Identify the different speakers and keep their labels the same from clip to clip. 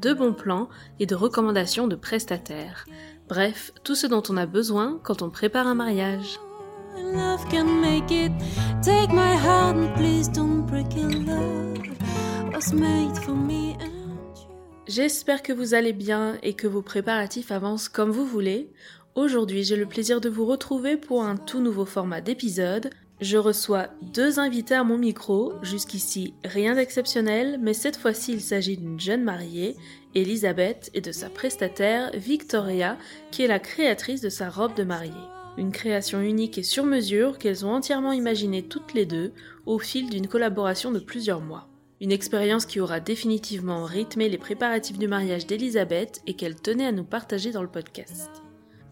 Speaker 1: de bons plans et de recommandations de prestataires. Bref, tout ce dont on a besoin quand on prépare un mariage. J'espère que vous allez bien et que vos préparatifs avancent comme vous voulez. Aujourd'hui, j'ai le plaisir de vous retrouver pour un tout nouveau format d'épisode. Je reçois deux invités à mon micro, jusqu'ici rien d'exceptionnel, mais cette fois-ci il s'agit d'une jeune mariée, Elisabeth, et de sa prestataire, Victoria, qui est la créatrice de sa robe de mariée. Une création unique et sur mesure qu'elles ont entièrement imaginée toutes les deux au fil d'une collaboration de plusieurs mois. Une expérience qui aura définitivement rythmé les préparatifs du mariage d'Elisabeth et qu'elle tenait à nous partager dans le podcast.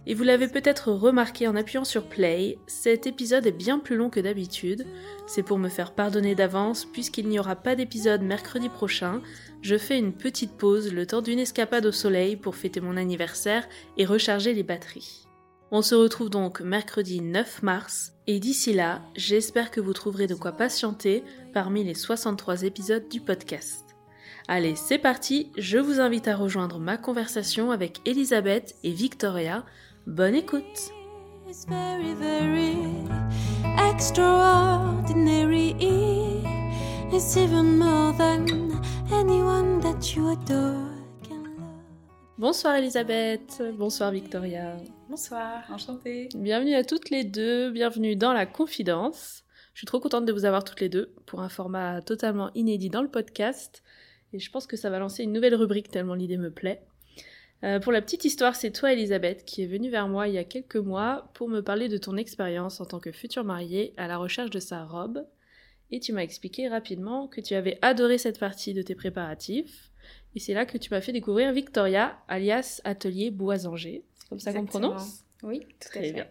Speaker 1: Et vous l'avez peut-être remarqué en appuyant sur Play, cet épisode est bien plus long que d'habitude. C'est pour me faire pardonner d'avance, puisqu'il n'y aura pas d'épisode mercredi prochain. Je fais une petite pause le temps d'une escapade au soleil pour fêter mon anniversaire et recharger les batteries. On se retrouve donc mercredi 9 mars, et d'ici là, j'espère que vous trouverez de quoi patienter parmi les 63 épisodes du podcast. Allez, c'est parti, je vous invite à rejoindre ma conversation avec Elisabeth et Victoria. Bonne écoute
Speaker 2: It's very, very extraordinary. It's even more than anyone that you adore can love.
Speaker 1: Bonsoir Elisabeth, bonsoir Victoria.
Speaker 3: Bonsoir, enchantée.
Speaker 1: Bienvenue à toutes les deux, bienvenue dans la confidence. Je suis trop contente de vous avoir toutes les deux pour un format totalement inédit dans le podcast. Et je pense que ça va lancer une nouvelle rubrique tellement l'idée me plaît. Euh, pour la petite histoire, c'est toi Elisabeth qui est venue vers moi il y a quelques mois pour me parler de ton expérience en tant que future mariée à la recherche de sa robe. Et tu m'as expliqué rapidement que tu avais adoré cette partie de tes préparatifs. Et c'est là que tu m'as fait découvrir Victoria, alias Atelier Boisanger. C'est comme ça qu'on prononce?
Speaker 3: Oui, tout à
Speaker 1: Très
Speaker 3: fait.
Speaker 1: bien.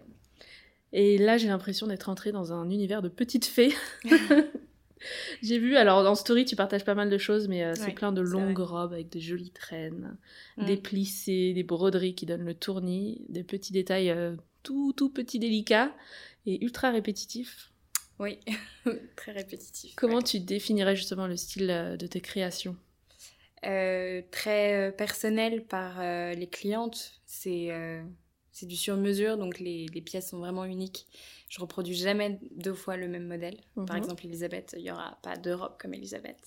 Speaker 1: Et là, j'ai l'impression d'être entrée dans un univers de petites fées. j'ai vu, alors en story, tu partages pas mal de choses, mais euh, c'est plein de longues robes avec des jolies traînes,
Speaker 3: Mm.
Speaker 1: des plissés, des broderies qui donnent le tournis, des petits détails euh, tout, tout petits, délicats et ultra répétitifs.
Speaker 3: Oui, très répétitif.
Speaker 1: Comment
Speaker 3: ouais.
Speaker 1: tu définirais justement le style euh, de tes créations?
Speaker 3: Euh, Très personnel par les clientes. C'est c'est du sur-mesure, donc les, les pièces sont vraiment uniques. Je reproduis jamais deux fois le même modèle. Par
Speaker 1: Mhm.
Speaker 3: exemple, Elisabeth, il n'y aura pas deux robes comme Elisabeth.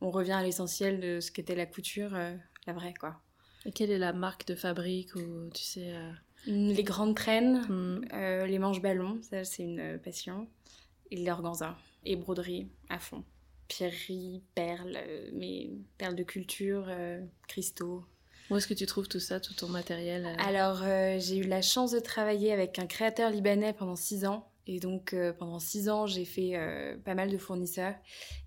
Speaker 3: On revient à l'essentiel de ce qu'était la couture, euh, la vraie, quoi.
Speaker 1: Et quelle est la marque de fabrique ou tu sais euh,
Speaker 3: Les grandes traînes,
Speaker 1: hmm,
Speaker 3: Euh, les manches ballons, ça c'est une passion. Et l'organza. Et broderie à fond. Pierreries, perles, mais perles de culture, cristaux.
Speaker 1: Où est-ce que tu trouves tout ça, tout ton matériel euh
Speaker 3: Alors euh, j'ai eu la chance de travailler avec un créateur libanais pendant six ans. Et donc euh, pendant six ans j'ai fait pas mal de fournisseurs.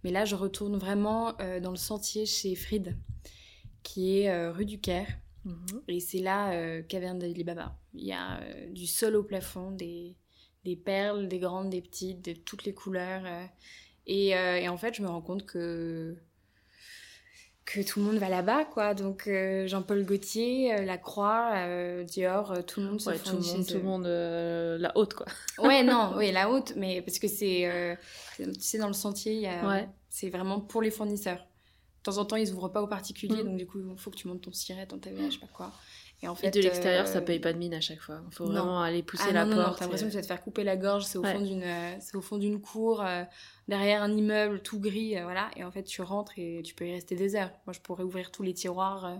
Speaker 3: Mais là je retourne vraiment dans le sentier chez Fried, qui est rue du Caire.
Speaker 1: Mhm.
Speaker 3: Et c'est là, caverne d'Ali Baba. Il y a du sol au plafond, des, des perles, des grandes, des petites, de toutes les couleurs. et, et en fait, je me rends compte que, que tout le monde va là-bas, quoi. Donc, euh, Jean-Paul Gaultier, euh, La Croix, euh, Dior, euh, tout le monde se
Speaker 1: Ouais, tout le monde, tout le monde la haute quoi.
Speaker 3: Ouais, non, oui, la haute, mais parce que c'est, tu sais, dans le sentier,
Speaker 1: Ouais.
Speaker 3: c'est vraiment pour les fournisseurs. De temps en temps, ils ouvrent pas aux particuliers,
Speaker 1: Mm.
Speaker 3: donc du coup, il faut que tu montes ton siret, ton TVA, je sais pas quoi. Et en
Speaker 1: Et
Speaker 3: fait,
Speaker 1: de l'extérieur, ça paye pas de mine à chaque fois. Il faut
Speaker 3: non.
Speaker 1: vraiment aller pousser
Speaker 3: ah
Speaker 1: la
Speaker 3: non, non, non,
Speaker 1: porte.
Speaker 3: t'as l'impression que tu vas te faire couper la gorge, c'est au,
Speaker 1: Ouais.
Speaker 3: fond d'une, c'est au fond d'une cour, derrière un immeuble tout gris, euh, voilà. Et en fait, tu rentres et tu peux y rester des heures. Moi, je pourrais ouvrir tous les tiroirs. euh.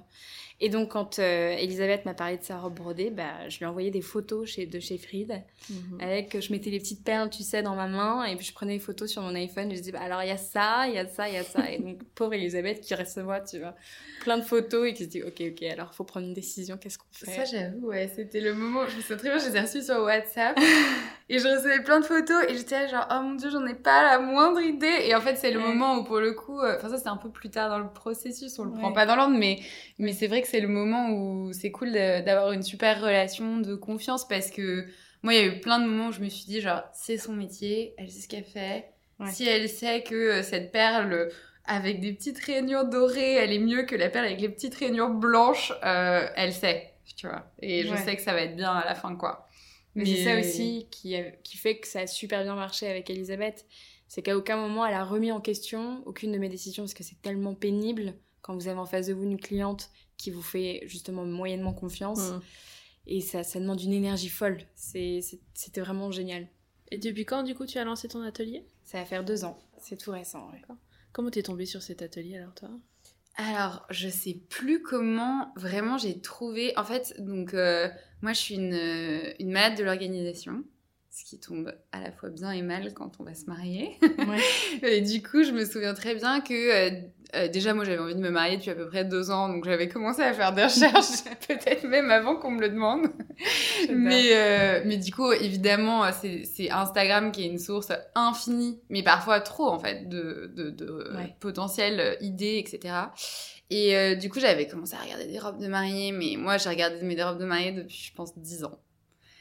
Speaker 3: Et donc, quand euh, Elisabeth m'a parlé de sa robe brodée, bah, je lui ai envoyé des photos chez, de chez Fried,
Speaker 1: Mhm.
Speaker 3: avec, je mettais les petites perles, tu sais, dans ma main, et puis je prenais les photos sur mon iPhone, et je disais, bah, alors, il y a ça, il y a ça, il y a ça. Et donc, pauvre Elisabeth qui recevoir, tu vois, plein de photos, et qui se dit, ok, ok, alors, faut prendre une décision, qu'est-ce qu'on fait?
Speaker 4: Ça, j'avoue, ouais, c'était le moment. Je me souviens très bien, je les ai reçus sur WhatsApp. Et je recevais plein de photos et j'étais là genre, oh mon dieu, j'en ai pas la moindre idée. Et en fait, c'est le
Speaker 3: Ouais.
Speaker 4: moment où pour le coup, euh, enfin ça c'est un peu plus tard dans le processus, on le prend pas dans l'ordre, mais, mais c'est vrai que c'est le moment où c'est cool d'avoir une super relation de confiance parce que moi, il y a eu plein de moments où je me suis dit genre, c'est son métier, elle sait ce qu'elle fait.
Speaker 3: Ouais.
Speaker 4: Si elle sait que euh, cette perle avec des petites rainures dorées, elle est mieux que la perle avec les petites rainures blanches, euh, elle sait, tu vois. Et je sais que ça va être bien à la fin, quoi.
Speaker 3: Mais c'est ça aussi qui, a- qui fait que ça a super bien marché avec Elisabeth. C'est qu'à aucun moment elle a remis en question aucune de mes décisions parce que c'est tellement pénible quand vous avez en face de vous une cliente qui vous fait justement moyennement confiance.
Speaker 1: Mm.
Speaker 3: Et ça, ça demande une énergie folle. C'est- c'est- C'était vraiment génial.
Speaker 1: Et depuis quand, du coup, tu as lancé ton atelier?
Speaker 3: Ça va faire deux ans. C'est tout récent. ouais.
Speaker 1: Comment t'es tombée sur cet atelier alors, toi?
Speaker 4: Alors, je sais plus comment vraiment j'ai trouvé. En fait, donc, euh, moi, je suis une, euh, une malade de l'organisation, ce qui tombe à la fois bien et mal quand on va se marier. Et du coup, je me souviens très bien que euh, euh, déjà, moi, j'avais envie de me marier depuis à peu près deux ans, donc j'avais commencé à faire des recherches, peut-être même avant qu'on me le demande. Mais, euh, mais du coup, évidemment, c'est Instagram qui est une source infinie, mais parfois trop, en fait, de, de, de
Speaker 3: Ouais.
Speaker 4: potentielles idées, etc. Et euh, du coup, j'avais commencé à regarder des robes de mariée, mais moi, j'ai regardé mes robes de mariée depuis, je pense, 10 ans.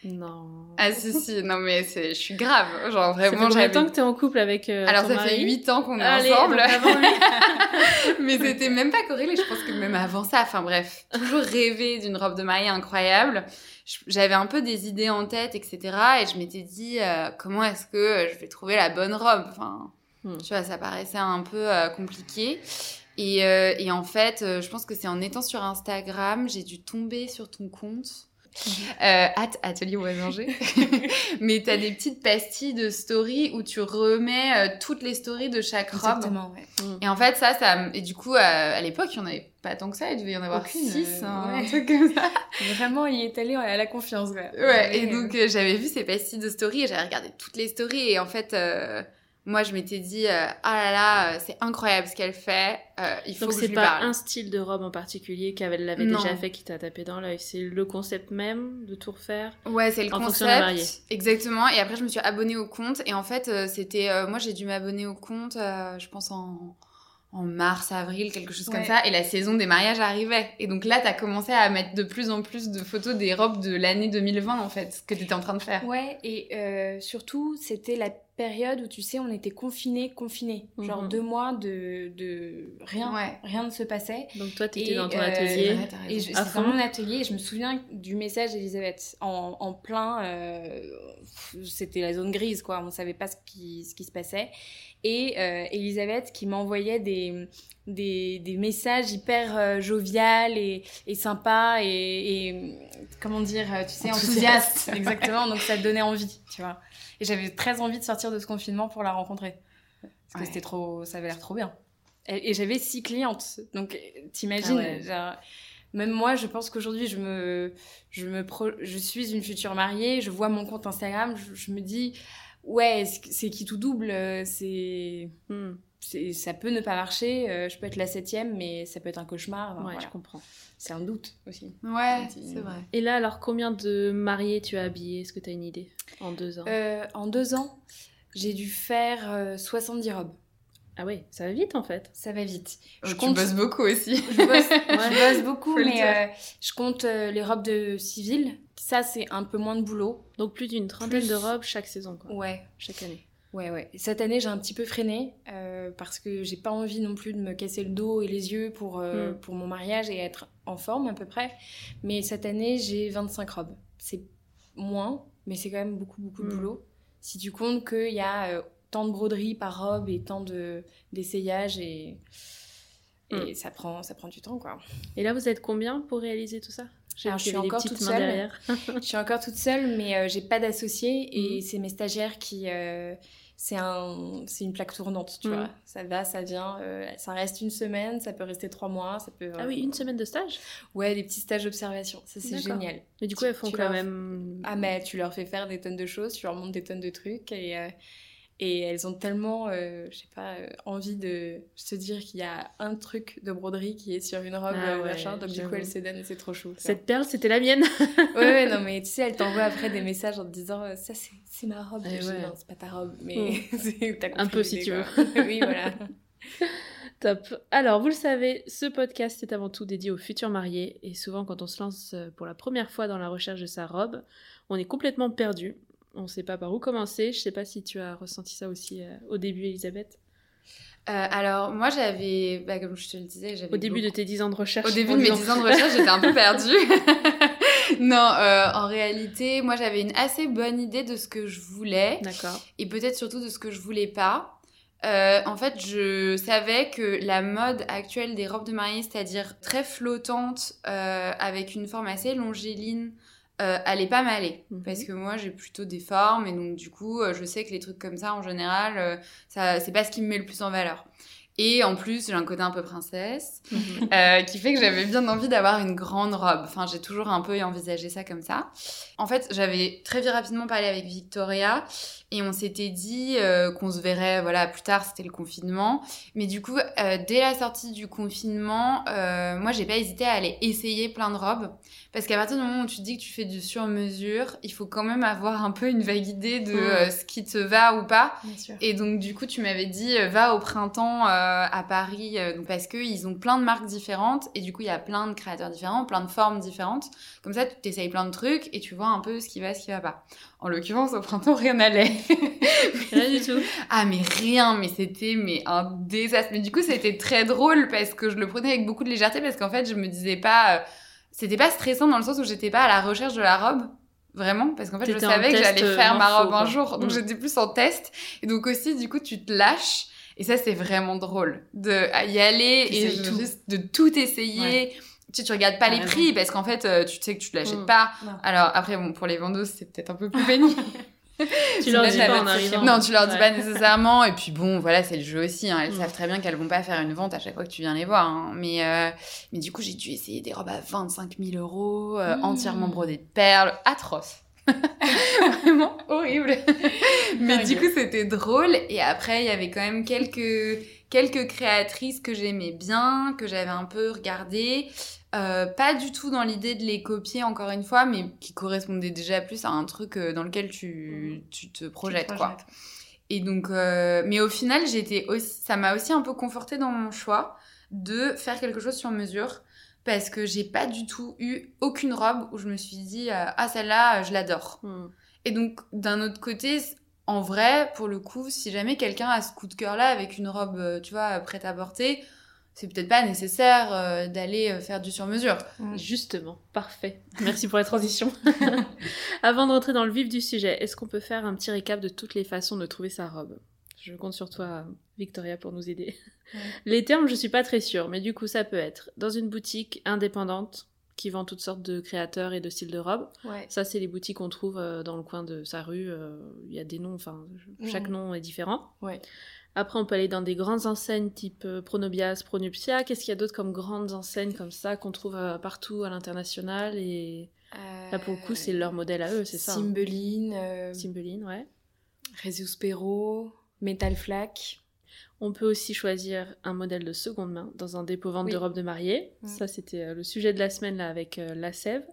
Speaker 1: Non.
Speaker 4: Ah si, si, non mais je suis grave, genre
Speaker 1: Ça fait
Speaker 4: vraiment,
Speaker 1: combien de
Speaker 4: j'avais...
Speaker 1: temps que t'es en couple avec euh,
Speaker 4: Alors
Speaker 1: ton
Speaker 4: ça
Speaker 1: mari
Speaker 4: fait 8 ans qu'on est
Speaker 1: Allez,
Speaker 4: ensemble.
Speaker 1: avant lui.
Speaker 4: mais c'était même pas corrélé, je pense que même avant ça, enfin bref, toujours rêvé d'une robe de mariée incroyable. J'avais un peu des idées en tête, etc. Et je m'étais dit, euh, comment est-ce que je vais trouver la bonne robe Enfin,
Speaker 1: Hmm.
Speaker 4: tu vois, ça paraissait un peu euh, compliqué. Et, euh, et en fait, euh, je pense que c'est en étant sur Instagram, j'ai dû tomber sur ton compte. Euh, at atelier Oisinger. Mais t'as des petites pastilles de story où tu remets euh, toutes les stories de chaque robe.
Speaker 3: Exactement, ouais.
Speaker 4: Et en fait, ça, ça. Et du coup, euh, à l'époque, il n'y en avait pas tant que ça, il devait y en avoir
Speaker 3: Aucune,
Speaker 4: 6,
Speaker 3: euh,
Speaker 4: un
Speaker 3: ouais.
Speaker 4: truc comme ça.
Speaker 3: Vraiment, il est allé à la confiance. Ouais,
Speaker 4: Ouais, et donc euh, j'avais vu ces pastilles de story et j'avais regardé toutes les stories. Et en fait, euh, moi, je m'étais dit, euh, ah là là, euh, c'est incroyable ce qu'elle fait, euh, il faut
Speaker 1: Donc
Speaker 4: que je
Speaker 1: c'est pas
Speaker 4: parle.
Speaker 1: un style de robe en particulier qu'elle l'avait
Speaker 4: Non.
Speaker 1: déjà fait qui t'a tapé dans l'œil, c'est le concept même de tout refaire.
Speaker 4: Ouais, c'est le
Speaker 1: En fonction de
Speaker 4: concept. Exactement. Et après, je me suis abonnée au compte. Et en fait, c'était. euh, moi, j'ai dû m'abonner au compte, euh, je pense, en, en mars, avril, quelque chose comme
Speaker 3: Ouais.
Speaker 4: ça. Et la saison des mariages arrivait. Et donc là, t'as commencé à mettre de plus en plus de photos des robes de l'année 2020, en fait, ce que t'étais en train de faire.
Speaker 3: Ouais, et euh, surtout, c'était la période où, tu sais, on était confinés, confinés. Genre
Speaker 1: Mhm.
Speaker 3: deux mois de, de rien,
Speaker 4: Ouais.
Speaker 3: rien ne se passait.
Speaker 1: Donc toi t'étais
Speaker 3: Et,
Speaker 1: dans ton
Speaker 3: euh,
Speaker 1: atelier.
Speaker 3: Et je-
Speaker 1: À
Speaker 3: dans mon atelier et je me souviens du message d'Elisabeth en, en plein. euh, c'était la zone grise, quoi. On savait pas ce qui, ce qui se passait. Et euh, Elisabeth qui m'envoyait des, des, des messages hyper euh, jovial et, et sympa et, et, comment dire, euh, tu sais,
Speaker 4: Enthousiaste.
Speaker 3: enthousiaste. Exactement, donc ça te donnait envie, tu vois. Et j'avais très envie de sortir de ce confinement pour la rencontrer. Parce que c'était trop, ça avait l'air trop bien. Et, et j'avais six clientes. Donc, t'imagines,
Speaker 1: Ah ouais.
Speaker 3: même moi, je pense qu'aujourd'hui, je me, je me pro- je suis une future mariée, je vois mon compte Instagram, je, je me dis, ouais, c'est c'est qui tout double, euh, c'est,
Speaker 1: Hmm.
Speaker 3: Ça peut ne pas marcher, euh, je peux être la septième, mais ça peut être un cauchemar. enfin,
Speaker 1: Ouais,
Speaker 3: voilà.
Speaker 1: je comprends.
Speaker 3: C'est un doute aussi.
Speaker 4: Ouais,
Speaker 3: C'est-
Speaker 4: vrai.
Speaker 1: Et là alors combien de mariés tu as habillé Est-ce que tu as une idée? En deux ans?
Speaker 3: Euh, en deux ans, j'ai dû faire euh, 70 robes.
Speaker 1: Ah ouais, ça va vite en fait.
Speaker 3: Ça va vite.
Speaker 4: Oh,
Speaker 3: Je
Speaker 4: tu
Speaker 3: compte-
Speaker 4: bosses beaucoup aussi.
Speaker 3: Je bosse, je bosse beaucoup, mais euh, je compte euh, les robes de civil. Ça, c'est un peu moins de boulot.
Speaker 1: Donc plus d'une trentaine
Speaker 3: Plus-
Speaker 1: de robes chaque saison quoi.
Speaker 3: Ouais,
Speaker 1: Chaque année.
Speaker 3: Ouais, ouais. Cette année, j'ai un petit peu freiné euh, parce que j'ai pas envie non plus de me casser le dos et les yeux pour, euh,
Speaker 1: Mm.
Speaker 3: pour mon mariage et être en forme à peu près. Mais cette année, j'ai 25 robes. C'est moins, mais c'est quand même beaucoup, beaucoup de
Speaker 1: Mm.
Speaker 3: boulot. Si tu comptes qu'il y a euh, tant de broderies par robe et tant de- d'essayages et. Et
Speaker 1: Mm.
Speaker 3: ça, prend, ça prend du temps, quoi.
Speaker 1: Et là vous êtes combien pour réaliser tout ça?
Speaker 3: Alors, je suis encore toute seule. Je suis encore toute seule, mais euh, j'ai pas d'associé et c'est mes stagiaires qui. euh, c'est un, c'est une plaque tournante, tu
Speaker 1: Mhm.
Speaker 3: vois. Ça va, ça vient. euh, ça reste une semaine, ça peut rester trois mois, ça peut.
Speaker 1: Ah oui, une semaine de stage?
Speaker 3: Ouais, des petits stages d'observation. Ça, c'est génial.
Speaker 1: Mais du coup elles font
Speaker 3: tu
Speaker 1: quand
Speaker 3: leur-
Speaker 1: même...
Speaker 3: Ah, mais tu leur fais faire des tonnes de choses, tu leur montres des tonnes de trucs et. euh, Et elles ont tellement, euh, je sais pas, euh, envie de se dire qu'il y a un truc de broderie qui est sur une robe,
Speaker 1: Ah
Speaker 3: euh,
Speaker 1: ouais,
Speaker 3: machin. Donc du coup, elles se donnent et c'est trop chou. ça.
Speaker 1: Cette perle, c'était la mienne.
Speaker 3: Ouais, ouais, non, mais tu sais, elle t'envoie après des messages en te disant ça, c'est ma robe.
Speaker 1: Eh ouais.
Speaker 3: non, c'est pas ta robe, mais c'est- t'as
Speaker 1: Un
Speaker 3: compris
Speaker 1: peu, si tu
Speaker 3: quoi. oui, voilà.
Speaker 1: Top. Alors, vous le savez, ce podcast est avant tout dédié aux futurs mariés. Et souvent, quand on se lance pour la première fois dans la recherche de sa robe, on est complètement perdu. On ne sait pas par où commencer. Je sais pas si tu as ressenti ça aussi euh, au début, Elisabeth.
Speaker 4: Euh, alors, moi, j'avais, bah, comme je te le disais, j'avais
Speaker 1: Au début de tes 10 ans de recherche.
Speaker 4: Au début de mes
Speaker 1: disant-
Speaker 4: 10 ans de recherche, j'étais un peu perdue. non, euh, en réalité, moi, j'avais une assez bonne idée de ce que je voulais
Speaker 1: D'accord.
Speaker 4: et peut-être surtout de ce que je voulais pas. Euh, en fait, je savais que la mode actuelle des robes de mariée, c'est-à-dire très flottante, avec une forme assez longéline, euh, allait pas m'aller.
Speaker 1: Mhm.
Speaker 4: Parce que moi, j'ai plutôt des formes, et donc du coup, euh, je sais que les trucs comme ça, en général, euh, ça, c'est pas ce qui me met le plus en valeur. Et en plus, j'ai un côté un peu princesse,
Speaker 1: Mhm.
Speaker 4: euh, qui fait que j'avais bien envie d'avoir une grande robe. Enfin, j'ai toujours un peu envisagé ça comme ça. En fait, j'avais très vite rapidement parlé avec Victoria et on s'était dit euh, qu'on se verrait, voilà, plus tard, c'était le confinement. Mais du coup, euh, dès la sortie du confinement, euh, moi, j'ai pas hésité à aller essayer plein de robes. Parce qu'à partir du moment où tu te dis que tu fais du sur-mesure, il faut quand même avoir un peu une vague idée de
Speaker 1: Mm.
Speaker 4: ce qui te va ou pas.
Speaker 3: Bien sûr.
Speaker 4: Et donc du coup, tu m'avais dit va au printemps à Paris donc, parce que ils ont plein de marques différentes et du coup il y a plein de créateurs différents, plein de formes différentes. Comme ça, tu t'essayes plein de trucs et tu vois un peu ce qui va, ce qui va pas. En l'occurrence, au printemps, rien n'allait.
Speaker 1: Rien du tout.
Speaker 4: ah mais rien, mais c'était mais un désastre. Mais du coup, c'était très drôle parce que je le prenais avec beaucoup de légèreté parce qu'en fait, je me disais pas, euh, c'était pas stressant dans le sens où j'étais pas à la recherche de la robe. Vraiment, parce qu'en fait, je savais que j'allais faire ma robe un jour. Donc,
Speaker 1: Mm.
Speaker 4: j'étais plus en test. Et donc aussi, du coup, tu te lâches. Et ça, c'est vraiment drôle de y aller et
Speaker 3: T'essayes tout.
Speaker 4: juste de tout essayer. Tu sais, tu regardes pas les prix parce qu'en fait, euh, tu sais que tu te l'achètes
Speaker 1: Mm.
Speaker 4: pas.
Speaker 3: Non.
Speaker 4: Alors après, bon, pour les vendeuses, c'est peut-être un peu plus pénible.
Speaker 1: Tu leur dis pas en arrivant.
Speaker 4: Non, tu leur dis
Speaker 1: Ouais.
Speaker 4: pas nécessairement. Et puis bon, voilà, c'est le jeu aussi. hein. Elles
Speaker 1: Mm.
Speaker 4: savent très bien qu'elles vont pas faire une vente à chaque fois que tu viens les voir. hein. Mais, euh, mais du coup, j'ai dû essayer des robes à 25 000 euros, euh,
Speaker 1: Mm.
Speaker 4: entièrement brodées de perles, atroces. Vraiment horrible. Mais du coup, c'était drôle. Et après, il y avait quand même quelques, quelques créatrices que j'aimais bien, que j'avais un peu regardées. Euh, pas du tout dans l'idée de les copier, encore une fois, mais qui correspondaient déjà plus à un truc euh, dans lequel tu, tu te projettes,
Speaker 3: Tu te
Speaker 4: quoi. Et donc, euh, mais au final, j'étais aussi, ça m'a aussi un peu confortée dans mon choix de faire quelque chose sur mesure parce que j'ai pas du tout eu aucune robe où je me suis dit euh, ah celle-là je l'adore.
Speaker 1: Hmm.
Speaker 4: Et donc d'un autre côté, en vrai, pour le coup, si jamais quelqu'un a ce coup de cœur là avec une robe, tu vois, prête à porter, c'est peut-être pas nécessaire euh, d'aller euh, faire du sur mesure.
Speaker 1: Justement, parfait. Merci pour la transition. Avant de rentrer dans le vif du sujet, est-ce qu'on peut faire un petit récap de toutes les façons de trouver sa robe? Je compte sur toi, Victoria, pour nous aider.
Speaker 3: Ouais.
Speaker 1: Les termes, je suis pas très sûre, mais du coup, ça peut être dans une boutique indépendante qui vend toutes sortes de créateurs et de styles de robes.
Speaker 3: Ouais.
Speaker 1: Ça, c'est les boutiques qu'on trouve euh, dans le coin de sa rue. euh, Il y a des noms, enfin, chaque
Speaker 3: Mhm.
Speaker 1: nom est différent.
Speaker 3: Ouais.
Speaker 1: Après, on peut aller dans des grandes enseignes type euh, Pronobias, Pronuptia. Qu'est-ce qu'il y a d'autre comme grandes enseignes comme ça qu'on trouve euh, partout à l'international Et là, pour le coup, c'est leur modèle à eux, c'est ça. hein.
Speaker 3: Cymbeline, euh,
Speaker 1: Cymbeline, ouais.
Speaker 3: Resus Perro, Metal Flack.
Speaker 1: On peut aussi choisir un modèle de seconde main dans un dépôt vente
Speaker 3: Oui.
Speaker 1: de robes de mariée.
Speaker 3: Mm.
Speaker 1: Ça, c'était le sujet de la semaine là avec euh, la sève.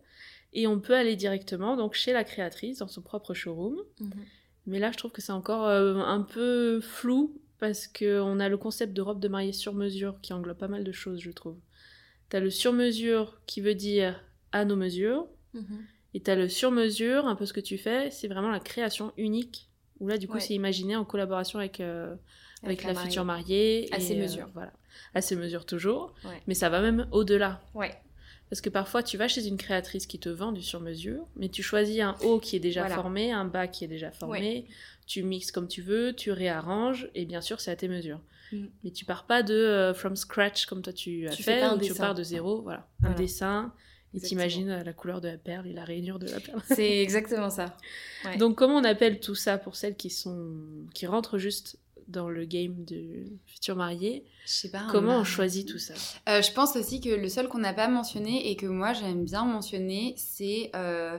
Speaker 1: Et on peut aller directement donc chez la créatrice dans son propre showroom. Mais là, je trouve que c'est encore euh, un peu flou parce qu'on a le concept de robe de mariée sur mesure qui englobe pas mal de choses, je trouve. T'as le sur mesure qui veut dire à nos mesures, et t'as le sur mesure, un peu ce que tu fais, c'est vraiment la création unique, où là, du coup,
Speaker 3: Ouais.
Speaker 1: c'est imaginé en collaboration avec, euh, avec, la,
Speaker 3: mariée.
Speaker 1: future mariée.
Speaker 3: À
Speaker 1: et,
Speaker 3: ses
Speaker 1: euh,
Speaker 3: mesures.
Speaker 1: voilà. À ses mesures toujours.
Speaker 3: Ouais.
Speaker 1: Mais ça va même au-delà.
Speaker 3: Ouais.
Speaker 1: Parce que parfois, tu vas chez une créatrice qui te vend du sur-mesure, mais tu choisis un haut qui est déjà
Speaker 3: Voilà.
Speaker 1: formé, un bas qui est déjà formé, tu mixes comme tu veux, tu réarranges, et bien sûr, c'est à tes mesures.
Speaker 3: Mm.
Speaker 1: Mais tu pars pas de euh, from scratch comme toi tu as
Speaker 3: Tu fais
Speaker 1: fait,
Speaker 3: pas un
Speaker 1: tu pars de zéro, voilà. Un dessin, et t'imagines euh, la couleur de la perle et la rainure de la perle.
Speaker 3: C'est exactement ça. Ouais.
Speaker 1: Donc, comment on appelle tout ça pour celles qui sont qui rentrent juste dans le game de futur marié?
Speaker 4: Je sais pas.
Speaker 1: Comment
Speaker 4: un-
Speaker 1: on choisit tout ça?
Speaker 4: Euh, je pense aussi que le seul qu'on n'a pas mentionné et que moi j'aime bien mentionner, c'est euh,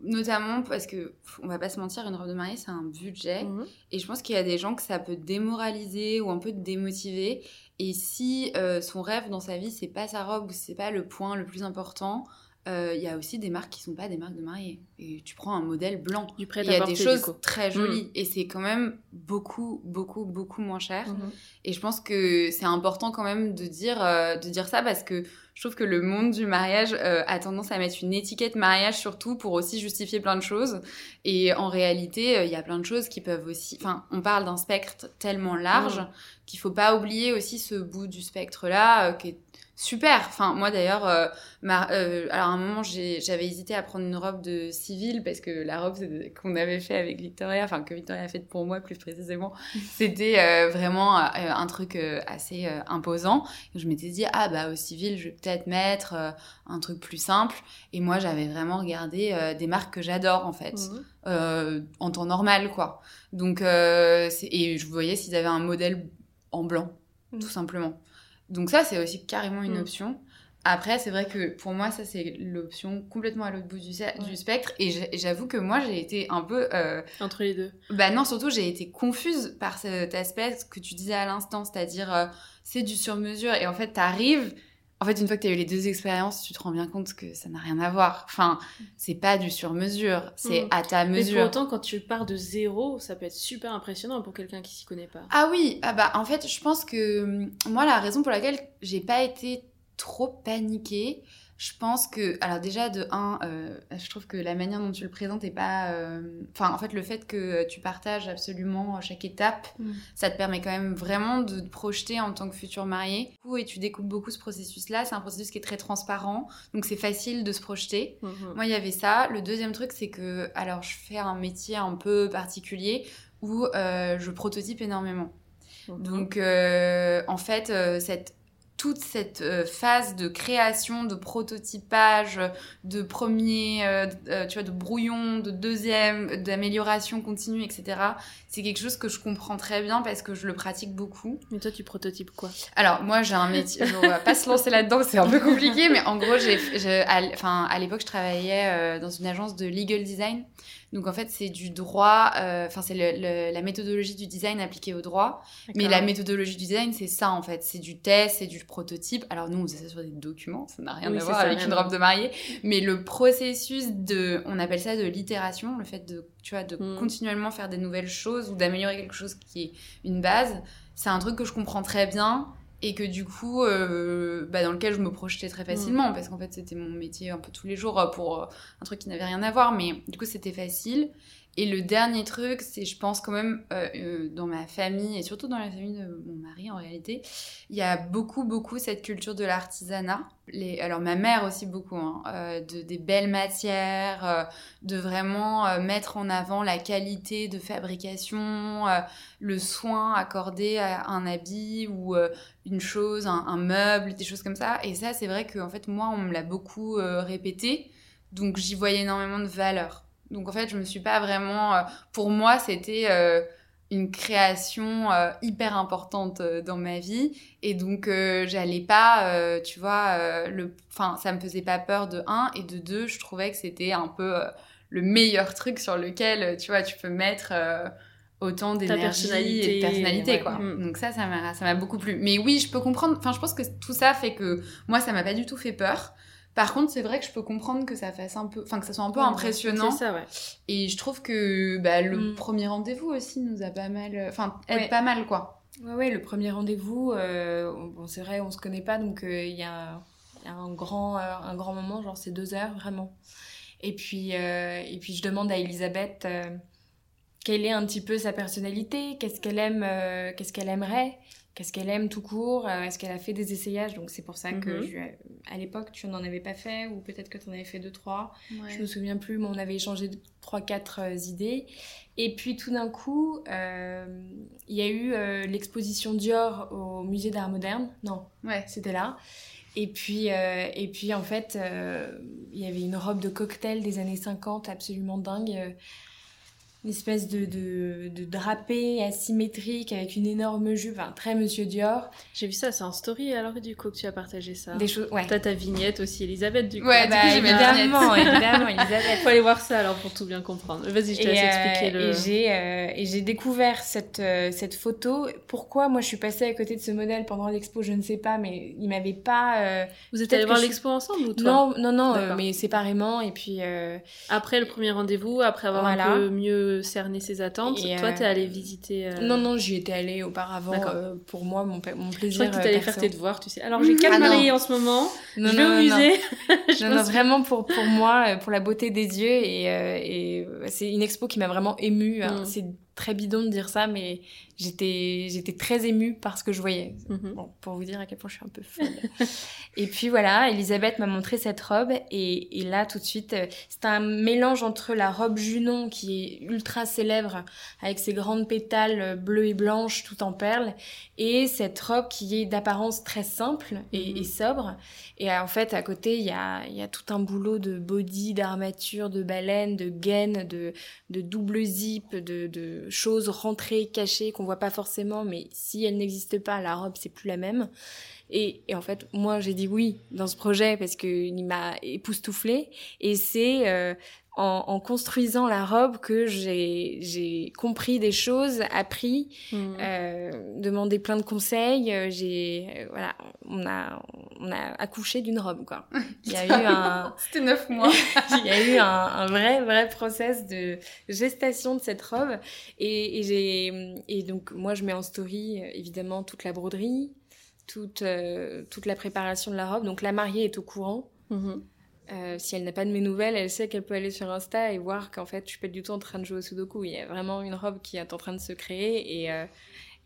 Speaker 4: Notamment parce que, on va pas se mentir, une robe de mariée, c'est un budget.
Speaker 1: Mhm.
Speaker 4: Et je pense qu'il y a des gens que ça peut démoraliser ou un peu démotiver. Et si euh, son rêve dans sa vie, c'est pas sa robe ou c'est pas le point le plus important, euh, il y a aussi des marques qui sont pas des marques de mariée. Et tu prends un modèle blanc. Il y a des choses très jolies. Et c'est quand même beaucoup, beaucoup, beaucoup moins cher.
Speaker 1: Mhm.
Speaker 4: Et je pense que c'est important quand même de dire, euh, de dire ça parce que je trouve que le monde du mariage euh, a tendance à mettre une étiquette mariage surtout pour aussi justifier plein de choses. Et en réalité, euh, il y a plein de choses qui peuvent aussi... Enfin, on parle d'un spectre tellement large
Speaker 1: Mhm.
Speaker 4: qu'il faut pas oublier aussi ce bout du spectre-là euh, qui est super. Enfin, moi d'ailleurs, euh, euh, alors à un moment, j'avais hésité à prendre une robe de civile parce que la robe qu'on avait fait avec Victoria, enfin que Victoria a faite pour moi plus précisément, c'était euh, vraiment un truc assez imposant. Et je m'étais dit, ah bah au civil, je vais peut-être mettre un truc plus simple. Et moi, j'avais vraiment regardé des marques que j'adore en fait euh, en temps normal, quoi. Donc, et je voyais s'ils avaient un modèle en blanc,
Speaker 3: Mm.
Speaker 4: tout simplement. Donc ça, c'est aussi carrément une
Speaker 1: Mm.
Speaker 4: option. Après, c'est vrai que pour moi, ça, c'est l'option complètement à l'autre bout du, spectre. Et j'avoue que moi, j'ai été un peu... euh,
Speaker 1: Entre les deux.
Speaker 4: bah non, surtout, j'ai été confuse par cet aspect que tu disais à l'instant, c'est-à-dire, euh, c'est du sur-mesure. Et en fait, t'arrives... En fait, une fois que tu as eu les deux expériences, tu te rends bien compte que ça n'a rien à voir. Enfin, c'est pas du sur-mesure, c'est
Speaker 1: Mm.
Speaker 4: à ta
Speaker 1: Mais
Speaker 4: mesure.
Speaker 1: pour autant, quand tu pars de zéro, ça peut être super impressionnant pour quelqu'un qui s'y connaît pas.
Speaker 4: Ah oui, ah bah en fait, je pense que hum, moi la raison pour laquelle j'ai pas été trop paniquée, je pense que alors déjà de un, euh, je trouve que la manière dont tu le présentes est pas, euh, enfin en fait le fait que tu partages absolument chaque étape,
Speaker 1: Mm.
Speaker 4: ça te permet quand même vraiment de te projeter en tant que futur marié. Et tu découvres beaucoup ce processus-là. C'est un processus qui est très transparent, donc c'est facile de se projeter.
Speaker 1: Mhm.
Speaker 4: Moi, il y avait ça. Le deuxième truc, c'est que, alors, je fais un métier un peu particulier où euh, je prototype énormément.
Speaker 1: Mhm.
Speaker 4: Donc, en fait, cette, toute cette euh, phase de création, de prototypage, de premier, euh, euh, tu vois, de brouillon, de deuxième, d'amélioration continue, etc., c'est quelque chose que je comprends très bien parce que je le pratique beaucoup.
Speaker 1: Mais toi, tu prototypes quoi?
Speaker 4: Alors, moi, j'ai un métier. On va pas se lancer là-dedans, c'est un peu compliqué, mais en gros, j'ai, enfin, à l'époque, je travaillais euh, dans une agence de legal design. Donc, en fait, c'est du droit, euh, enfin, c'est le- le- la méthodologie du design appliquée au droit. Mais la méthodologie du design, c'est ça, en fait. C'est du test, c'est du prototype. Alors, nous, on faisait ça sur des documents, ça n'a rien
Speaker 1: Oui,
Speaker 4: à
Speaker 1: c'est
Speaker 4: voir avec une robe de mariée. Mais le processus de, on appelle ça de l'itération, le fait de, tu vois, de
Speaker 1: Mm.
Speaker 4: continuellement faire des nouvelles choses ou d'améliorer quelque chose qui est une base, c'est un truc que je comprends très bien et que du coup, euh, bah, dans lequel je me projetais très facilement parce qu'en fait, c'était mon métier un peu tous les jours euh, pour euh, un truc qui n'avait rien à voir, mais du coup, c'était facile. Et le dernier truc, c'est, je pense quand même, euh, euh, dans ma famille et surtout dans la famille de mon mari en réalité, il y a beaucoup, beaucoup cette culture de l'artisanat. Alors ma mère aussi beaucoup, hein, euh, de, des belles matières, de vraiment mettre en avant la qualité de fabrication, le soin accordé à un habit ou une chose, un, un meuble, des choses comme ça. Et ça, c'est vrai que en fait, moi, on me l'a beaucoup répété, donc j'y voyais énormément de valeur. Donc en fait, je me suis pas vraiment. euh, pour moi, c'était euh, une création euh, hyper importante euh, dans ma vie, et donc j'allais pas, tu vois, le. Enfin, ça me faisait pas peur de un, et de deux, je trouvais que c'était un peu le meilleur truc sur lequel, tu vois, tu peux mettre. autant d'énergie et de personnalité
Speaker 1: ouais.
Speaker 4: quoi.
Speaker 1: Mm.
Speaker 4: Donc ça ça m'a ça m'a beaucoup plu. Mais oui, je peux comprendre enfin je pense que tout ça fait que moi ça m'a pas du tout fait peur. Par contre, c'est vrai que je peux comprendre que ça fasse un peu enfin que ça soit un peu
Speaker 1: Ouais,
Speaker 4: impressionnant
Speaker 1: C'est ça, ouais.
Speaker 4: et je trouve que bah, le
Speaker 3: Mm.
Speaker 4: premier rendez-vous aussi nous a pas mal enfin aide
Speaker 3: Ouais.
Speaker 4: pas mal quoi.
Speaker 3: Ouais, ouais, le premier rendez-vous, euh, bon, c'est vrai, on se connaît pas, donc euh, il y, a, il y a un grand, euh, un grand moment, genre c'est deux heures vraiment. Et puis, euh, et puis je demande à Elisabeth euh, quelle est un petit peu sa personnalité, qu'est-ce qu'elle aime, euh, qu'est-ce qu'elle aimerait, qu'est-ce qu'elle aime tout court, euh, est-ce qu'elle a fait des essayages, donc c'est pour ça que
Speaker 1: Mhm.
Speaker 3: je à l'époque tu n'en avais pas fait, ou peut-être que tu en avais fait deux, trois. Je me souviens plus, mais on avait échangé trois, quatre euh, idées. Et puis tout d'un coup, euh, il y a eu euh, l'exposition Dior au musée d'art moderne. Non,
Speaker 4: Ouais.
Speaker 3: c'était là. Et puis, et puis en fait, il y avait une robe de cocktail des années 50 absolument dingue. Une espèce de, de, de drapé asymétrique avec une énorme jupe, enfin très Monsieur Dior.
Speaker 1: J'ai vu ça, c'est en story alors du coup que tu as partagé ça.
Speaker 3: Des choses, ouais.
Speaker 1: T'as ta vignette aussi, Elisabeth, du coup.
Speaker 4: Ouais,
Speaker 3: Bah,
Speaker 4: coup,
Speaker 3: évidemment, évidemment, Elisabeth.
Speaker 1: Faut aller voir ça alors pour tout bien comprendre. Vas-y, je te
Speaker 3: Et,
Speaker 1: laisse
Speaker 3: euh,
Speaker 1: expliquer le.
Speaker 3: et j'ai euh, et j'ai découvert cette euh, cette photo. Pourquoi moi je suis passée à côté de ce modèle pendant l'expo, je ne sais pas, mais il m'avait pas. euh,
Speaker 1: Vous êtes allé voir
Speaker 3: je-
Speaker 1: l'expo ensemble ou toi?
Speaker 3: Non, non, non, euh, mais séparément. Et puis euh,
Speaker 1: Après le premier rendez-vous, après avoir
Speaker 3: Voilà.
Speaker 1: un peu mieux cerné ses attentes,
Speaker 3: Et,
Speaker 1: toi
Speaker 3: euh,
Speaker 1: t'es allé visiter. euh,
Speaker 3: non, non, j'y étais allée auparavant euh, pour moi, mon, mon
Speaker 1: Je
Speaker 3: plaisir.
Speaker 1: crois que
Speaker 3: euh,
Speaker 1: t'allais faire tes devoirs, tu sais. Alors j'ai quatre
Speaker 4: Ah
Speaker 1: en ce moment.
Speaker 3: Non,
Speaker 1: je vais
Speaker 3: non,
Speaker 1: au
Speaker 3: non.
Speaker 1: musée.
Speaker 3: Non, non, vraiment pour, pour moi, euh, pour la beauté des yeux. Et, euh, et euh, c'est une expo qui m'a vraiment émue. hein.
Speaker 1: Mm.
Speaker 3: C'est très bidon de dire ça, mais j'étais j'étais très émue par ce que je voyais.
Speaker 1: Mhm.
Speaker 3: Bon, pour vous dire à quel point je suis un peu folle. et puis voilà, Elisabeth m'a montré cette robe et, et là tout de suite, euh, c'est un mélange entre la robe Junon qui est ultra célèbre avec ses grandes pétales euh, bleues et blanches tout en perles et cette robe qui est d'apparence très simple et,
Speaker 1: Mhm.
Speaker 3: et sobre. Et euh, en fait, à côté, il y a, y a tout un boulot de body, d'armature, de baleine, de gaine, de, de double zip, de, de choses rentrées, cachées qu'on voit pas forcément, mais si elles n'existent pas, la robe c'est plus la même. Et, et en fait, moi j'ai dit oui dans ce projet parce que il m'a époustouflée. Et c'est euh, en, en construisant la robe que j'ai compris des choses, appris,
Speaker 1: Mhm.
Speaker 3: euh, demandé plein de conseils. euh, J'ai euh, voilà, on a on a accouché d'une robe quoi. Il y a eu un
Speaker 4: C'était neuf mois.
Speaker 3: il y a eu un, un vrai, vrai process de gestation de cette robe. Et, et j'ai, et donc, moi, je mets en story, évidemment, toute la broderie, toute, euh, toute la préparation de la robe. Donc, la mariée est au courant.
Speaker 1: Mhm.
Speaker 3: Euh, si elle n'a pas de mes nouvelles, elle sait qu'elle peut aller sur Insta et voir qu'en fait, je suis pas du tout en train de jouer au Sudoku. Il y a vraiment une robe qui est en train de se créer et, euh,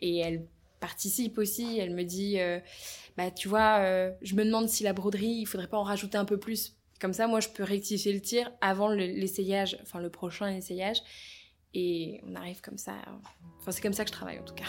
Speaker 3: et elle participe aussi. Elle me dit, bah tu vois, je me demande si la broderie, il faudrait pas en rajouter un peu plus. Comme ça, moi, je peux rectifier le tir avant le- l'essayage, enfin le prochain essayage. Et on arrive comme ça. Enfin, c'est comme ça que je travaille en tout cas.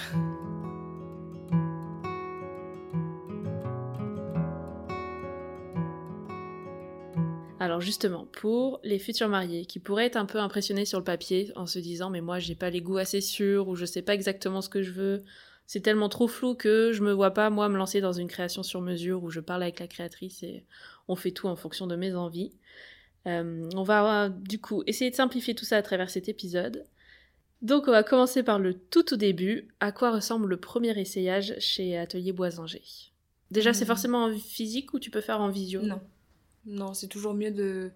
Speaker 1: Alors justement, pour les futurs mariés qui pourraient être un peu impressionnés sur le papier en se disant mais moi j'ai pas les goûts assez sûrs ou je sais pas exactement ce que je veux, c'est tellement trop flou que je me vois pas moi me lancer dans une création sur mesure où je parle avec la créatrice et on fait tout en fonction de mes envies. Euh, on va du coup essayer de simplifier tout ça à travers cet épisode. Donc on va commencer par le tout tout début. À quoi ressemble le premier essayage chez Atelier Boisinger Déjà c'est
Speaker 3: Hmm.
Speaker 1: forcément en physique ou tu peux faire en visio?
Speaker 3: Non. Non, c'est toujours mieux de.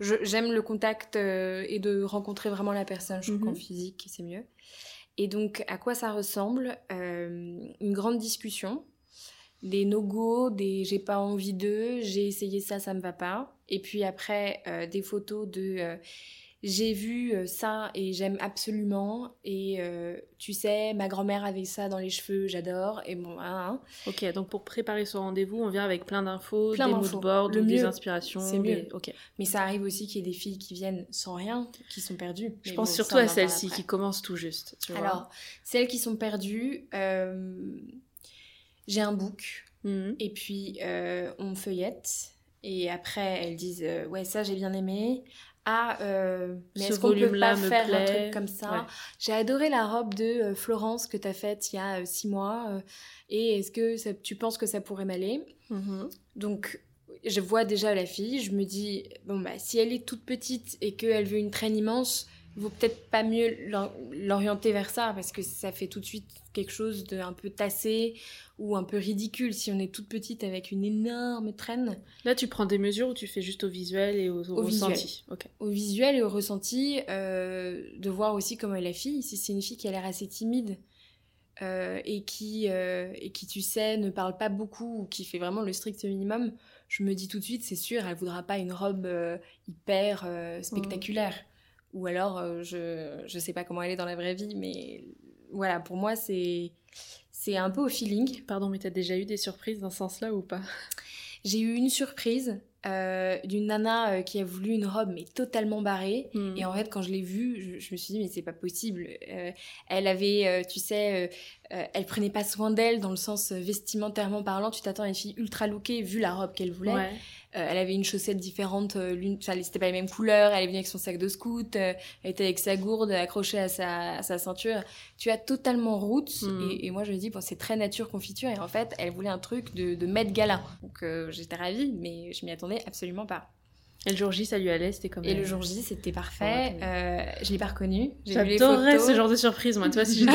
Speaker 3: J'aime le contact euh, et de rencontrer vraiment la personne. Je trouve
Speaker 1: Mhm.
Speaker 3: qu'en physique, c'est mieux. Et donc, à quoi ça ressemble Euh, Une grande discussion, des no-go, des j'ai pas envie d'eux, j'ai essayé ça, ça me va pas. Et puis après, euh, des photos de j'ai vu euh, ça et j'aime absolument. Et euh, tu sais, ma grand-mère avait ça dans les cheveux, j'adore. Et bon, hein, hein.
Speaker 1: Ok, donc pour préparer ce rendez-vous, on vient avec plein d'infos,
Speaker 3: Plein
Speaker 1: des moodboards, ou des inspirations.
Speaker 3: c'est
Speaker 1: des-
Speaker 3: mieux.
Speaker 1: Ok.
Speaker 3: Mais ça arrive aussi qu'il y ait des filles qui viennent sans rien, qui sont perdues.
Speaker 1: Je
Speaker 3: Mais
Speaker 1: pense
Speaker 3: bon,
Speaker 1: surtout à celles-ci qui commencent tout juste. Tu vois.
Speaker 3: Alors, celles qui sont perdues, euh, j'ai un book
Speaker 1: Mhm.
Speaker 3: et puis euh, on feuillette et après elles disent euh, ouais ça j'ai bien aimé. Ah, euh, mais
Speaker 1: Ce
Speaker 3: est-ce qu'on peut pas
Speaker 1: me
Speaker 3: faire un
Speaker 1: plaît.
Speaker 3: truc comme ça
Speaker 1: Ouais.
Speaker 3: J'ai adoré la robe de euh, Florence que t'as faite il y a euh, six mois. euh, et est-ce que ça- tu penses que ça pourrait m'aller
Speaker 1: Mhm.
Speaker 3: donc, je vois déjà la fille, je me dis, bon, bah, si elle est toute petite et qu'elle veut une traîne immense, vaut peut-être pas mieux l'or- l'orienter vers ça, parce que ça fait tout de suite quelque chose de un peu tassé ou un peu ridicule si on est toute petite avec une énorme traîne.
Speaker 1: Là, tu prends des mesures ou tu fais juste au visuel et au, au
Speaker 3: Au visuel.
Speaker 1: ressenti.
Speaker 3: Au visuel et au ressenti, euh, de voir aussi comment est la fille, si c'est une fille qui a l'air assez timide. euh, et qui euh, et qui tu sais ne parle pas beaucoup ou qui fait vraiment le strict minimum je me dis tout de suite c'est sûr elle voudra pas une robe hyper spectaculaire ou alors euh, je je sais pas comment elle est dans la vraie vie mais voilà pour moi c'est c'est un peu au feeling
Speaker 1: Pardon, mais t'as déjà eu des surprises dans ce sens-là ou pas?
Speaker 3: J'ai eu une surprise euh, d'une nana euh, qui a voulu une robe mais totalement barrée
Speaker 1: Mhm.
Speaker 3: et en fait, quand je l'ai vue, je, je me suis dit, mais c'est pas possible. Euh, elle avait, tu sais, euh, elle prenait pas soin d'elle dans le sens vestimentairement parlant. Tu t'attends à une fille ultra lookée vu la robe qu'elle voulait.
Speaker 1: Ouais.
Speaker 3: Euh, elle avait une chaussette différente, euh, l'une, enfin, c'était pas les mêmes couleurs. Elle est venue avec son sac de scout, euh, elle était avec sa gourde accrochée à sa, à sa ceinture. Tu as totalement roots.
Speaker 1: Mm.
Speaker 3: Et, et moi, je me dis, bon, c'est très nature confiture. Et en fait, elle voulait un truc de, de Met Gala. Donc, euh, j'étais ravie, mais je m'y attendais absolument pas.
Speaker 1: Et le jour J, ça lui allait, c'était comme.
Speaker 3: Et le? jour J, c'était parfait. Euh, je l'ai pas reconnu. Photos.
Speaker 1: ce genre de surprise, moi. Tu vois, si j'étais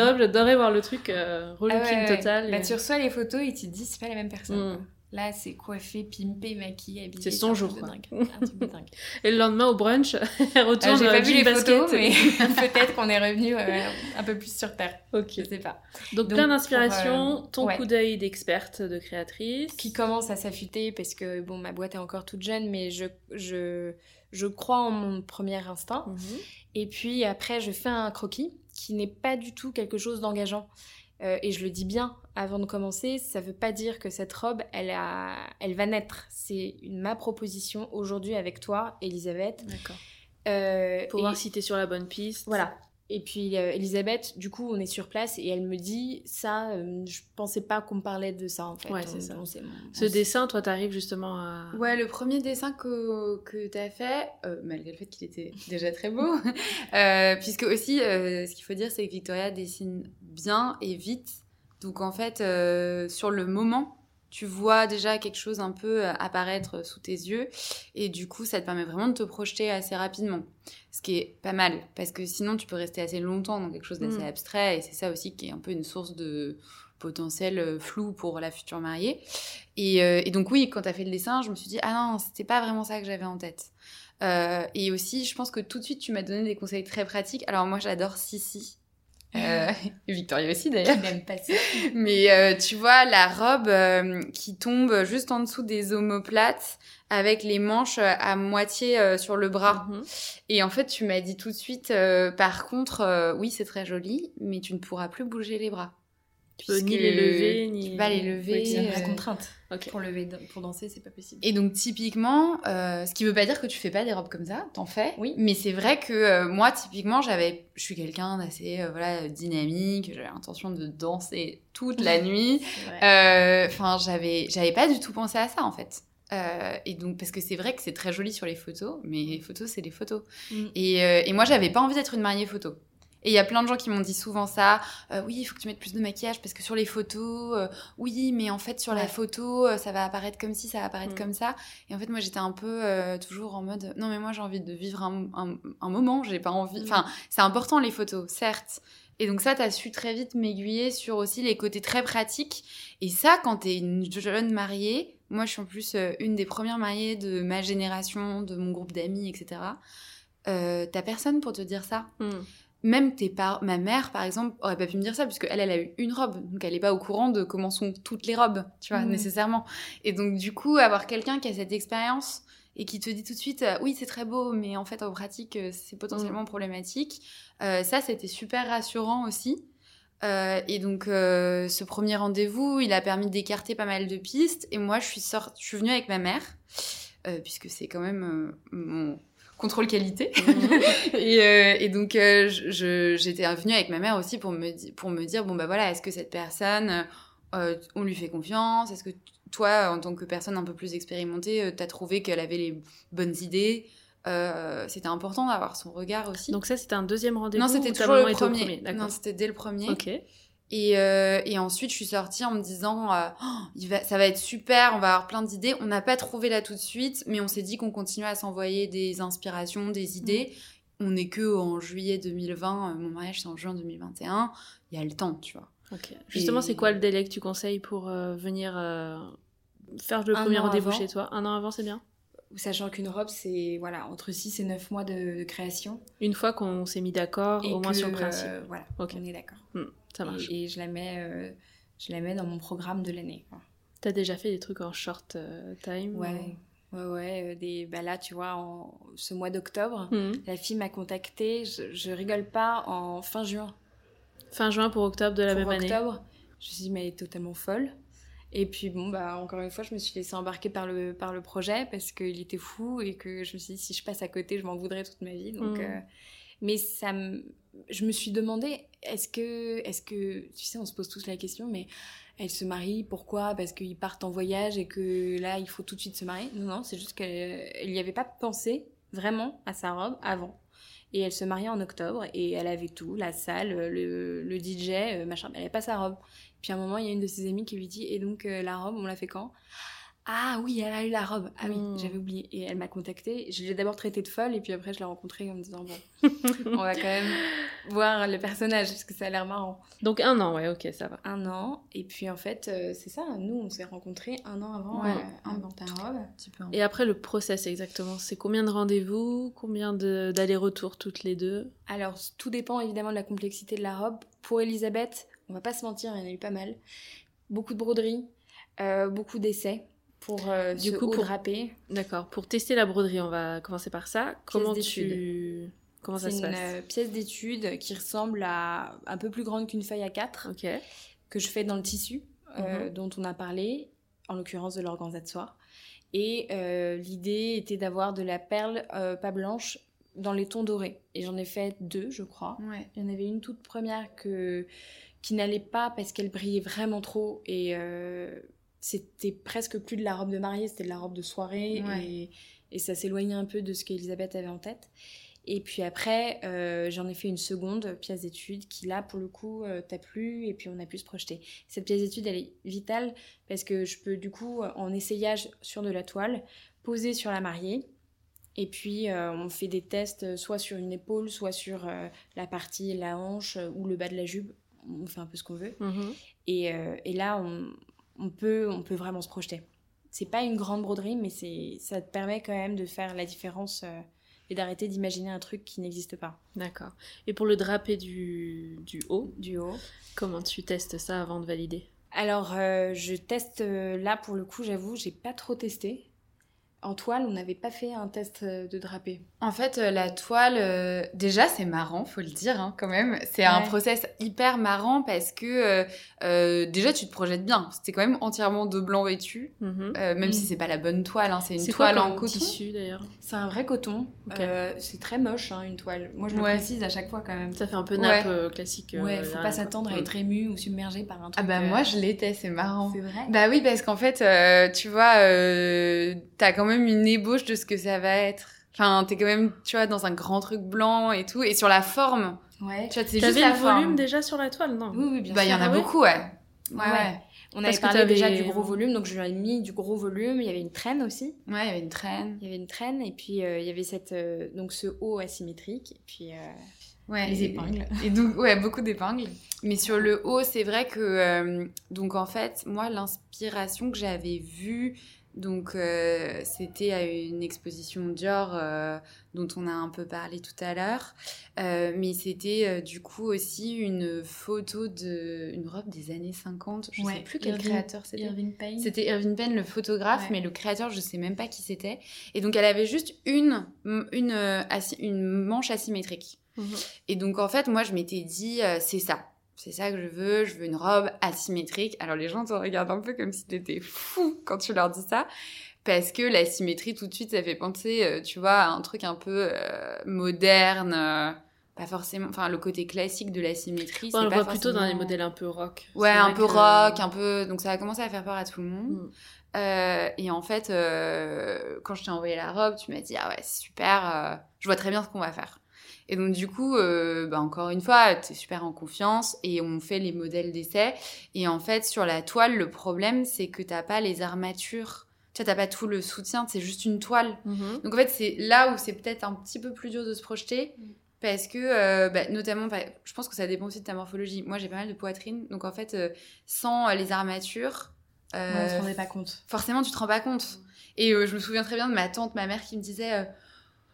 Speaker 1: robe, j'adorerais voir le truc euh,
Speaker 3: Ah
Speaker 1: relooking
Speaker 3: ouais.
Speaker 1: total.
Speaker 3: Bah,
Speaker 1: et-
Speaker 3: tu reçois les photos et tu te dis, c'est pas la même personne.
Speaker 1: Mm.
Speaker 3: Là, c'est coiffé, pimpé, maquillé, habillé.
Speaker 1: C'est son jour, quoi.
Speaker 3: dingue. Un truc de dingue.
Speaker 1: Et le lendemain au brunch, elle
Speaker 3: Euh,
Speaker 1: retourne
Speaker 3: J'ai pas
Speaker 1: euh,
Speaker 3: vu les
Speaker 1: basket.
Speaker 3: photos, mais peut-être qu'on est revenu euh, un peu plus sur terre.
Speaker 1: Ok.
Speaker 3: Je sais pas.
Speaker 1: Donc,
Speaker 3: Donc,
Speaker 1: plein d'inspiration,
Speaker 3: euh,
Speaker 1: ton
Speaker 3: ouais.
Speaker 1: coup d'œil d'experte, de créatrice.
Speaker 3: Qui commence à s'affûter parce que bon, ma boîte est encore toute jeune, mais je, je, je crois en mon premier instinct.
Speaker 1: Mhm.
Speaker 3: Et puis après, je fais un croquis qui n'est pas du tout quelque chose d'engageant. Euh, et je le dis bien avant de commencer, ça veut pas dire que cette robe, elle, a, elle va naître. C'est ma proposition aujourd'hui avec toi, Elisabeth.
Speaker 1: D'accord.
Speaker 3: Euh,
Speaker 1: Pour
Speaker 3: et-
Speaker 1: voir si t'es sur la bonne piste.
Speaker 3: Voilà. Et puis euh, Elisabeth, du coup, on est sur place et elle me dit ça. euh, je pensais pas qu'on me parlait de ça en fait.
Speaker 1: Ouais, c'est ça.
Speaker 3: on s'est- on
Speaker 1: Ce dessin, toi, t'arrives justement à.
Speaker 4: Ouais, le premier dessin que, que tu as fait, euh, malgré le fait qu'il était déjà très beau, euh, puisque aussi, euh, ce qu'il faut dire, c'est que Victoria dessine bien et vite. Donc en fait, euh, sur le moment, tu vois déjà quelque chose un peu euh, apparaître sous tes yeux. Et du coup, ça te permet vraiment de te projeter assez rapidement. Ce qui est pas mal, parce que sinon, tu peux rester assez longtemps dans quelque chose d'assez
Speaker 1: Mm.
Speaker 4: abstrait. Et c'est ça aussi qui est un peu une source de potentiel euh, flou pour la future mariée. Et, euh, et donc oui, quand tu as fait le dessin, je me suis dit, ah non, c'était pas vraiment ça que j'avais en tête. Euh, et aussi, je pense que tout de suite, tu m'as donné des conseils très pratiques. Alors moi, j'adore Sissi. Euh, et Victoria aussi d'ailleurs.
Speaker 3: même pas ça.
Speaker 4: Mais euh, tu vois, la robe euh, qui tombe juste en dessous des omoplates avec les manches euh, à moitié euh, sur le bras.
Speaker 1: Mhm.
Speaker 4: Et en fait, tu m'as dit tout de suite, euh, par contre, euh, oui, c'est très joli, mais tu ne pourras plus bouger les bras.
Speaker 1: Tu peux ni les lever,
Speaker 4: tu
Speaker 1: ni.
Speaker 4: peux pas les lever,
Speaker 3: C'est une
Speaker 4: euh,
Speaker 3: vraie contrainte.
Speaker 1: Ok.
Speaker 3: Pour lever, pour danser, c'est pas possible.
Speaker 4: Et donc typiquement, euh, ce qui veut pas dire que tu fais pas des robes comme ça, t'en fais.
Speaker 3: Oui.
Speaker 4: Mais c'est vrai que euh, moi typiquement, j'avais, je suis quelqu'un d'assez euh, voilà dynamique. J'avais l'intention de danser toute la nuit.
Speaker 3: C'est
Speaker 4: Enfin, j'avais, j'avais pas du tout pensé à ça en fait. Euh, et donc parce que c'est vrai que c'est très joli sur les photos, mais les photos c'est les photos.
Speaker 3: Mm.
Speaker 4: Et, euh, et moi j'avais pas envie d'être une mariée photo. Et il y a plein de gens qui m'ont dit souvent ça. Euh, oui, il faut que tu mettes plus de maquillage parce que sur les photos, euh, oui, mais en fait sur la photo, euh, ça va apparaître comme ci, ça va apparaître
Speaker 1: Mm.
Speaker 4: comme ça. Et en fait, moi j'étais un peu toujours en mode non, mais moi j'ai envie de vivre un, un, un moment, j'ai pas envie.
Speaker 3: Mm.
Speaker 4: Enfin, c'est important les photos, certes. Et donc ça, t'as su très vite m'aiguiller sur aussi les côtés très pratiques. Et ça, quand t'es une jeune mariée, moi je suis en plus une des premières mariées de ma génération, de mon groupe d'amis, etc. Euh, t'as personne pour te dire ça.
Speaker 1: Mhm.
Speaker 4: Même tes par ma mère, par exemple, aurait pas pu me dire ça, puisque elle, elle a eu une robe. Donc elle est pas au courant de comment sont toutes les robes, tu vois,
Speaker 3: Mhm.
Speaker 4: nécessairement. Et donc du coup, avoir quelqu'un qui a cette expérience et qui te dit tout de suite, euh, oui, c'est très beau, mais en fait, en pratique, euh, c'est potentiellement problématique. Euh, ça, c'était super rassurant aussi. Et donc, ce premier rendez-vous, il a permis d'écarter pas mal de pistes. Et moi, je suis, sort... je suis venue avec ma mère, puisque c'est quand même mon contrôle qualité. et, euh, et donc, euh, j'étais venue avec ma mère aussi pour me, pour me dire, bon, bah voilà, est-ce que cette personne, euh, on lui fait confiance? Est-ce que toi, en tant que personne un peu plus expérimentée, t'as trouvé qu'elle avait les bonnes idées? C'était important d'avoir son regard aussi.
Speaker 1: Donc ça, c'était un deuxième rendez-vous
Speaker 4: non, c'était
Speaker 1: ta
Speaker 4: toujours le premier?
Speaker 1: D'accord.
Speaker 4: non, c'était dès le premier.
Speaker 1: Ok.
Speaker 4: Et, euh, et ensuite, je suis sortie en me disant, euh, Oh, il va, ça va être super, on va avoir plein d'idées. On n'a pas trouvé là tout de suite, mais on s'est dit qu'on continuait à s'envoyer des inspirations, des idées. On n'est que en juillet 2020, euh, mon mariage c'est en juin 2021. Il y a le temps, tu vois.
Speaker 1: Ok. Justement,
Speaker 4: Et-
Speaker 1: c'est quoi le délai que tu conseilles pour euh, venir faire le premier rendez-vous chez toi? Un an avant, c'est bien?
Speaker 3: Sachant qu'une robe, c'est voilà, entre 6 et 9 mois de, de création.
Speaker 1: Une fois qu'on s'est mis d'accord, au moins
Speaker 3: que,
Speaker 1: sur le principe.
Speaker 3: euh, voilà,
Speaker 1: Ok.
Speaker 3: on est d'accord.
Speaker 1: Ça marche.
Speaker 3: Et, et je, la mets, euh, je la mets dans mon programme de l'année.
Speaker 1: T'as déjà fait des trucs en short euh, time
Speaker 3: Ouais, ouais, ouais. Des, bah là, tu vois, en, ce mois d'octobre,
Speaker 1: Mhm.
Speaker 3: la fille m'a contactée, je, je rigole pas, en fin juin.
Speaker 1: Fin juin pour octobre de la
Speaker 3: pour
Speaker 1: même année.
Speaker 3: octobre. Je me suis dit, mais elle est totalement folle. Et puis bon, bah encore une fois, je me suis laissée embarquer par le, par le projet parce qu'il était fou et que je me suis dit, si je passe à côté, je m'en voudrais toute ma vie. Donc,
Speaker 1: Mm.
Speaker 3: euh, Mais ça me... je me suis demandé, est-ce que, est-ce que, tu sais, on se pose tous la question, mais elle se marie, pourquoi? Parce qu'ils partent en voyage et que là, il faut tout de suite se marier? Non, non, c'est juste qu'elle n'y avait pas pensé vraiment à sa robe avant. Et elle se mariait en octobre et elle avait tout, la salle, le, le DJ, euh, machin. Elle n'avait pas sa robe. Puis à un moment, il y a une de ses amies qui lui dit Et donc, euh, la robe, on l'a fait quand? Ah oui, elle a eu la robe. Ah oui,
Speaker 1: Mm.
Speaker 3: j'avais oublié. Et elle m'a contactée. Je l'ai d'abord traitée de folle et puis après je l'ai rencontrée en me disant bon, on va quand même voir le personnage parce que ça a l'air marrant.
Speaker 1: Donc un an, ouais, ok, ça va.
Speaker 3: Un an et puis en fait euh, c'est ça. Nous on s'est rencontrés un an avant
Speaker 4: Ouais,
Speaker 3: euh,
Speaker 4: un
Speaker 3: avant ta robe.
Speaker 4: Un petit peu.
Speaker 1: Et après, le process exactement, c'est combien de rendez-vous, combien de- d'allers-retours toutes les deux?
Speaker 3: Alors tout dépend évidemment de la complexité de la robe. Pour Elisabeth, on va pas se mentir, il y en a eu pas mal. Beaucoup de broderies, euh, beaucoup d'essais pour euh,
Speaker 1: Du
Speaker 3: ce
Speaker 1: coup, pour-. D'accord, pour tester la broderie, on va commencer par ça. Comment tu... Comment ça
Speaker 3: C'est
Speaker 1: se
Speaker 3: une
Speaker 1: passe
Speaker 3: euh, pièce d'étude qui ressemble à un peu plus grande qu'une feuille à 4
Speaker 1: Ok.
Speaker 3: que je fais dans le tissu euh,
Speaker 1: Mhm.
Speaker 3: dont on a parlé, en l'occurrence de l'organza de soie. Et euh, l'idée était d'avoir de la perle euh, pas blanche dans les tons dorés. Et j'en ai fait deux, je crois.
Speaker 4: Ouais.
Speaker 3: Il y en avait une toute première que, qui n'allait pas parce qu'elle brillait vraiment trop et euh, c'était presque plus de la robe de mariée, c'était de la robe de soirée
Speaker 4: Ouais.
Speaker 3: et, et ça s'éloignait un peu de ce qu'Elisabeth avait en tête. Et puis après, euh, j'en ai fait une seconde pièce d'étude qui là, pour le coup, euh, t'a plu et puis on a pu se projeter. Cette pièce d'étude, elle est vitale parce que je peux du coup, en essayage sur de la toile, poser sur la mariée. Et puis, euh, on fait des tests soit sur une épaule, soit sur euh, la partie, la hanche euh, ou le bas de la jupe. On fait un peu ce qu'on veut.
Speaker 1: Mhm.
Speaker 3: Et, euh, et là, on, on peut, on peut vraiment se projeter. C'est pas une grande broderie, mais ça te permet quand même de faire la différence euh, et d'arrêter d'imaginer un truc qui n'existe pas.
Speaker 1: D'accord. Et pour le drapé du, du haut,
Speaker 3: Du haut.
Speaker 1: comment tu testes ça avant de valider?
Speaker 3: Alors, euh, je teste euh, là pour le coup, j'avoue, j'ai pas trop testé. En toile, on n'avait pas fait un test euh, de drapé.
Speaker 4: En fait, euh, la toile, euh, déjà, c'est marrant, faut le dire, hein, quand même. C'est un process hyper marrant parce que, euh, euh, déjà, tu te projettes bien. C'était quand même entièrement de blanc vêtu,
Speaker 1: Mhm.
Speaker 4: euh, même
Speaker 3: Mm.
Speaker 4: si c'est pas la bonne toile, hein, c'est une
Speaker 1: quoi
Speaker 4: toile en coton.
Speaker 1: tissu d'ailleurs?
Speaker 3: C'est un vrai coton. Euh, c'est très moche, hein, une toile. Moi, je le
Speaker 4: Ouais.
Speaker 3: précise à chaque fois quand même.
Speaker 1: Ça fait un peu
Speaker 4: Ouais.
Speaker 1: nappe euh, classique. euh,
Speaker 3: Ouais, faut pas s'attendre à
Speaker 1: Mm.
Speaker 3: être ému ou submergé par un truc.
Speaker 4: Ah bah
Speaker 3: euh,
Speaker 4: moi, je l'étais, c'est marrant.
Speaker 3: C'est vrai?
Speaker 4: Bah oui, parce qu'en fait, euh, tu vois, euh, t'as quand même une ébauche de ce que ça va être. Enfin, t'es quand même, tu vois, dans un grand truc blanc et tout. Et sur la forme,
Speaker 3: Ouais.
Speaker 4: tu vois, c'est juste la
Speaker 1: le volume
Speaker 4: forme.
Speaker 1: déjà sur la toile, non
Speaker 3: Oui, oui, bien
Speaker 4: Bah, il y
Speaker 3: sûr.
Speaker 4: en a
Speaker 1: Ah ouais
Speaker 4: beaucoup, ouais. Ouais,
Speaker 3: Ouais.
Speaker 4: ouais.
Speaker 3: On
Speaker 1: Parce
Speaker 3: avait parlé déjà du gros volume, donc je lui ai mis du gros volume. Il y avait une traîne aussi.
Speaker 4: Ouais, il y avait une traîne.
Speaker 3: Il y avait une traîne et puis euh, il y avait cette, euh, donc ce haut asymétrique. Et puis euh,
Speaker 4: Ouais,
Speaker 3: les
Speaker 4: et-
Speaker 3: épingles.
Speaker 4: Et donc, ouais, beaucoup d'épingles. Mais sur le haut, c'est vrai que, euh, donc en fait, moi, l'inspiration que j'avais vue, donc euh, c'était à une exposition Dior euh, dont on a un peu parlé tout à l'heure. Euh, mais c'était du coup aussi une photo de une robe des années 50. Je
Speaker 3: Ouais,
Speaker 4: sais plus quel
Speaker 3: Irving-
Speaker 4: créateur c'était.
Speaker 3: Irving Payne.
Speaker 4: C'était Irving Penn, le photographe,
Speaker 3: Ouais.
Speaker 4: mais le créateur, je sais même pas qui c'était. Et donc, elle avait juste une, une, manche asymétrique.
Speaker 1: Mhm.
Speaker 4: Et donc, en fait, moi, je m'étais dit, c'est ça. C'est ça que je veux. Je veux une robe asymétrique. Alors, les gens te regardent un peu comme si t'étais fou quand tu leur dis ça. Parce que la symétrie, tout de suite, ça fait penser, euh, tu vois, à un truc un peu euh, moderne. euh, pas forcément. Enfin, le côté classique de la symétrie.
Speaker 1: Ouais, on le voit plutôt dans les modèles un peu rock.
Speaker 4: Ouais, un peu
Speaker 1: que-
Speaker 4: rock, un peu. Donc ça a commencé à faire peur à tout le monde.
Speaker 1: Mm.
Speaker 4: Euh, et en fait, quand je t'ai envoyé la robe, tu m'as dit ah ouais c'est super, je vois très bien ce qu'on va faire. Et donc du coup, euh, bah, encore une fois, t'es super en confiance et on fait les modèles d'essai. Et en fait, sur la toile, le problème c'est que t'as pas les armatures. Tu vois, t'as pas tout le soutien, c'est juste une toile.
Speaker 1: Mhm.
Speaker 4: Donc en fait, c'est là où c'est peut-être un petit peu plus dur de se projeter.
Speaker 3: Mm.
Speaker 4: Parce que, euh, bah, notamment, bah, je pense que ça dépend aussi de ta morphologie. Moi, j'ai pas mal de poitrine. Donc en fait, euh, sans euh, les armatures, euh,
Speaker 3: Ouais, on se rendait pas compte.
Speaker 4: forcément, tu te rends pas compte. Et euh, je me souviens très bien de ma tante, ma mère, qui me disait euh,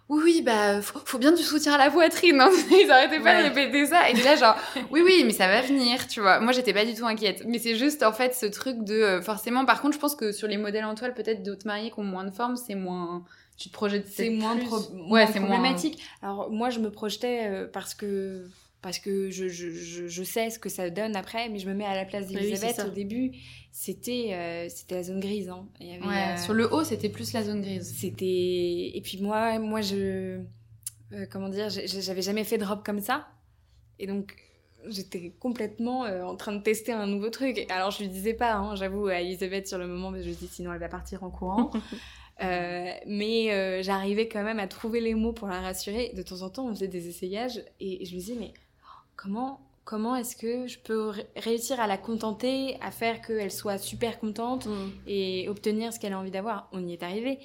Speaker 4: Oui, oui, bah, faut, faut bien du soutien à la poitrine. hein. Ils arrêtaient pas
Speaker 3: Ouais.
Speaker 4: de répéter ça. Et déjà, genre, oui, oui, mais ça va venir, tu vois. Moi, j'étais pas du tout inquiète. Mais c'est juste, en fait, ce truc de. euh, forcément, par contre, je pense que sur les modèles en toile, peut-être d'autres mariés qui ont moins de forme, c'est moins. Tu te projettes
Speaker 3: C'est moins, pro-
Speaker 4: Ouais,
Speaker 3: moins- problématique. Alors moi, je me projetais euh, parce que parce que je, je, je, sais ce que ça donne après, mais je me mets à la place
Speaker 1: oui,
Speaker 3: d'Elisabeth. Au début, c'était euh, c'était la zone grise. Hein. Il y avait,
Speaker 4: Ouais,
Speaker 3: euh,
Speaker 4: sur le haut, c'était plus la zone grise.
Speaker 3: C'était et puis moi moi je euh, comment dire, j'avais jamais fait de robe comme ça. Et donc, j'étais complètement en train de tester un nouveau truc. Alors, je lui disais pas, hein, j'avoue, à Elisabeth sur le moment, parce que je dis sinon elle va partir en courant. Euh, mais euh, j'arrivais quand même à trouver les mots pour la rassurer. De temps en temps, on faisait des essayages et je me disais, mais comment, comment est-ce que je peux ré- réussir à la contenter, à faire qu'elle soit super contente
Speaker 1: Mm.
Speaker 3: et obtenir ce qu'elle a envie d'avoir? On y est arrivé.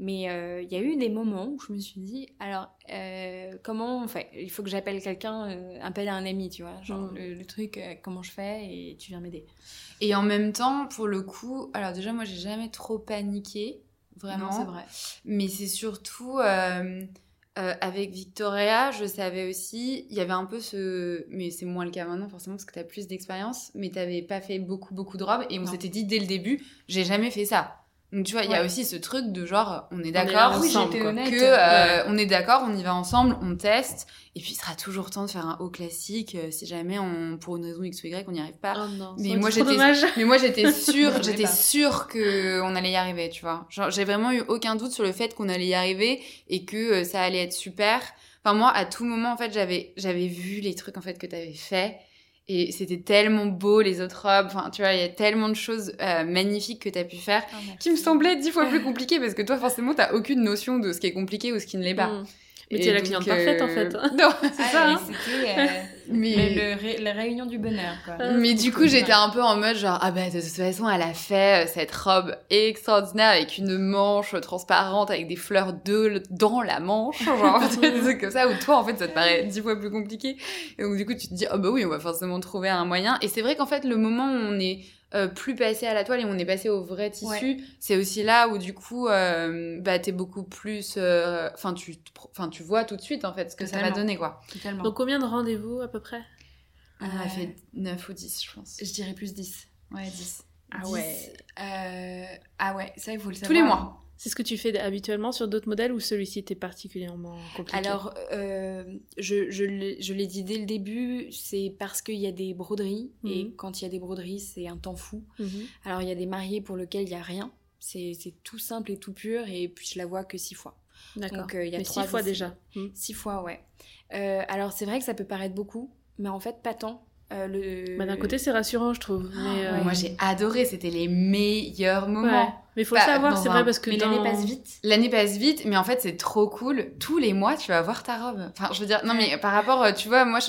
Speaker 3: Mais euh, il y a eu des moments où je me suis dit, alors, euh, comment on fait? Il faut que j'appelle quelqu'un, euh, appelle un ami, tu vois, genre
Speaker 1: Mm.
Speaker 3: le, le truc, euh, comment je fais et tu viens m'aider.
Speaker 4: Et en même temps, pour le coup, alors déjà, moi, j'ai jamais trop paniqué, vraiment.
Speaker 3: C'est vrai.
Speaker 4: Mais c'est surtout euh, avec Victoria, je savais aussi, il y avait un peu ce. Mais c'est moins le cas maintenant, forcément, parce que tu as plus d'expérience, mais tu pas fait beaucoup, beaucoup de robes. Et on s'était dit dès le début, j'ai jamais fait ça. Donc tu vois, il y a aussi ce truc de genre, on est d'accord,
Speaker 1: Oui,
Speaker 4: que euh,
Speaker 1: Ouais.
Speaker 4: on est d'accord, on y va ensemble, on teste, et puis il sera toujours temps de faire un haut classique euh, si jamais on, pour une raison X ou Y, on n'y arrive pas.
Speaker 1: Oh non,
Speaker 4: Mais moi, j'étais-. Mais moi, j'étais sûre, j'étais
Speaker 3: pas.
Speaker 4: sûre que on allait y arriver, tu vois. Genre, j'ai vraiment eu aucun doute sur le fait qu'on allait y arriver et que euh, ça allait être super. Enfin, moi, à tout moment, en fait, j'avais, j'avais vu les trucs, en fait, que t'avais fait. Et c'était tellement beau, les autres robes. Enfin, tu vois, il y a tellement de choses euh, magnifiques que t'as pu faire qui me semblaient dix fois plus compliquées parce que toi, forcément, t'as aucune notion de ce qui est compliqué ou ce qui ne l'est pas.
Speaker 1: Mm. Mais t'es la cliente
Speaker 4: euh,
Speaker 1: parfaite en fait.
Speaker 4: Non, c'est
Speaker 3: Ah,
Speaker 4: ça. hein.
Speaker 3: Euh,
Speaker 4: Mais...
Speaker 3: le- le ré- la réunion du bonheur, quoi.
Speaker 1: Ah,
Speaker 4: Mais du coup, j'étais un peu en mode genre, ah bah de toute façon, elle a fait euh, cette robe extraordinaire avec une manche transparente avec des fleurs de dans la manche, genre tu vois, des trucs comme ça, où toi, en fait, ça te paraît dix fois plus compliqué. Et donc, du coup, tu te dis, ah bah oui, on va forcément trouver un moyen. Et c'est vrai qu'en fait, le moment où on est euh, plus passé à la toile et on est passé au vrai tissu,
Speaker 3: Ouais.
Speaker 4: c'est aussi là où, du coup, euh, bah t'es beaucoup plus... euh, Enfin, tu, enfin, tu vois tout de suite, en fait, ce que ça va donner, quoi.
Speaker 3: Totalement.
Speaker 1: Donc combien de rendez-vous à peu près?
Speaker 4: On a
Speaker 3: Euh,
Speaker 4: fait 9 ou 10, je pense.
Speaker 3: je dirais plus 10.
Speaker 4: Ouais, 10.
Speaker 3: Ah
Speaker 4: 10.
Speaker 3: ouais. Euh, ah ouais, ça, il faut le savoir.
Speaker 4: Tous les mois.
Speaker 1: C'est ce que tu fais habituellement sur d'autres modèles ou celui-ci était particulièrement compliqué?
Speaker 3: Alors, euh, je, je l'ai je l'ai dit dès le début, c'est parce qu'il y a des broderies, et
Speaker 1: Mhm.
Speaker 3: quand il y a des broderies, c'est un temps fou.
Speaker 1: Mhm.
Speaker 3: Alors, il y a des mariés pour lesquels il n'y a rien, c'est tout simple et tout pur, et puis je la vois que six fois.
Speaker 1: D'accord.
Speaker 3: Donc, euh, il y a
Speaker 1: Mais
Speaker 3: trois
Speaker 1: six fois déjà. Mm.
Speaker 3: Six fois, ouais. Euh, alors, c'est vrai que ça peut paraître beaucoup, mais en fait, pas tant. Euh, le...
Speaker 1: Bah, D'un côté, c'est rassurant, je trouve. Mais, euh.
Speaker 4: Moi, j'ai adoré, c'était les meilleurs moments.
Speaker 1: ouais. Mais il faut
Speaker 4: Bah,
Speaker 1: le savoir, c'est
Speaker 4: un-
Speaker 1: vrai, parce que
Speaker 3: Mais
Speaker 1: dans...
Speaker 3: l'année passe vite.
Speaker 4: L'année passe vite, mais en fait, c'est trop cool. Tous les mois, tu vas voir ta robe. Enfin, je veux dire, non, mais par rapport, euh, tu vois, moi,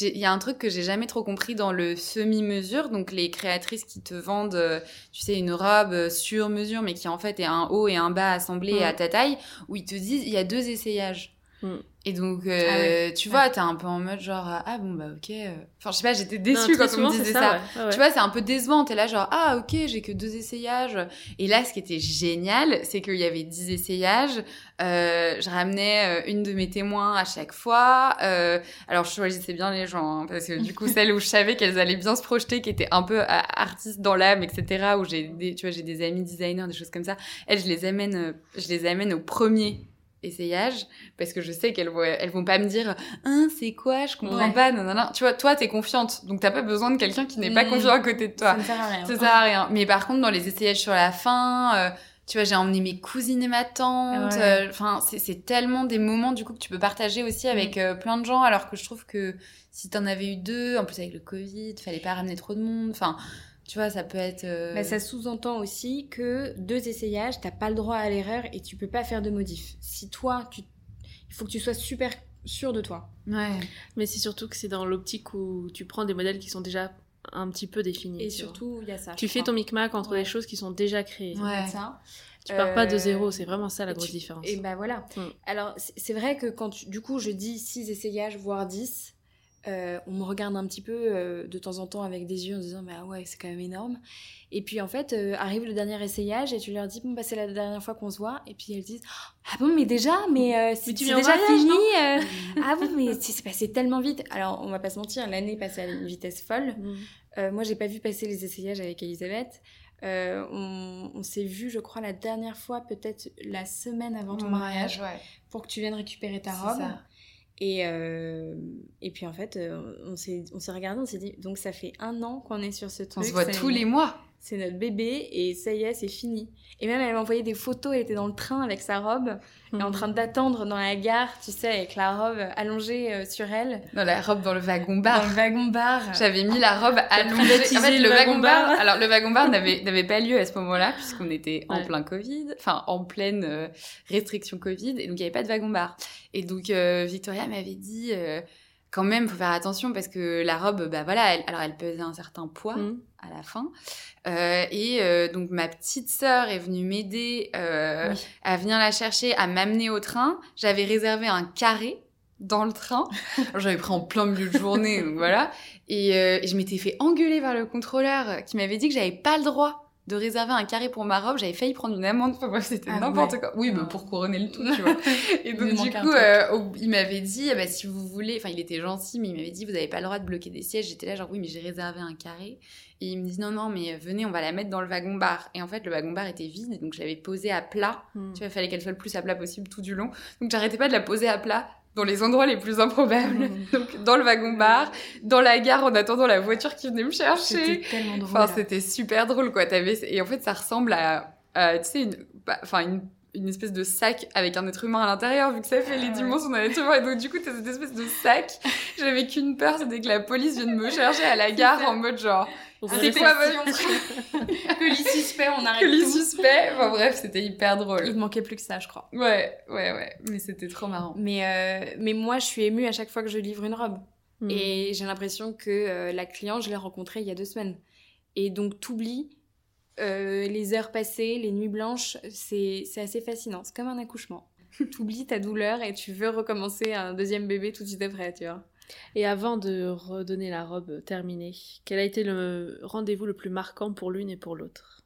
Speaker 4: il y a un truc que j'ai jamais trop compris dans le semi-mesure. Donc, les créatrices qui te vendent, tu sais, une robe sur mesure, mais qui en fait est un haut et un bas assemblés à ta taille, où ils te disent, il y a deux essayages.
Speaker 1: Mm.
Speaker 4: Et donc, euh,
Speaker 3: Ah ouais.
Speaker 4: tu vois, t'es un peu en mode genre, ah bon, bah ok. euh. Enfin, je sais pas, j'étais déçue quand on
Speaker 1: souvent,
Speaker 4: me
Speaker 1: c'est
Speaker 4: disait
Speaker 1: ça.
Speaker 4: ça.
Speaker 1: ouais. Ouais, ouais.
Speaker 4: Tu vois, c'est un peu décevant. T'es là, genre, ah, ok, j'ai que deux essayages. Et là, ce qui était génial, c'est qu'il y avait dix essayages. Euh, je ramenais euh, une de mes témoins à chaque fois. Euh, alors, je choisissais bien les gens, hein, parce que du coup, celles où je savais qu'elles allaient bien se projeter, qui étaient un peu euh, artistes dans l'âme, etc., où j'ai des, tu vois, j'ai des amis designers, des choses comme ça. Elles, je les amène, euh, je les amène au premier essayage parce que je sais qu'elles vont elles vont pas me dire hein c'est quoi je comprends
Speaker 3: Ouais.
Speaker 4: pas non, non, non. tu vois toi t'es confiante donc t'as pas besoin de quelqu'un qui n'est pas
Speaker 3: Mm.
Speaker 4: confiant à côté de toi
Speaker 3: Ça ne sert à rien.
Speaker 4: ça sert à rien. Mais par contre, dans les essayages sur la fin, euh, tu vois, j'ai emmené mes cousines et ma tante.
Speaker 3: Ouais.
Speaker 4: euh, Enfin, c'est c'est tellement des moments du coup que tu peux partager aussi avec
Speaker 3: Mm.
Speaker 4: euh, plein de gens. Alors que je trouve que si t'en avais eu deux, en plus avec le Covid, fallait pas ramener trop de monde. Enfin, tu vois, ça peut être. euh,
Speaker 3: Bah, ça sous-entend aussi que deux essayages, t'as pas le droit à l'erreur et tu peux pas faire de modif. Si toi, tu... il faut que tu sois super sûr de toi.
Speaker 4: Ouais.
Speaker 1: Mais c'est surtout que c'est dans l'optique où tu prends des modèles qui sont déjà un petit peu définis.
Speaker 3: Et surtout, il y a ça.
Speaker 1: tu fais
Speaker 3: crois.
Speaker 1: ton micmac entre
Speaker 3: Ouais.
Speaker 1: les choses qui sont déjà créées.
Speaker 4: Ouais.
Speaker 3: Ça.
Speaker 1: Tu pars pas de
Speaker 3: Euh,
Speaker 1: zéro, c'est vraiment ça la grosse
Speaker 3: tu-
Speaker 1: différence.
Speaker 3: Et ben voilà.
Speaker 1: Mm.
Speaker 3: Alors, c'est c'est vrai que quand tu- du coup je dis 6 essayages, voire 10, euh, on me regarde un petit peu euh, de temps en temps avec des yeux en disant bah ouais c'est quand même énorme et puis en fait euh, arrive le dernier essayage et tu leur dis bon bah c'est la dernière fois qu'on se voit et puis elles disent ah bon mais déjà mais c'est déjà
Speaker 1: mariage,
Speaker 3: fini ah bon mais c'est passé tellement vite alors on va pas se mentir l'année passée à une vitesse folle
Speaker 1: Mm.
Speaker 3: euh, moi, j'ai pas vu passer les essayages avec Elisabeth. On on s'est vu, je crois, la dernière fois, peut-être la semaine avant ton mariage,
Speaker 4: ouais.
Speaker 3: pour que tu viennes récupérer ta
Speaker 4: C'est
Speaker 3: robe.
Speaker 4: ça.
Speaker 3: Et, euh, et puis en fait, euh, on s'est on s'est regardé, on s'est dit, donc ça fait un an qu'on est sur ce truc.
Speaker 4: On se voit tous les mois.
Speaker 3: C'est notre bébé et ça y est, c'est fini. Et même elle m'a envoyé des photos, elle était dans le train avec sa robe et en train d'attendre dans la gare, tu sais, avec la robe allongée euh, sur elle.
Speaker 4: Dans la robe dans le wagon-bar.
Speaker 3: Dans le wagon-bar.
Speaker 4: J'avais mis la robe allongée. En fait, le wagon-bar, alors le wagon-bar n'avait, n'avait pas lieu à ce moment-là puisqu'on était en
Speaker 1: Ouais.
Speaker 4: plein Covid, enfin en pleine euh, restriction Covid et donc il n'y avait pas de wagon-bar. Et donc euh, Victoria m'avait dit quand même faut faire attention parce que la robe, bah voilà, elle, alors elle pesait un certain poids
Speaker 1: Mhm.
Speaker 4: à la fin. Euh, et euh, donc ma petite sœur est venue m'aider euh,
Speaker 3: Oui.
Speaker 4: à venir la chercher, à m'amener au train. J'avais réservé un carré dans le train. J'avais pris en plein milieu de journée, donc voilà. Et, et je m'étais fait engueuler par le contrôleur qui m'avait dit que j'avais pas le droit de réserver un carré pour ma robe. J'avais failli prendre une amende. Enfin bref, c'était
Speaker 3: Ah
Speaker 4: n'importe
Speaker 3: ouais.
Speaker 4: quoi. Oui, bah, pour couronner le tout, tu vois. Et donc du coup, euh, il m'avait dit, ah bah, si vous voulez, enfin il était gentil, mais il m'avait dit, vous n'avez pas le droit de bloquer des sièges. J'étais là genre, oui, mais j'ai réservé un carré. Et il me dit, non, non, mais venez, on va la mettre dans le wagon-bar. Et en fait, le wagon-bar était vide, donc je l'avais posé à plat.
Speaker 1: Mhm.
Speaker 4: Tu vois, il fallait qu'elle soit le plus à plat possible tout du long. Donc j'arrêtais pas de la poser à plat dans les endroits les plus improbables. Donc dans le wagon-bar, dans la gare en attendant la voiture qui venait me chercher.
Speaker 3: C'était tellement drôle.
Speaker 4: Enfin, c'était super drôle, quoi. T'avais... Et en fait, ça ressemble à, à, tu sais, une, bah, enfin, une, une espèce de sac avec un être humain à l'intérieur, vu que ça fait les
Speaker 3: ouais.
Speaker 4: dimensions d'un être humain. Et donc, du coup, t'as cette espèce de sac. J'avais qu'une peur, c'était que la police vienne me chercher à la gare en mode genre, c'est quoi votre
Speaker 3: Police suspect, on arrête
Speaker 4: que les
Speaker 3: tout.
Speaker 4: suspects? Enfin, bref, c'était hyper drôle.
Speaker 3: Il manquait plus que ça, je crois.
Speaker 4: Ouais, ouais, ouais. Mais c'était trop marrant.
Speaker 3: Mais, euh, mais moi, je suis émue à chaque fois que je livre une robe.
Speaker 1: Mhm.
Speaker 3: Et j'ai l'impression que euh, la cliente, je l'ai rencontrée il y a deux semaines. Et donc, t'oublies euh, les heures passées, les nuits blanches. C'est c'est assez fascinant. C'est comme un accouchement. T'oublies ta douleur et tu veux recommencer un deuxième bébé tout de suite après, tu vois.
Speaker 1: Et avant de redonner la robe terminée, quel a été le rendez-vous le plus marquant pour l'une et pour l'autre?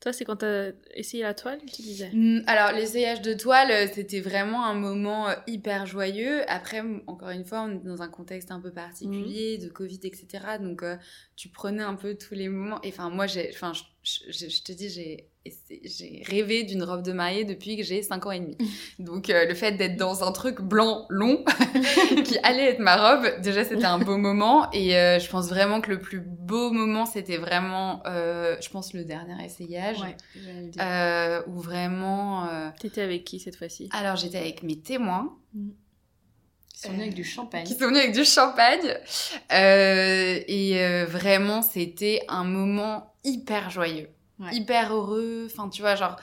Speaker 1: Toi, c'est quand t'as essayé la toile, tu disais?
Speaker 4: Mm, Alors, l'essayage de toile, euh, c'était vraiment un moment euh, hyper joyeux. Après, encore une fois, on est dans un contexte un peu particulier, de Covid, etc. Donc, euh, tu prenais un peu tous les moments. Et enfin, moi, j'ai, enfin, je, je- je te dis, j'ai, j'ai rêvé d'une robe de mariée depuis que j'ai 5 ans et demi. Donc, euh, le fait d'être dans un truc blanc, long, qui allait être ma robe, déjà, c'était un beau moment. Et euh, je pense vraiment que le plus beau moment, c'était vraiment, euh, je pense, le dernier essayage.
Speaker 3: le.
Speaker 4: Euh, où vraiment. euh,
Speaker 1: T'étais avec qui cette fois-ci?
Speaker 4: Alors j'étais avec mes témoins
Speaker 3: Ils sont venus avec du champagne.
Speaker 4: qui sont venus avec du champagne Euh, et euh, vraiment c'était un moment hyper joyeux, Hyper heureux. Enfin tu vois genre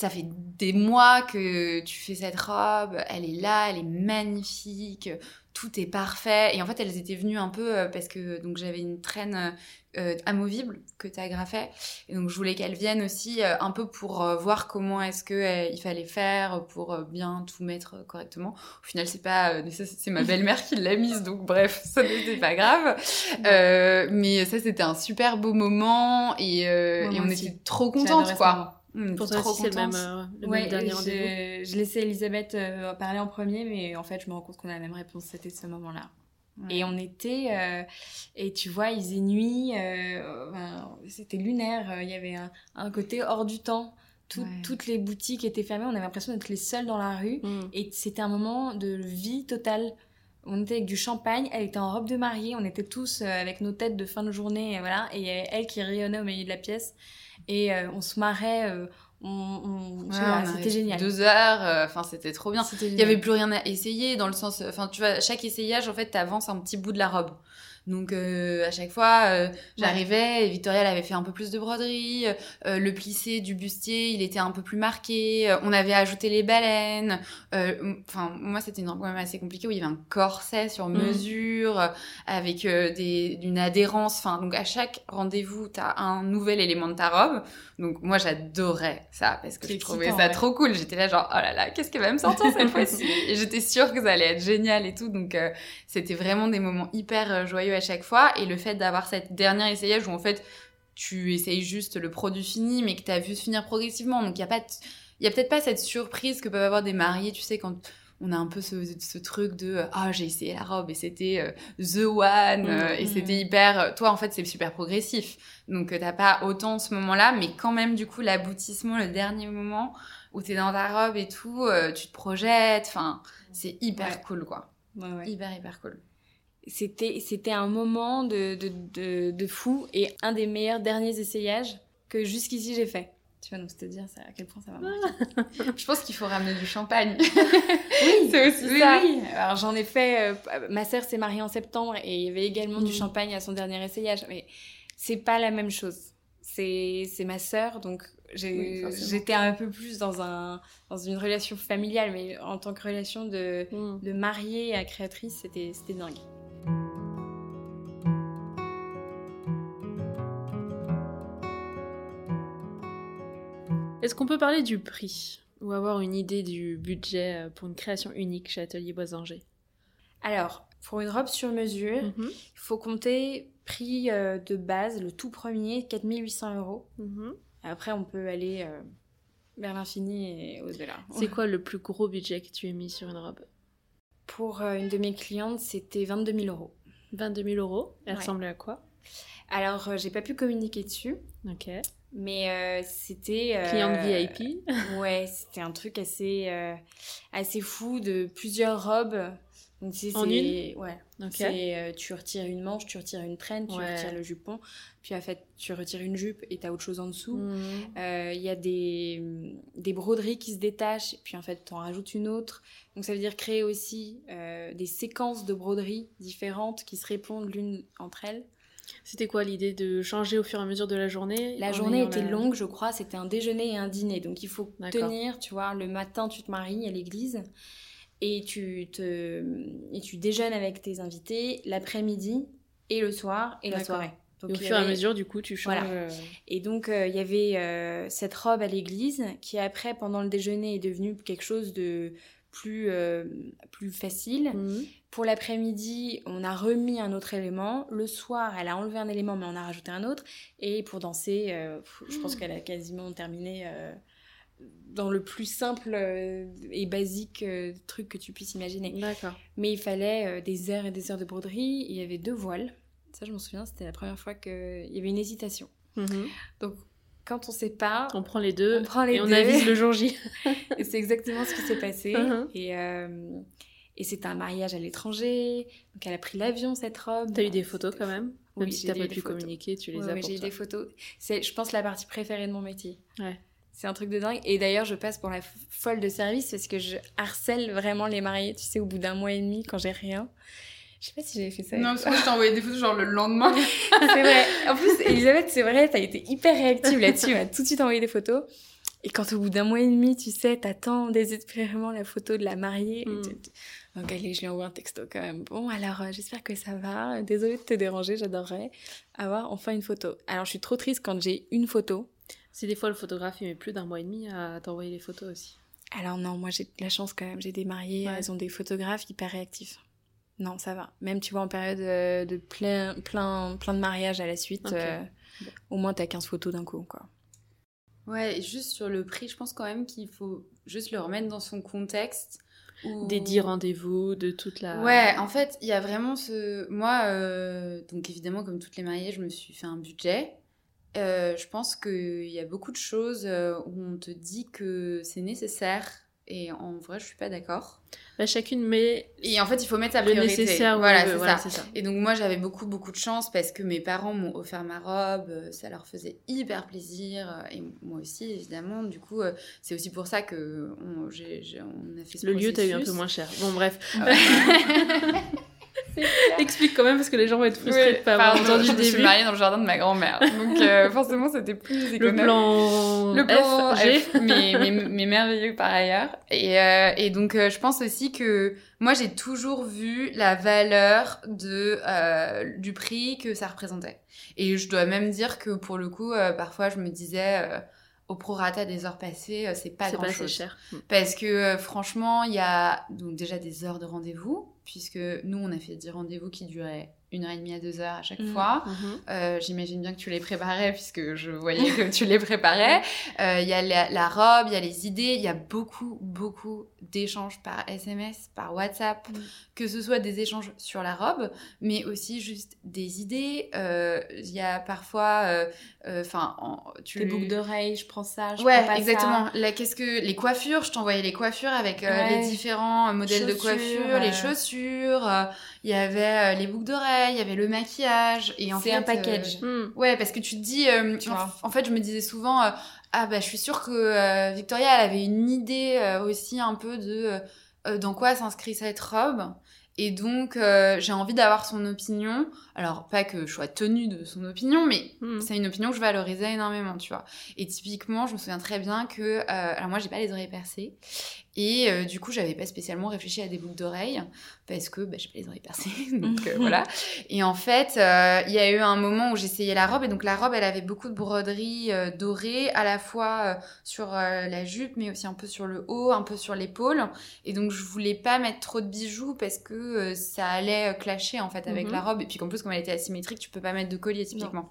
Speaker 4: ça fait des mois que tu fais cette robe, elle est là, elle est magnifique, tout est parfait. Et en fait elles étaient venues un peu euh, parce que donc j'avais une traîne euh, amovible que tu agrafais. Et donc, je voulais qu'elle vienne aussi euh, un peu pour euh, voir comment est-ce que il fallait faire pour bien tout mettre correctement. Au final, c'est pas, c'est ma belle-mère qui l'a mise, donc bref, ça n'était pas grave. Mais ça, c'était un super beau moment et, on était trop contentes, quoi. Était
Speaker 1: Pour toi
Speaker 4: trop
Speaker 1: aussi, c'est le même, euh, le
Speaker 3: Ouais,
Speaker 1: même dernier rendez-vous
Speaker 3: Je laissais Elisabeth euh, parler en premier, mais en fait, je me rends compte qu'on a la même réponse. C'était ce moment-là.
Speaker 4: Ouais.
Speaker 3: Et on était, euh, et tu vois, il faisait nuit, euh, c'était lunaire, euh, il y avait un, un côté hors du temps. Tout-
Speaker 4: Ouais.
Speaker 3: Toutes les boutiques étaient fermées, on avait l'impression d'être les seuls dans la rue.
Speaker 1: Mhm.
Speaker 3: Et c'était un moment de vie totale. On était avec du champagne, elle était en robe de mariée, on était tous avec nos têtes de fin de journée, et voilà, et il y avait elle qui rayonnait au milieu de la pièce. Et euh, on se marrait, on, on-
Speaker 4: Ouais,
Speaker 3: c'était génial.
Speaker 4: Deux heures, euh, enfin, c'était trop bien. Il y avait plus rien à essayer dans le sens, enfin tu vois, chaque essayage en fait t'avances un petit bout de la robe. Donc euh, à chaque fois euh, j'arrivais et Victoria elle avait fait un peu plus de broderie, euh, le plissé du bustier il était un peu plus marqué, on avait ajouté les baleines. Enfin moi c'était une robe quand même assez compliquée où il y avait un corset sur
Speaker 1: Mhm.
Speaker 4: mesure avec des, une adhérence. Enfin donc à chaque rendez-vous t'as un nouvel élément de ta robe. Donc moi j'adorais ça parce que je trouvais
Speaker 3: excitant,
Speaker 4: ça
Speaker 3: ouais.
Speaker 4: trop cool. J'étais là genre oh là là qu'est-ce qu'elle va me sortir cette fois-ci? Et j'étais sûre que ça allait être génial et tout. Donc c'était vraiment des moments hyper joyeux à chaque fois. Et le fait d'avoir cette dernière essayage où en fait tu essayes juste le produit fini mais que tu as vu se finir progressivement. Donc il y a pas y a peut-être pas cette surprise que peuvent avoir des mariés, tu sais quand on a un peu ce, ce truc de euh, ah j'ai essayé la robe et c'était euh, the one euh, et
Speaker 3: Mhm.
Speaker 4: c'était hyper toi en fait c'est super progressif donc t'as pas autant ce moment là mais quand même du coup l'aboutissement le dernier moment où t'es dans ta robe et tout euh, tu te projettes enfin c'est hyper
Speaker 3: Ouais.
Speaker 4: cool quoi
Speaker 3: Ouais, ouais.
Speaker 4: hyper hyper cool
Speaker 3: c'était c'était un moment de, de, de, de fou et un des meilleurs derniers essayages que jusqu'ici j'ai fait. Tu vas donc te dire ça, à quel point ça va marquer.
Speaker 4: Je pense qu'il faut ramener du champagne.
Speaker 3: Oui,
Speaker 4: c'est aussi
Speaker 3: oui,
Speaker 4: ça.
Speaker 3: oui. Alors j'en ai fait. euh, ma sœur s'est mariée en septembre et il y avait également du
Speaker 1: Mm.
Speaker 3: champagne à son dernier essayage, mais c'est pas la même chose. C'est c'est ma sœur, donc
Speaker 4: Oui,
Speaker 3: j'étais un peu plus dans un dans une relation familiale, mais en tant que relation de
Speaker 1: Mm.
Speaker 3: de mariée à créatrice, c'était dingue.
Speaker 1: Est-ce qu'on peut parler du prix ou avoir une idée du budget euh, pour une création unique chez Atelier Boisanger
Speaker 3: Alors pour une robe sur mesure,
Speaker 1: Mhm.
Speaker 3: il faut compter prix euh, de base, le tout premier, 4800 euros.
Speaker 1: Mhm.
Speaker 3: Après, on peut aller euh, vers l'infini et au-delà.
Speaker 1: C'est quoi le plus gros budget que tu as mis sur une robe?
Speaker 3: Pour une de mes clientes, c'était 22 000 euros.
Speaker 1: 22 000 euros? Elle
Speaker 3: Ouais.
Speaker 1: ressemblait à quoi?
Speaker 3: Alors, j'ai pas pu communiquer dessus,
Speaker 1: Ok.
Speaker 3: Mais euh, c'était. euh,
Speaker 1: Cliente VIP.
Speaker 3: Ouais, c'était un truc assez, euh, assez fou de plusieurs robes. Donc, tu sais,
Speaker 1: En
Speaker 3: c'est- Ouais. Tu retires une manche, tu retires une traîne, tu
Speaker 1: Ouais.
Speaker 3: retires le jupon, puis en fait, tu retires une jupe et t'as autre chose en dessous. Euh, Il y a des, des broderies qui se détachent, puis en fait, tu en rajoutes une autre. Donc ça veut dire créer aussi des séquences de broderies différentes qui se répondent l'une entre elles.
Speaker 1: C'était quoi l'idée de changer au fur et à mesure de la journée?
Speaker 3: La journée était
Speaker 1: la-
Speaker 3: longue, je crois, c'était un déjeuner et un dîner. Donc il faut tenir, tu vois, le matin tu te maries à l'église et tu, te, et tu déjeunes avec tes invités l'après-midi et le soir et la soirée. Donc,
Speaker 1: Et au fur et à mesure, du coup, tu changes.
Speaker 3: Voilà.
Speaker 1: euh,
Speaker 3: Et donc, euh, il y avait euh, cette robe à l'église qui, après, pendant le déjeuner, est devenue quelque chose de plus, euh, plus facile.
Speaker 1: mhm.
Speaker 3: Pour l'après-midi, on a remis un autre élément. Le soir, elle a enlevé un élément, mais on a rajouté un autre. Et pour danser, euh, je pense qu'elle a quasiment terminé euh, dans le plus simple et basique truc que tu puisses imaginer.
Speaker 1: D'accord.
Speaker 3: Mais il fallait des heures et des heures de broderie. Il y avait deux voiles. Ça, je m'en souviens, c'était la première fois qu'il y avait une hésitation.
Speaker 1: Mhm.
Speaker 3: Donc, quand on sait pas,
Speaker 1: On prend les deux
Speaker 3: on prend les
Speaker 1: et on
Speaker 3: deux.
Speaker 1: avise le jour J.
Speaker 3: et c'est exactement ce qui s'est passé.
Speaker 1: Mhm.
Speaker 3: Et, euh, et c'était un mariage à l'étranger. Donc, elle a pris l'avion, cette robe.
Speaker 1: T'as eu des photos quand même
Speaker 3: Oui,
Speaker 1: Même si t'as pas pu
Speaker 3: photos.
Speaker 1: communiquer, tu les
Speaker 3: Ouais,
Speaker 1: as pour
Speaker 3: j'ai eu des photos. C'est, je pense, la partie préférée de mon métier.
Speaker 1: Ouais.
Speaker 3: C'est un truc de dingue. Et d'ailleurs, je passe pour la folle de service parce que je harcèle vraiment les mariés. Tu sais, au bout d'un mois et demi, quand j'ai rien. Je sais pas si j'avais fait ça.
Speaker 4: Non, parce que moi, je t'ai envoyé des photos genre le lendemain.
Speaker 3: c'est vrai. En plus, Elisabeth, c'est vrai, t'as été hyper réactive là-dessus. Elle m'a tout de suite envoyé des photos. Et quand au bout d'un mois et demi, tu sais, t'attends désespérément la photo de la mariée. et
Speaker 1: Mm.
Speaker 3: tu- tu- Donc allez, je lui envoie un texto quand même. Bon, alors euh, j'espère que ça va. Désolée de te déranger, j'adorerais avoir enfin une photo. Alors je suis trop triste quand j'ai une photo.
Speaker 1: Si des fois le photographe il met plus d'un mois et demi à t'envoyer les photos aussi.
Speaker 3: Alors non, moi j'ai de la chance quand même. J'ai des mariés,
Speaker 1: Ouais.
Speaker 3: elles ont des photographes hyper réactifs. Non, ça va. Même tu vois en période euh, de plein, plein, plein de mariages à la suite, euh, au moins t'as 15 photos d'un coup, quoi.
Speaker 4: Ouais, juste sur le prix, je pense quand même qu'il faut juste le remettre dans son contexte. où-
Speaker 1: Des 10 rendez-vous, de toute la.
Speaker 4: Ouais, en fait, il y a vraiment ce. Moi, euh, donc évidemment, comme toutes les mariées, je me suis fait un budget. Euh, je pense qu'il y a beaucoup de choses où on te dit que c'est nécessaire. Et en vrai, je suis pas d'accord.
Speaker 1: Bah, chacune met
Speaker 4: Et en fait, il faut mettre sa priorité.
Speaker 1: nécessaire.
Speaker 4: Voilà, c'est
Speaker 1: voilà,
Speaker 4: ça.
Speaker 1: ça.
Speaker 4: Et donc moi j'avais beaucoup beaucoup de chance parce que mes parents m'ont offert ma robe, euh, ça leur faisait hyper plaisir euh, et moi aussi évidemment. Du coup euh, c'est aussi pour ça que on, a fait ce
Speaker 1: Le lieu, t'as eu un peu
Speaker 4: processus.
Speaker 1: moins cher. Bon, bref.
Speaker 4: Clair.
Speaker 1: Explique quand même parce que les gens vont être frustrés
Speaker 4: Oui,
Speaker 1: de pas avoir entendu
Speaker 4: je
Speaker 1: le
Speaker 4: me suis
Speaker 1: début.
Speaker 4: mariée dans le jardin de ma grand-mère, donc euh, forcément c'était plus
Speaker 1: Le
Speaker 4: économe.
Speaker 1: plan,
Speaker 4: Le plan
Speaker 1: F, G.
Speaker 4: F, mais, mais, mais merveilleux par ailleurs. Et, euh, et donc, euh, je pense aussi que moi, j'ai toujours vu la valeur de, du prix que ça représentait. Et je dois même dire que pour le coup, parfois, je me disais, au prorata des heures passées, euh, c'est pas
Speaker 1: C'est pas
Speaker 4: grand-chose.
Speaker 1: cher. Mm.
Speaker 4: Parce que euh, franchement, il y a donc déjà des heures de rendez-vous, puisque nous, on a fait 10 rendez-vous qui duraient une heure et demie à deux heures à chaque
Speaker 3: Mhm.
Speaker 4: fois.
Speaker 1: Mhm.
Speaker 4: Euh, J'imagine bien que tu les préparais puisque je voyais que tu les préparais. Euh, Il y a la, la robe, il y a les idées, il y a beaucoup, beaucoup d'échanges par SMS, par WhatsApp,
Speaker 3: Mhm.
Speaker 4: que ce soit des échanges sur la robe, mais aussi juste des idées. Euh, Il y a parfois, enfin, tu
Speaker 3: boucles d'oreilles, je prends ça, je
Speaker 4: Ouais,
Speaker 3: prends pas
Speaker 4: exactement. qu'est-ce que les coiffures Je t'envoyais les coiffures avec
Speaker 3: Ouais.
Speaker 4: les différents modèles de
Speaker 3: Chaussures,
Speaker 4: coiffure, les chaussures. Il y avait euh, les boucles d'oreilles, il y avait le maquillage. Et en
Speaker 3: C'est
Speaker 4: fait,
Speaker 3: un package.
Speaker 4: euh,
Speaker 1: Mm.
Speaker 4: Ouais, parce que tu te dis, euh,
Speaker 3: Tu
Speaker 4: en,
Speaker 3: vois.
Speaker 4: en fait, je me disais souvent, ah bah, je suis sûre que Victoria, elle avait une idée aussi un peu de dans quoi s'inscrit cette robe. Et donc, euh, j'ai envie d'avoir son opinion. Alors, pas que je sois tenue de son opinion, mais
Speaker 1: Mm.
Speaker 4: c'est une opinion que je valorisais énormément, tu vois. Et typiquement, je me souviens très bien que, euh, alors moi, j'ai pas les oreilles percées, et euh, du coup, j'avais pas spécialement réfléchi à des boucles d'oreilles parce que bah, j'ai pas les oreilles percées, donc euh, voilà. Et en fait, euh, il y a eu un moment où j'essayais la robe, et donc la robe, elle avait beaucoup de broderies dorées, à la fois sur la jupe, mais aussi un peu sur le haut, un peu sur l'épaule. Et donc, je voulais pas mettre trop de bijoux parce que ça allait clasher en fait avec
Speaker 1: Mhm.
Speaker 4: la robe. Et puis qu'en plus, comme elle était asymétrique, tu peux pas mettre de collier typiquement.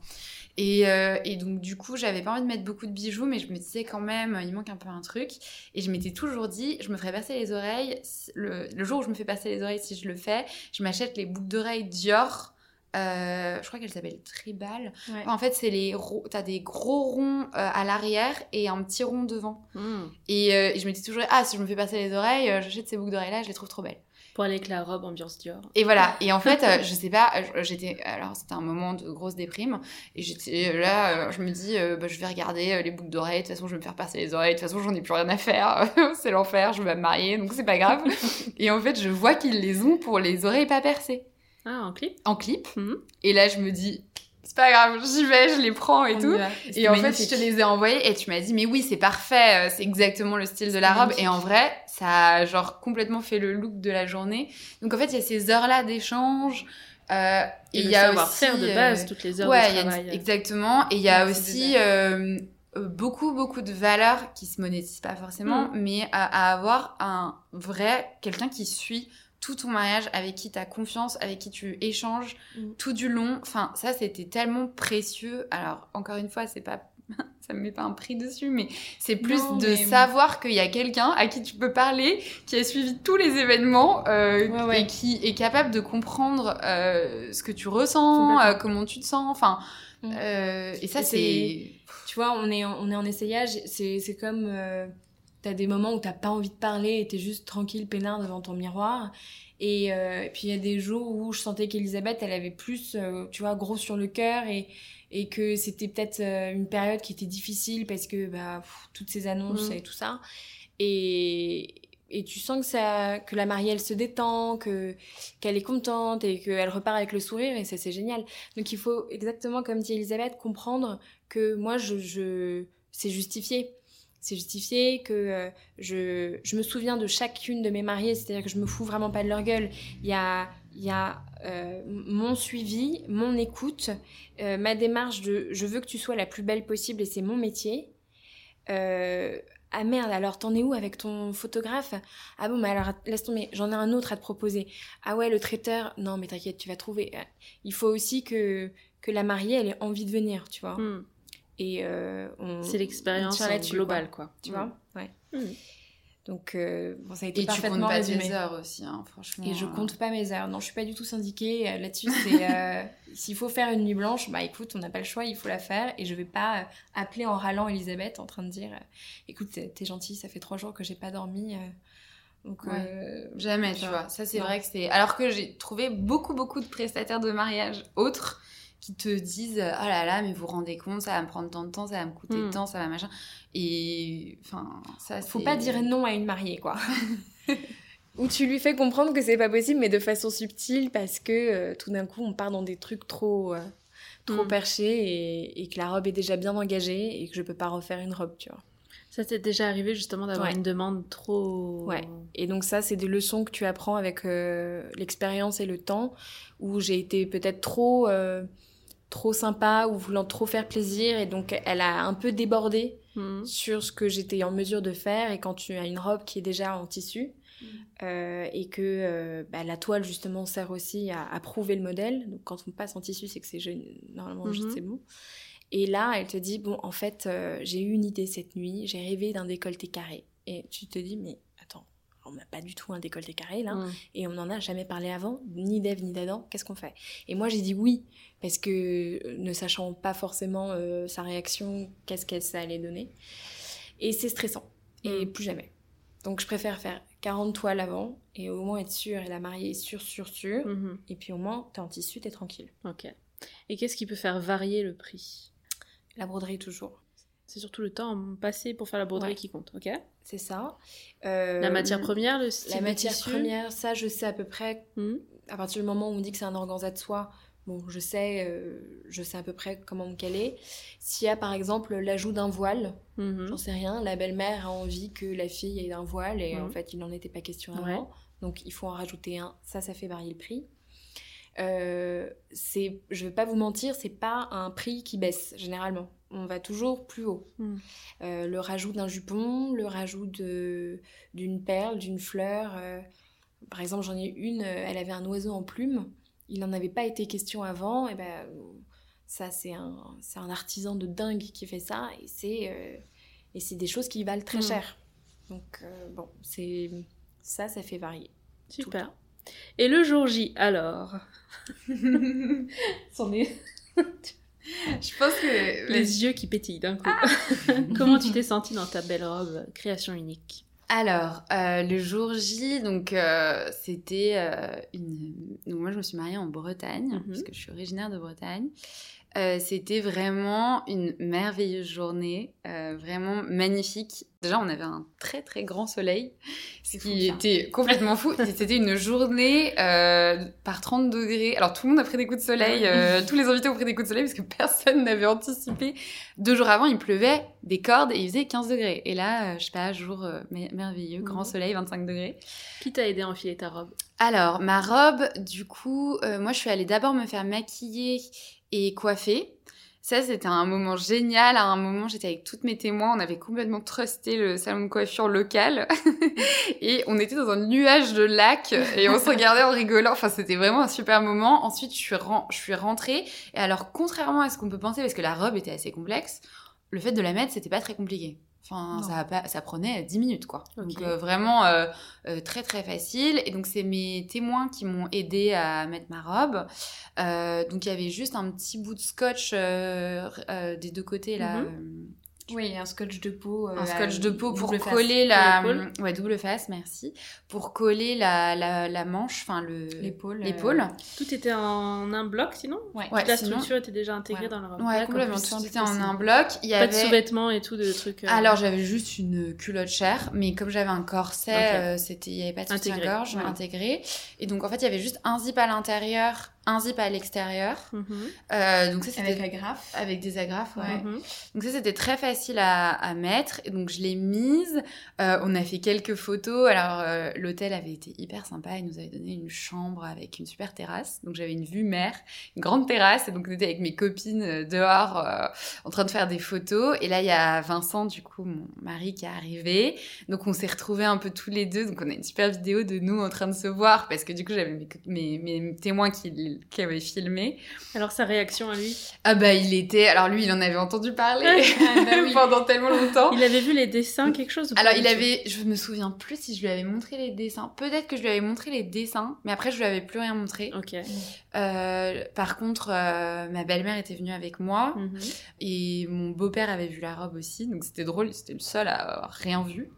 Speaker 4: Et, euh, et donc, du coup, j'avais pas envie de mettre beaucoup de bijoux, mais je me disais quand même, il manque un peu un truc. Et je m'étais toujours dit, je me ferais percer les oreilles. Le, le jour où je me fais percer les oreilles, si je le fais, je m'achète les boucles d'oreilles Dior. Euh, je crois qu'elles s'appellent Tribal.
Speaker 3: Ouais.
Speaker 4: En fait, c'est les t'as des gros ronds euh, à l'arrière et un petit rond devant.
Speaker 1: Mm.
Speaker 4: Et, euh, et je m'étais toujours dit, ah, si je me fais percer les oreilles, euh, j'achète ces boucles d'oreilles là, je les trouve trop belles.
Speaker 1: Pour aller avec la robe ambiance Dior.
Speaker 4: Et voilà. Et en fait, euh, je sais pas, j'étais. Alors, c'était un moment de grosse déprime. Et j'étais euh, là, euh, je me dis, euh, bah, je vais regarder les boucles d'oreilles. De toute façon, je vais me faire percer les oreilles. De toute façon, j'en ai plus rien à faire. c'est l'enfer. Je vais me marier, donc c'est pas grave. et en fait, je vois qu'ils les ont pour les oreilles pas percées.
Speaker 1: Ah, en clip?
Speaker 4: En clip.
Speaker 1: Mhm.
Speaker 4: Et là, je me dis, pas grave, j'y vais, je les prends et
Speaker 3: On
Speaker 4: tout. Et en fait, je te les ai envoyés et tu m'as dit, mais oui, c'est parfait, euh, c'est exactement le style de la robe.
Speaker 3: magnifique.
Speaker 4: Et en vrai, ça a genre complètement fait le look de la journée. Donc en fait, il y a ces heures-là d'échange. euh,
Speaker 1: Et,
Speaker 4: il y a aussi,
Speaker 1: de
Speaker 4: euh,
Speaker 1: base, toutes les heures
Speaker 4: ouais,
Speaker 1: de travail.
Speaker 4: exactement. Et il y a aussi euh, beaucoup, beaucoup de valeurs qui se monétisent pas forcément, mais à, à avoir un vrai, quelqu'un qui suit tout ton mariage, avec qui tu as confiance, avec qui tu échanges
Speaker 3: Mm.
Speaker 4: tout du long. Enfin, ça, c'était tellement précieux. Alors, encore une fois, c'est pas. Ça me met pas un prix dessus, mais c'est plus
Speaker 3: Non,
Speaker 4: de
Speaker 3: mais-
Speaker 4: savoir qu'il y a quelqu'un à qui tu peux parler, qui a suivi tous les événements euh,
Speaker 3: Ouais, ouais.
Speaker 4: et qui est capable de comprendre euh, ce que tu ressens, euh, comment tu te sens. Enfin,
Speaker 3: Mm.
Speaker 4: euh, et ça, c'est.
Speaker 3: Tu vois, on est en, on est en essayage, c'est c'est comme euh, t'as des moments où t'as pas envie de parler et t'es juste tranquille, peinard devant ton miroir. Et, euh, et puis il y a des jours où je sentais qu'Elisabeth, elle avait plus, euh, tu vois, gros sur le cœur et, et que c'était peut-être euh, une période qui était difficile parce que bah, pff, toutes ces annonces
Speaker 1: Mm.
Speaker 3: et tout ça. Et, et tu sens que, ça, que la mariée, elle se détend, que qu'elle est contente et qu'elle repart avec le sourire et ça, c'est génial. Donc il faut exactement comme dit Elisabeth comprendre que moi je, je c'est justifié. C'est justifié que euh, je, je me souviens de chacune de mes mariées, c'est-à-dire que je me fous vraiment pas de leur gueule. Il y a, y a euh, mon suivi, mon écoute, euh, ma démarche de je veux que tu sois la plus belle possible et c'est mon métier. Ah merde, alors t'en es où avec ton photographe? Ah bon, mais alors laisse tomber, j'en ai un autre à te proposer. Ah ouais, le traiteur, non mais t'inquiète, tu vas trouver. Il faut aussi que, que la mariée, elle ait envie de venir, tu vois.
Speaker 1: Mm.
Speaker 3: Et euh, on-
Speaker 1: C'est l'expérience globale, quoi.
Speaker 3: Tu vois Ouais.
Speaker 1: Mm.
Speaker 3: Donc, euh, bon, ça a été
Speaker 4: Et tu comptes
Speaker 3: parfaitement
Speaker 4: pas
Speaker 3: résumé.
Speaker 4: tes heures aussi, hein, franchement.
Speaker 3: Et je
Speaker 4: euh.
Speaker 3: compte pas mes heures. Non, je suis pas du tout syndiquée. Euh, Là-dessus, c'est euh, s'il faut faire une nuit blanche, bah écoute, on n'a pas le choix, il faut la faire. Et je vais pas appeler en râlant Elisabeth en train de dire, euh, écoute, t'es gentille, ça fait trois jours que j'ai pas dormi. euh, donc,
Speaker 4: Ouais.
Speaker 3: euh,
Speaker 4: Jamais, tu vois. Ça, c'est vrai que c'est. Alors que j'ai trouvé beaucoup, beaucoup de prestataires de mariage autres qui te disent Oh là là, mais vous vous rendez compte, ça va me prendre tant de temps, ça va me coûter
Speaker 1: Mm.
Speaker 4: tant, ça va machin. Et. Enfin, ça,
Speaker 3: faut pas dire non à une mariée, quoi. Ou tu lui fais comprendre que c'est pas possible, mais de façon subtile, parce que euh, tout d'un coup, on part dans des trucs trop, euh, trop
Speaker 1: Mm.
Speaker 3: perchés et, et que la robe est déjà bien engagée et que je peux pas refaire une robe, tu vois.
Speaker 1: Ça t'est déjà arrivé justement d'avoir
Speaker 3: Ouais.
Speaker 1: une demande trop.
Speaker 3: Ouais. Et donc ça, c'est des leçons que tu apprends avec euh, l'expérience et le temps, où j'ai été peut-être trop, euh, trop sympa ou voulant trop faire plaisir, et donc elle a un peu débordé.
Speaker 1: Mhm.
Speaker 3: sur ce que j'étais en mesure de faire. Et quand tu as une robe qui est déjà en tissu,
Speaker 1: Mm.
Speaker 3: euh, et que bah, la toile justement sert aussi à, à prouver le modèle. Donc quand on passe en tissu, c'est que c'est normalement
Speaker 1: Mhm.
Speaker 3: c'est bon. Et là, elle te dit bon, en fait, euh, j'ai eu une idée cette nuit. J'ai rêvé d'un décolleté carré. Et tu te dis mais attends, on n'a pas du tout un décolleté carré là
Speaker 1: Mhm.
Speaker 3: et on n'en a jamais parlé avant, ni d'Ève ni d'Adam, qu'est-ce qu'on fait? Et moi j'ai dit oui, parce que euh, ne sachant pas forcément euh, sa réaction, qu'est-ce que ça allait donner. Et c'est stressant, et
Speaker 1: Mm.
Speaker 3: plus jamais. Donc je préfère faire 40 toiles avant, et au moins être sûre, et la mariée est sûre, sûre, sûre,
Speaker 1: Mhm.
Speaker 3: et puis au moins t'es en tissu, t'es tranquille.
Speaker 1: Ok. Et qu'est-ce qui peut faire varier le prix?
Speaker 3: La broderie toujours,
Speaker 1: C'est surtout le temps passé pour faire la broderie
Speaker 3: Ouais.
Speaker 1: qui compte, ok?
Speaker 3: C'est ça. Euh,
Speaker 1: La matière première, le style
Speaker 3: La matière
Speaker 1: tissu
Speaker 3: première, ça je sais à peu près
Speaker 1: Mhm.
Speaker 3: à partir du moment où on dit que c'est un organza de soie, bon, je sais, euh, je sais à peu près comment me caler. S'il y a par exemple l'ajout d'un voile,
Speaker 1: Mhm.
Speaker 3: j'en sais rien, la belle-mère a envie que la fille ait un voile et en fait il n'en était pas question
Speaker 1: Ouais.
Speaker 3: avant, donc il faut en rajouter un. Ça, ça fait varier le prix. Euh, c'est, je vais pas vous mentir, c'est pas un prix qui baisse généralement. On va toujours plus haut.
Speaker 1: Mhm.
Speaker 3: Euh, le rajout d'un jupon, le rajout de, d'une perle, d'une fleur. euh, par exemple, j'en ai une, elle avait un oiseau en plume. Il n'en avait pas été question avant. Et ben, ça, c'est un, c'est un artisan de dingue qui fait ça. Et c'est, et c'est des choses qui valent très
Speaker 1: Mm.
Speaker 3: cher. Donc, bon, c'est, ça, ça fait varier.
Speaker 1: Super. Et le jour J, alors C'en est
Speaker 4: Je pense que
Speaker 1: les yeux qui pétillent d'un coup.
Speaker 3: Ah.
Speaker 1: Comment tu t'es sentie dans ta belle robe création unique?
Speaker 4: Alors, euh, le jour J, donc euh, c'était euh, une. Donc moi, je me suis mariée en Bretagne,
Speaker 1: Mhm.
Speaker 4: parce que je suis originaire de Bretagne. Euh, c'était vraiment une merveilleuse journée, euh, vraiment magnifique. Déjà, on avait un très très grand soleil, ce qui était complètement fou. C'était une journée euh, par 30 degrés. Alors tout le monde a pris des coups de soleil, euh, tous les invités ont pris des coups de soleil parce que personne n'avait anticipé. Deux jours avant, il pleuvait des cordes et il faisait 15 degrés. Et là, je sais pas, jour mer- merveilleux, grand
Speaker 1: Mhm.
Speaker 4: soleil, 25 degrés.
Speaker 1: Qui t'a aidé à enfiler ta robe?
Speaker 4: Alors, ma robe, du coup, euh, moi, je suis allée d'abord me faire maquiller et coiffer. Ça, c'était un moment génial. À un moment, j'étais avec toutes mes témoins. On avait complètement trusté le salon de coiffure local. et on était dans un nuage de lac et on se regardait en rigolant. Enfin, c'était vraiment un super moment. Ensuite, je suis, je suis rentrée. Et alors, contrairement à ce qu'on peut penser, parce que la robe était assez complexe, le fait de la mettre, c'était pas très compliqué. Enfin, ça, a pas, ça prenait 10 minutes, quoi. Donc, euh, vraiment euh, euh, très, très facile. Et donc, c'est mes témoins qui m'ont aidé à mettre ma robe. Euh, donc, il y avait juste un petit bout de scotch euh, euh, des deux côtés, là.
Speaker 1: Mhm.
Speaker 3: Oui, un scotch de peau.
Speaker 4: un scotch de peau pour coller la ouais double face merci pour coller la, la, la manche enfin le
Speaker 3: L'épaule. euh,
Speaker 4: l'épaule
Speaker 1: Tout était en un bloc sinon
Speaker 3: Ouais.
Speaker 4: Ouais,
Speaker 1: Toute la
Speaker 4: sinon-
Speaker 1: structure était déjà intégrée
Speaker 3: Ouais.
Speaker 1: dans la robe.
Speaker 4: ouais complètement tout était en un bloc il y
Speaker 1: Pas de sous-vêtements et tout, de trucs. euh,
Speaker 4: alors j'avais juste une culotte chair mais comme j'avais un corset euh, c'était il y avait pas de
Speaker 1: Intégré,
Speaker 4: soutien-gorge
Speaker 1: ouais.
Speaker 4: intégré et donc en fait il y avait juste un zip à l'intérieur un zip à l'extérieur
Speaker 1: mhm,
Speaker 4: Euh, donc ça
Speaker 3: Avec agrafes.
Speaker 4: avec des agrafes ouais.
Speaker 1: mhm.
Speaker 4: Donc ça, c'était très facile à, à mettre. Et donc, je l'ai mise. Euh, on a fait quelques photos. Alors, euh, l'hôtel avait été hyper sympa. Il nous avait donné une chambre avec une super terrasse. Donc, j'avais une vue mer, une grande terrasse. Et donc, on était avec mes copines dehors en train de faire des photos. Et là, il y a Vincent, du coup, mon mari qui est arrivé. Donc, on s'est retrouvés un peu tous les deux. Donc, on a une super vidéo de nous en train de se voir. Parce que du coup, j'avais mes, mes, mes témoins qui, qui avaient filmé.
Speaker 1: Alors sa réaction à lui
Speaker 4: Ah bah, il était... Alors, lui, il en avait entendu parler
Speaker 3: Ah, bah
Speaker 4: pendant tellement longtemps.
Speaker 1: Il avait vu les dessins, quelque chose
Speaker 4: Alors, il avait, je me souviens plus si je lui avais montré les dessins. Peut-être que je lui avais montré les dessins, mais après, je lui avais plus rien montré.
Speaker 1: Ok.
Speaker 4: Euh, par contre, euh, ma belle-mère était venue avec moi
Speaker 1: Mhm.
Speaker 4: et mon beau-père avait vu la robe aussi, donc c'était drôle, c'était le seul à avoir rien vu.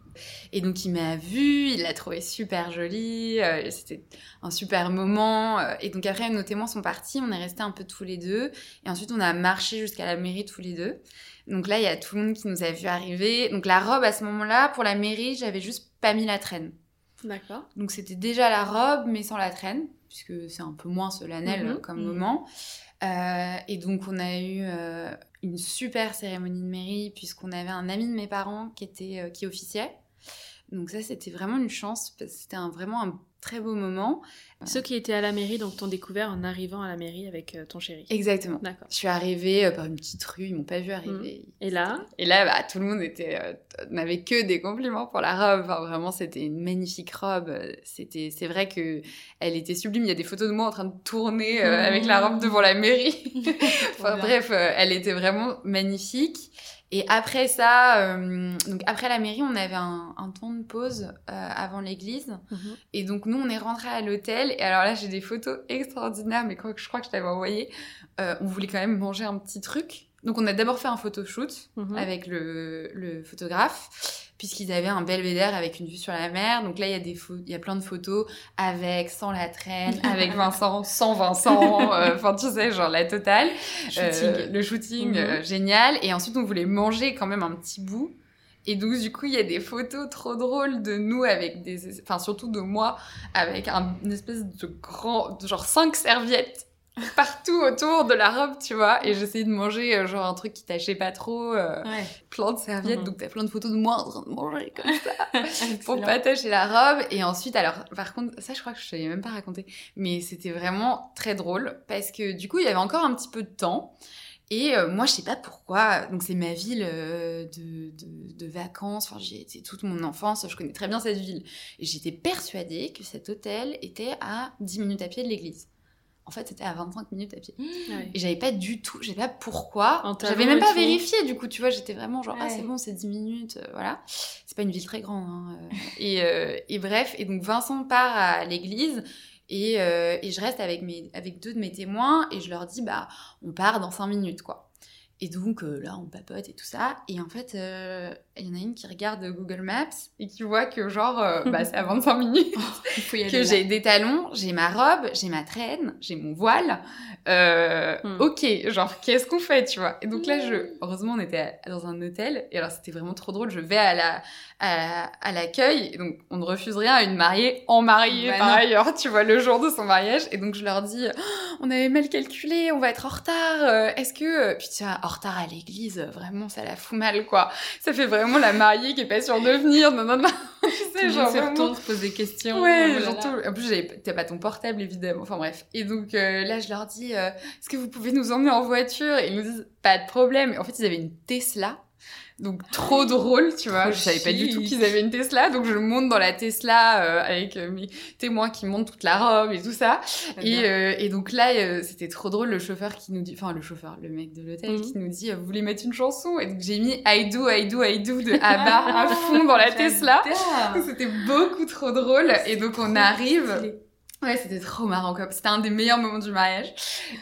Speaker 4: Et donc, il m'a vue, il l'a trouvée super jolie, euh, c'était un super moment. euh, et donc, après, nos témoins sont partis, on est restés un peu tous les deux. Et ensuite, on a marché jusqu'à la mairie tous les deux. Donc là, il y a tout le monde qui nous a vu arriver. Donc, la robe, à ce moment-là, pour la mairie, j'avais juste pas mis la traîne.
Speaker 1: D'accord.
Speaker 4: Donc c'était déjà la robe, mais sans la traîne, puisque c'est un peu moins solennel
Speaker 1: Mhm.
Speaker 4: comme
Speaker 3: Mhm.
Speaker 4: moment. Euh, et donc on a eu euh, une super cérémonie de mairie, puisqu'on avait un ami de mes parents qui était euh, qui officiait. Donc ça, c'était vraiment une chance, c'était un- vraiment un très beau moment.
Speaker 1: Ceux qui étaient à la mairie, donc t'ont découvert en arrivant à la mairie avec euh, ton chéri.
Speaker 4: Exactement.
Speaker 1: D'accord.
Speaker 4: Je suis arrivée euh, par une petite rue, ils m'ont pas vu arriver.
Speaker 1: Et là,
Speaker 4: Et là, bah, tout le monde était, euh, n'avait que des compliments pour la robe. Enfin, vraiment, c'était une magnifique robe. C'était, c'est vrai que elle était sublime. Il y a des photos de moi en train de tourner euh,
Speaker 3: Mmh.
Speaker 4: avec la robe devant la mairie. enfin, bref, euh, elle était vraiment magnifique. Et après ça, euh, donc après la mairie, on avait un, un temps de pause euh, avant l'église.
Speaker 1: Mhm.
Speaker 4: Et donc nous, on est rentré à l'hôtel. Et alors là, j'ai des photos extraordinaires, mais quoi que je crois que je t'avais envoyé. Euh, on voulait quand même manger un petit truc. Donc on a d'abord fait un photoshoot
Speaker 1: Mhm.
Speaker 4: avec le, le photographe, puisqu'ils avaient un belvédère avec une vue sur la mer. Donc là, il y a des il y a plein de photos avec, sans la traîne, avec Vincent, sans Vincent. euh, Enfin, tu sais, genre la totale.
Speaker 3: Shooting.
Speaker 4: Euh, le shooting,
Speaker 1: Mhm.
Speaker 4: euh, génial. Et ensuite, on voulait manger quand même un petit bout. Et donc, du coup, il y a des photos trop drôles de nous avec des... Enfin, surtout de moi, avec un, une espèce de grand... de genre cinq serviettes partout autour de la robe, tu vois. Et j'essayais de manger, euh, genre, un truc qui tâchait pas trop. euh,
Speaker 3: Ouais.
Speaker 4: plein de serviettes.
Speaker 1: Mhm.
Speaker 4: Donc, t'as plein de photos de moi en train de manger comme ça pour pas tâcher la robe. Et ensuite, alors, par contre, ça, je crois que je t'avais même pas raconté, mais c'était vraiment très drôle parce que du coup, il y avait encore un petit peu de temps. Et euh, moi, je sais pas pourquoi. Donc, c'est ma ville euh, de, de, de vacances. Enfin, j'y ai été toute mon enfance. Je connais très bien cette ville. Et j'étais persuadée que cet hôtel était à 10 minutes à pied de l'église. En fait, c'était à 25 minutes à pied.
Speaker 1: Ouais.
Speaker 4: Et j'avais pas du tout, je sais pas pourquoi. J'avais même pas vérifié, du coup, tu vois, j'étais vraiment genre, ah, c'est bon, c'est 10 minutes, euh, voilà. C'est pas une ville très grande, hein, euh. et, euh, et bref, et donc Vincent part à l'église, et, euh, et je reste avec, mes, avec deux de mes témoins, et je leur dis, bah, on part dans 5 minutes, quoi. Et donc euh, là, on papote et tout ça. Et en fait, euh, il y en a une qui regarde Google Maps et qui voit que genre, euh, bah, c'est à 25 minutes
Speaker 3: aller.
Speaker 4: que j'ai des talons, j'ai ma robe, j'ai ma traîne, j'ai mon voile. Euh,
Speaker 1: Hmm.
Speaker 4: Ok, genre qu'est-ce qu'on fait, tu vois? Et donc là, je, heureusement, on était dans un hôtel et alors c'était vraiment trop drôle. Je vais à la à, l'accueil, donc on ne refuse rien à une mariée en mariée
Speaker 3: Bah
Speaker 4: par
Speaker 3: non.
Speaker 4: ailleurs, tu vois, le jour de son mariage. Et donc je leur dis, Oh, on avait mal calculé, on va être en retard. euh, Est-ce que puis tu vois, en retard à l'église, vraiment, ça la fout mal, quoi. Ça fait vraiment la mariée qui est pas sûre de venir. Non, non, non. tu sais, genre vraiment.
Speaker 3: retourne, se pose des questions.
Speaker 4: Ouais,
Speaker 3: Oh.
Speaker 4: En plus, t'as pas ton portable, évidemment. Enfin bref. Et donc euh, là, je leur dis, euh, est-ce que vous pouvez nous emmener en voiture? Et ils nous disent, pas de problème. Et en fait, ils avaient une Tesla. Donc trop drôle, tu vois.
Speaker 3: Trop
Speaker 4: Je savais pas du tout qu'ils avaient une Tesla. Donc je monte dans la Tesla euh, avec euh, mes témoins qui montent toute la robe et tout ça. Et, euh, et donc là, euh, c'était trop drôle, le chauffeur qui nous dit, enfin le chauffeur, le mec de l'hôtel
Speaker 1: Mhm.
Speaker 4: qui nous dit, vous voulez mettre une chanson? Et donc j'ai mis I do, I do, I do de ABBA à fond dans la Tesla. C'était beaucoup trop drôle. Et donc on arrive.
Speaker 3: Stylé.
Speaker 4: Ouais, c'était trop marrant quoi. C'était un des meilleurs moments du mariage.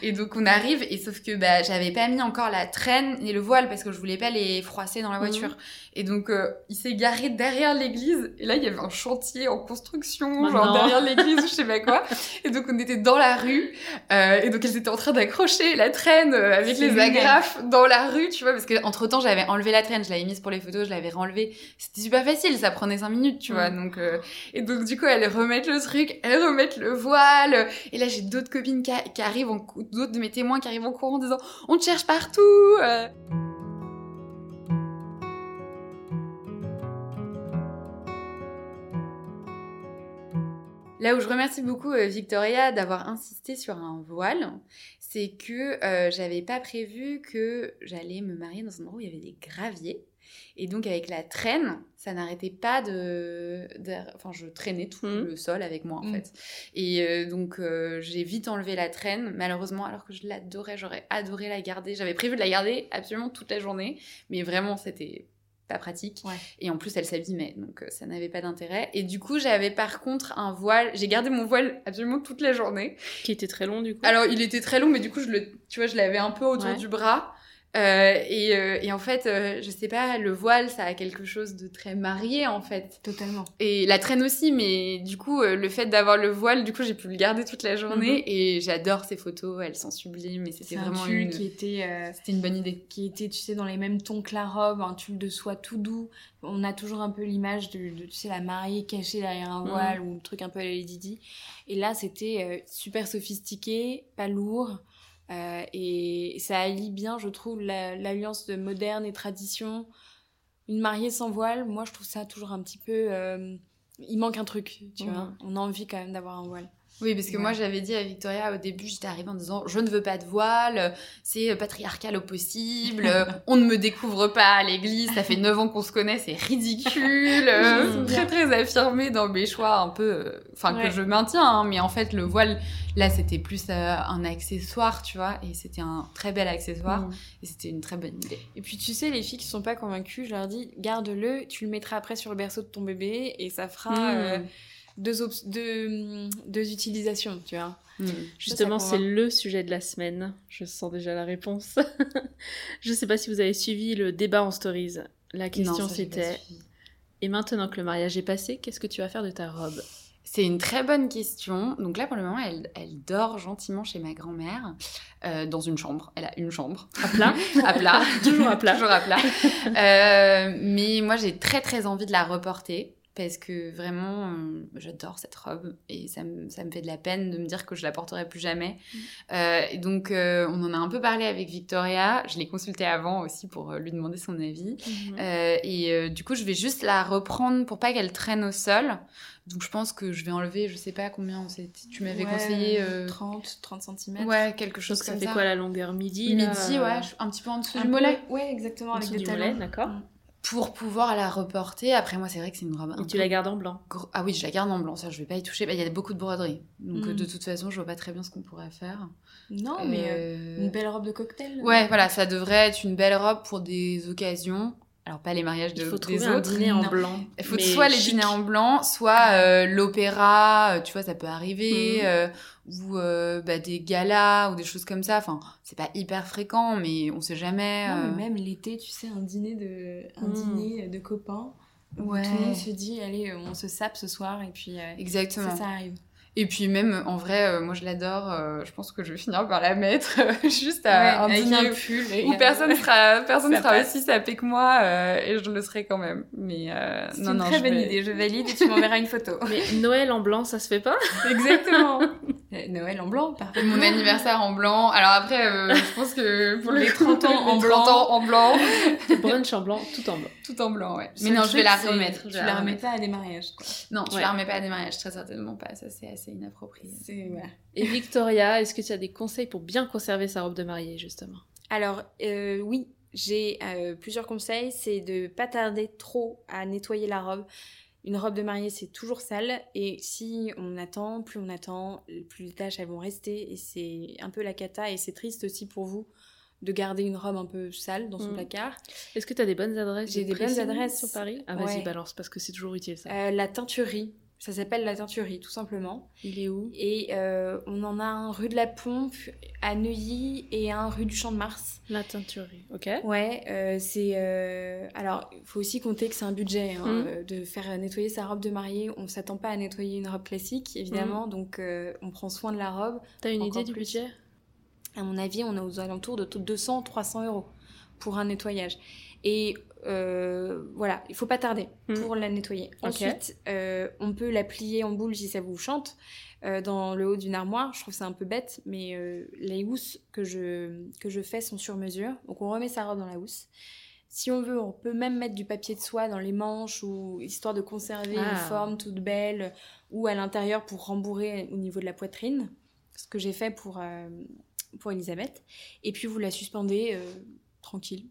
Speaker 4: Et donc on arrive et sauf que bah j'avais pas mis encore la traîne et le voile parce que je voulais pas les froisser dans la voiture. Et donc euh, il s'est garé derrière l'église et là il y avait un chantier en construction
Speaker 1: Bah
Speaker 4: genre
Speaker 1: non.
Speaker 4: derrière l'église ou je sais pas quoi. Et donc on était dans la rue euh, et donc elles étaient en train d'accrocher la traîne euh, avec les agrafes dans la rue, tu vois parce que entre temps j'avais enlevé la traîne, je l'avais mise pour les photos, je l'avais renlevée. C'était super facile, ça prenait cinq minutes, tu vois.
Speaker 1: Mm.
Speaker 4: Donc euh, et donc, du coup, elles remettent le truc, elles remettent le voile. Et là, j'ai d'autres copines qui, qui arrivent, d'autres de mes témoins qui arrivent en courant en disant On te cherche partout euh. Là où je remercie beaucoup euh, Victoria d'avoir insisté sur un voile, c'est que euh, j'avais pas prévu que j'allais me marier dans un endroit où il y avait des graviers. Et donc avec la traîne, ça n'arrêtait pas de, de- Enfin, je traînais tout
Speaker 1: Mhm.
Speaker 4: le sol avec moi en
Speaker 3: Mhm.
Speaker 4: fait. Et euh, donc euh, j'ai vite enlevé la traîne, malheureusement, alors que je l'adorais, j'aurais adoré la garder. J'avais prévu de la garder absolument toute la journée, mais vraiment c'était pas pratique.
Speaker 3: Ouais.
Speaker 4: Et en plus, elle s'abîmait, donc ça n'avait pas d'intérêt. Et du coup, j'avais par contre un voile. J'ai gardé mon voile absolument toute la journée.
Speaker 1: Qui était très long du coup.
Speaker 4: Alors, il était très long, mais du coup, je le, tu vois, je l'avais un peu autour
Speaker 1: Ouais.
Speaker 4: du bras. Euh, et, euh, et en fait, euh, je sais pas, le voile, ça a quelque chose de très marié, en fait.
Speaker 3: Totalement.
Speaker 4: Et la traîne aussi, mais du coup, le fait d'avoir le voile, du coup, j'ai pu le garder toute la journée. Et j'adore ces photos, elles sont sublimes. Et c'était
Speaker 3: C'est un
Speaker 4: vraiment
Speaker 3: tulle
Speaker 4: une...
Speaker 3: qui était,
Speaker 4: C'était une bonne idée.
Speaker 3: qui était, tu sais, dans les mêmes tons que la robe, un tulle de soie tout doux. On a toujours un peu l'image de, de, tu sais, la mariée cachée derrière un
Speaker 1: Mhm.
Speaker 3: voile ou le truc un peu à la Lady Di. Et là, c'était super sophistiqué, pas lourd. Euh, et ça allie bien, je trouve, la- l'alliance de moderne et tradition. une mariée sans voile, moi je trouve ça toujours un petit peu. euh, il manque un truc, tu
Speaker 1: Mhm.
Speaker 3: vois. On a envie quand même d'avoir un voile.
Speaker 4: Oui, parce que
Speaker 3: Ouais.
Speaker 4: moi j'avais dit à Victoria au début, j'étais arrivée en disant je ne veux pas de voile, c'est patriarcal au possible, on ne me découvre pas à l'église, ça fait 9 ans qu'on se connaît, c'est ridicule. Euh, très très affirmée dans mes choix un peu, euh, enfin
Speaker 3: Ouais.
Speaker 4: que je maintiens, hein, mais en fait le voile là c'était plus euh, un accessoire, tu vois, et c'était un très bel accessoire
Speaker 1: Mm.
Speaker 4: et c'était une très bonne idée.
Speaker 3: Et puis tu sais, les filles qui sont pas convaincues, je leur dis garde-le, tu le mettras après sur le berceau de ton bébé et ça fera
Speaker 1: Mm.
Speaker 3: Euh, deux, op- deux, deux utilisations, tu vois.
Speaker 4: Mm.
Speaker 1: Justement, c'est le sujet de la semaine. Je sens déjà la réponse. je sais pas si vous avez suivi le débat en stories. La question c'était. Et maintenant que le mariage est passé, qu'est-ce que tu vas faire de ta robe?
Speaker 4: C'est une très bonne question. Donc là, pour le moment, elle, elle dort gentiment chez ma grand-mère, euh, dans une chambre. Elle a une chambre.
Speaker 1: À plat
Speaker 4: à plat.
Speaker 1: Toujours à plat.
Speaker 4: Toujours à plat. Euh, mais moi, j'ai très très envie de la reporter. Parce que vraiment, euh, j'adore cette robe et ça me, ça me fait de la peine de me dire que je la porterai plus jamais.
Speaker 1: Mm.
Speaker 4: Euh, et donc, euh, on en a un peu parlé avec Victoria. Je l'ai consultée avant aussi pour lui demander son avis. Euh, et euh, du coup, je vais juste la reprendre pour pas qu'elle traîne au sol. Donc, je pense que je vais enlever, je sais pas combien tu m'avais
Speaker 3: Ouais,
Speaker 4: conseillé. euh,
Speaker 3: 30, 30 cm.
Speaker 4: Ouais, quelque chose
Speaker 1: ça
Speaker 4: comme
Speaker 1: fait
Speaker 4: ça.
Speaker 1: quoi la longueur midi
Speaker 4: Midi, ouais, un petit peu en dessous
Speaker 3: Un
Speaker 4: du
Speaker 3: peu-
Speaker 4: mollet.
Speaker 3: Ouais, exactement,
Speaker 1: en
Speaker 3: avec des
Speaker 1: du
Speaker 3: talons.
Speaker 1: mollet, d'accord.
Speaker 3: Mm.
Speaker 4: Pour pouvoir la reporter. Après, moi, c'est vrai que c'est une robe.
Speaker 1: Et tu
Speaker 4: peu
Speaker 1: la gardes en blanc?
Speaker 4: gros- Ah oui, je la garde en blanc, ça, je vais pas y toucher. Bah, Il y a beaucoup de broderie. Donc,
Speaker 3: Mm.
Speaker 4: euh, de toute façon, je vois pas très bien ce qu'on pourrait faire.
Speaker 3: Non, mais euh,
Speaker 4: Euh,
Speaker 3: une belle robe de cocktail.
Speaker 4: Ouais, voilà, ça devrait être une belle robe pour des occasions. Alors, pas les mariages de,
Speaker 1: Il faut
Speaker 4: des
Speaker 1: trouver un
Speaker 4: autres.
Speaker 1: dîner en
Speaker 4: non.
Speaker 1: blanc.
Speaker 4: Il faut soit les dîners en blanc, soit euh, l'opéra, tu vois, ça peut arriver,
Speaker 1: Mhm.
Speaker 4: Ou euh, bah, des galas ou des choses comme ça. Enfin, c'est pas hyper fréquent, mais on sait jamais.
Speaker 3: Non,
Speaker 4: euh,
Speaker 3: mais même l'été, tu sais, un dîner de, un
Speaker 1: Mm.
Speaker 3: dîner de copains. où
Speaker 4: Ouais.
Speaker 3: Tout le monde se dit, allez, euh, on se sape ce soir, et puis euh,
Speaker 4: Exactement.
Speaker 3: ça, ça arrive.
Speaker 4: Et puis même, en vrai, euh, moi je l'adore. euh, je pense que je vais finir par la mettre juste à
Speaker 3: Ouais,
Speaker 4: un dîner
Speaker 3: un pull.
Speaker 4: où personne sera, personne
Speaker 3: Ça
Speaker 4: sera
Speaker 3: passe.
Speaker 4: aussi sapé que moi euh, et je le serai quand même. Mais euh,
Speaker 3: C'est
Speaker 4: non,
Speaker 3: une
Speaker 4: non,
Speaker 3: très
Speaker 4: je
Speaker 3: bonne
Speaker 4: vais-
Speaker 3: idée, je valide et tu m'enverras une photo.
Speaker 1: Mais Noël en blanc, ça se fait pas?
Speaker 3: Exactement. Euh, Noël en blanc, parfait.
Speaker 4: Mon anniversaire en blanc. Alors après, euh, je pense que pour
Speaker 3: Les
Speaker 4: le
Speaker 3: 30 ans en blanc.
Speaker 4: 30 ans en blanc.
Speaker 1: Brunch en blanc, tout en blanc.
Speaker 4: Tout en blanc, ouais. Mais non, je vais la remettre.
Speaker 3: Tu
Speaker 4: je vais
Speaker 3: la remets pas à des mariages, quoi.
Speaker 4: Non, je
Speaker 1: Ouais.
Speaker 4: la remets pas à des mariages, très certainement pas. Ça, c'est assez inapproprié.
Speaker 1: Et Victoria, est-ce que tu as des conseils pour bien conserver sa robe de mariée, justement?
Speaker 3: Alors, euh, oui, j'ai euh, plusieurs conseils. C'est de pas tarder trop à nettoyer la robe. Une robe de mariée, c'est toujours sale. Et si on attend, plus on attend, plus les taches, elles vont rester. Et c'est un peu la cata. Et c'est triste aussi pour vous de garder une robe un peu sale dans son
Speaker 1: Mm.
Speaker 3: placard.
Speaker 1: Est-ce que tu as des bonnes adresses
Speaker 3: J'ai
Speaker 1: de
Speaker 3: des bonnes adresses.
Speaker 1: sur Paris? Ah, vas-y,
Speaker 3: Ouais.
Speaker 1: balance, parce que c'est toujours utile ça.
Speaker 3: Euh, la teinturerie. Ça s'appelle la teinturerie, tout simplement.
Speaker 1: Il est où?
Speaker 3: Et euh, on en a un rue de la Pompe, à Neuilly, et un rue du Champ de Mars.
Speaker 1: La teinturerie, ok
Speaker 3: Ouais, euh, c'est. euh, Alors, il faut aussi compter que c'est un budget hein, euh, de faire nettoyer sa robe de mariée. On s'attend pas à nettoyer une robe classique, évidemment, donc euh, on prend soin de la robe.
Speaker 1: T'as une idée du
Speaker 3: plus.
Speaker 1: budget?
Speaker 3: À mon avis, on est aux alentours de 200-300 euros pour un nettoyage. Et euh, voilà, il faut pas tarder
Speaker 1: Mm.
Speaker 3: pour la nettoyer. Ensuite, euh, on peut la plier en boule si ça vous chante euh, dans le haut d'une armoire. Je trouve ça un peu bête, mais les housses que je, que je fais sont sur mesure. Donc on remet sa robe dans la housse. Si on veut, on peut même mettre du papier de soie dans les manches ou histoire de conserver
Speaker 1: Ah.
Speaker 3: une forme toute belle ou à l'intérieur pour rembourrer au niveau de la poitrine. Ce que j'ai fait pour, pour Elisabeth. Et puis vous la suspendez tranquille.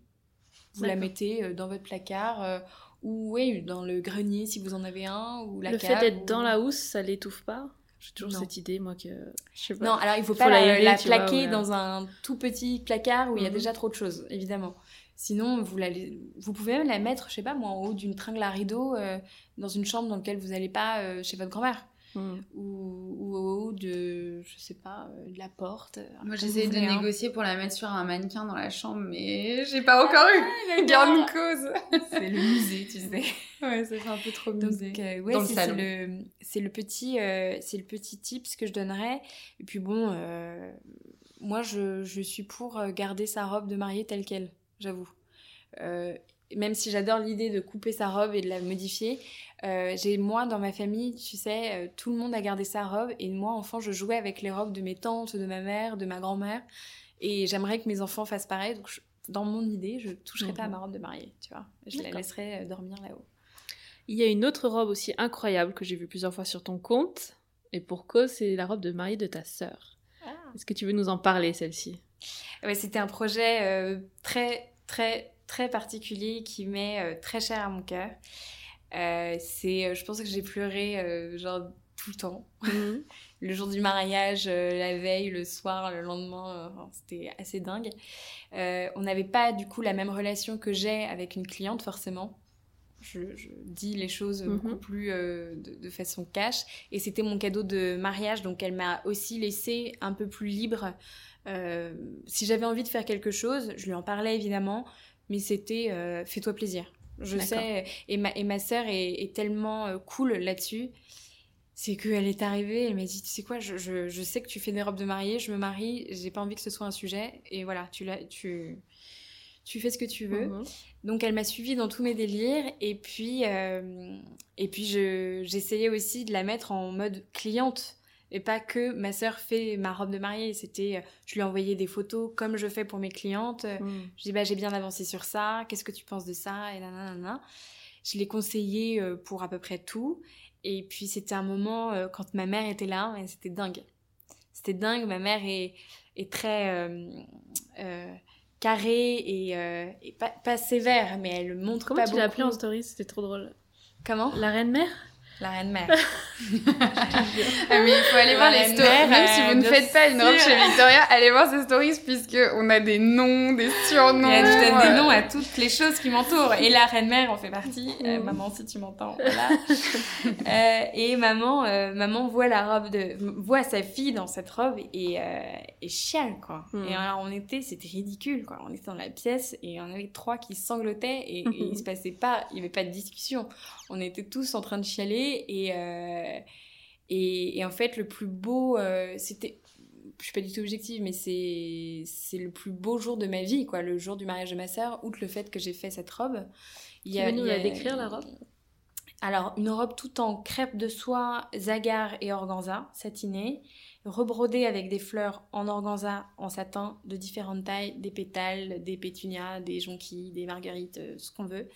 Speaker 3: Vous la mettez euh, dans votre placard euh, ou oui, dans le grenier si vous en avez un ou la
Speaker 1: Le
Speaker 3: cave,
Speaker 1: fait d'être
Speaker 3: ou-
Speaker 1: dans la housse, ça l'étouffe pas? J'ai toujours
Speaker 3: Non.
Speaker 1: cette idée, moi, que. Je sais pas.
Speaker 3: Non, alors il faut
Speaker 1: Faut
Speaker 3: pas la,
Speaker 1: vois,
Speaker 3: plaquer
Speaker 1: ouais.
Speaker 3: dans un tout petit placard où il y a
Speaker 1: Mhm.
Speaker 3: déjà trop de choses, évidemment. Sinon, vous, la, vous pouvez même la mettre, je sais pas moi, en haut d'une tringle à rideau euh, dans une chambre dans laquelle vous n'allez pas euh, chez votre grand-mère.
Speaker 1: Hmm.
Speaker 3: Ou, ou au haut de, je sais pas, euh, de la porte.
Speaker 4: Moi,
Speaker 3: vous
Speaker 4: de
Speaker 3: hein.
Speaker 4: négocier pour la mettre sur un mannequin dans la chambre, mais j'ai pas encore eu gain de cause.
Speaker 3: C'est le musée, tu sais.
Speaker 4: Ouais, ça fait un peu trop
Speaker 3: Donc,
Speaker 4: musée.
Speaker 3: euh, ouais,
Speaker 4: Dans le
Speaker 3: c'est- le, c'est le petit, euh, c'est le petit tips que je donnerais. Et puis bon, euh, moi, je, je suis pour garder sa robe de mariée telle quelle, j'avoue. Euh, même si j'adore l'idée de couper sa robe et de la modifier, euh, j'ai moi dans ma famille, tu sais, euh, tout le monde a gardé sa robe et moi enfant, je jouais avec les robes de mes tantes, de ma mère, de ma grand-mère et j'aimerais que mes enfants fassent pareil. Donc je- dans mon idée, je toucherai pas à
Speaker 1: Mhm.
Speaker 3: ma robe de mariée, tu vois. Je la laisserai euh, dormir là-haut.
Speaker 1: Il y a une autre robe aussi incroyable que j'ai vue plusieurs fois sur ton compte. Et pour cause, c'est la robe de mariée de ta sœur. Est-ce que tu veux nous en parler, celle-ci?
Speaker 3: Ouais, c'était un projet euh, très, très, très particulier qui m'est euh, très cher à mon cœur. Euh, c'est, euh, je pense que j'ai pleuré genre tout le temps. Le jour du mariage, euh, la veille, le soir, le lendemain, euh, c'était assez dingue. Euh, on n'avait pas du coup la même relation que j'ai avec une cliente forcément. Je, je dis les choses
Speaker 1: Mhm.
Speaker 3: beaucoup plus de, de façon cash. Et c'était mon cadeau de mariage, donc elle m'a aussi laissé un peu plus libre. Si j'avais envie de faire quelque chose, je lui en parlais évidemment, mais c'était euh, fais-toi plaisir. Je sais, et ma, et ma sœur est, est tellement euh, cool là-dessus. C'est qu'elle est arrivée, elle m'a dit, tu sais quoi, je, je, je sais que tu fais des robes de mariée, je me marie, j'ai pas envie que ce soit un sujet, et voilà, tu, tu, tu fais ce que tu veux.
Speaker 1: Mhm.
Speaker 3: Donc elle m'a suivie dans tous mes délires et puis euh, et puis je j'essayais aussi de la mettre en mode cliente et pas que ma sœur fait ma robe de mariée. C'était euh, je lui envoyais des photos comme je fais pour mes clientes.
Speaker 1: Mhm.
Speaker 3: Je dis bah j'ai bien avancé sur ça. Qu'est-ce que tu penses de ça? Et nanana. Je l'ai conseillé euh, pour à peu près tout et puis c'était un moment euh, quand ma mère était là et c'était dingue. C'était dingue. Ma mère est est très euh, euh, carrée et, euh, et pas, pas sévère, mais elle montre
Speaker 1: Comment
Speaker 3: pas
Speaker 1: tu l'as appelée en
Speaker 3: beaucoup.
Speaker 1: story? C'était trop drôle.
Speaker 3: Comment?
Speaker 1: La reine mère?
Speaker 3: La reine mère.
Speaker 4: Ah, mais il faut aller voir
Speaker 3: La
Speaker 4: les stories.
Speaker 3: mère,
Speaker 4: Même si
Speaker 3: euh,
Speaker 4: vous ne
Speaker 3: bien
Speaker 4: faites pas une robe chez Victoria, allez voir ses stories puisque on a des noms, des surnoms.
Speaker 3: Et elle donne
Speaker 4: euh,
Speaker 3: des noms à toutes les choses qui m'entourent. Et la reine mère en fait partie. Euh,
Speaker 1: Mm.
Speaker 3: maman, si tu m'entends, voilà. Euh, et maman, euh, maman voit la robe de, voit sa fille dans cette robe et, euh, et chiale quoi.
Speaker 1: Mm.
Speaker 3: Et alors on était, c'était ridicule quoi. On était dans la pièce et on avait trois qui sanglotaient et, et il se passait pas, il y avait pas de discussion. On était tous en train de chialer et euh, et, et en fait le plus beau, euh, c'était je suis pas du tout objective, mais c'est c'est le plus beau jour de ma vie, quoi, le jour du mariage de ma sœur, outre le fait que j'ai fait cette robe. Il
Speaker 1: Tu veux nous
Speaker 3: il
Speaker 1: la décrire, la robe?
Speaker 3: Alors, une robe tout en crêpe de soie, zagar et organza, satinée, rebrodée avec des fleurs en organza, en satin, de différentes tailles, des pétales, des pétunias, des jonquilles, des marguerites, euh, ce qu'on veut.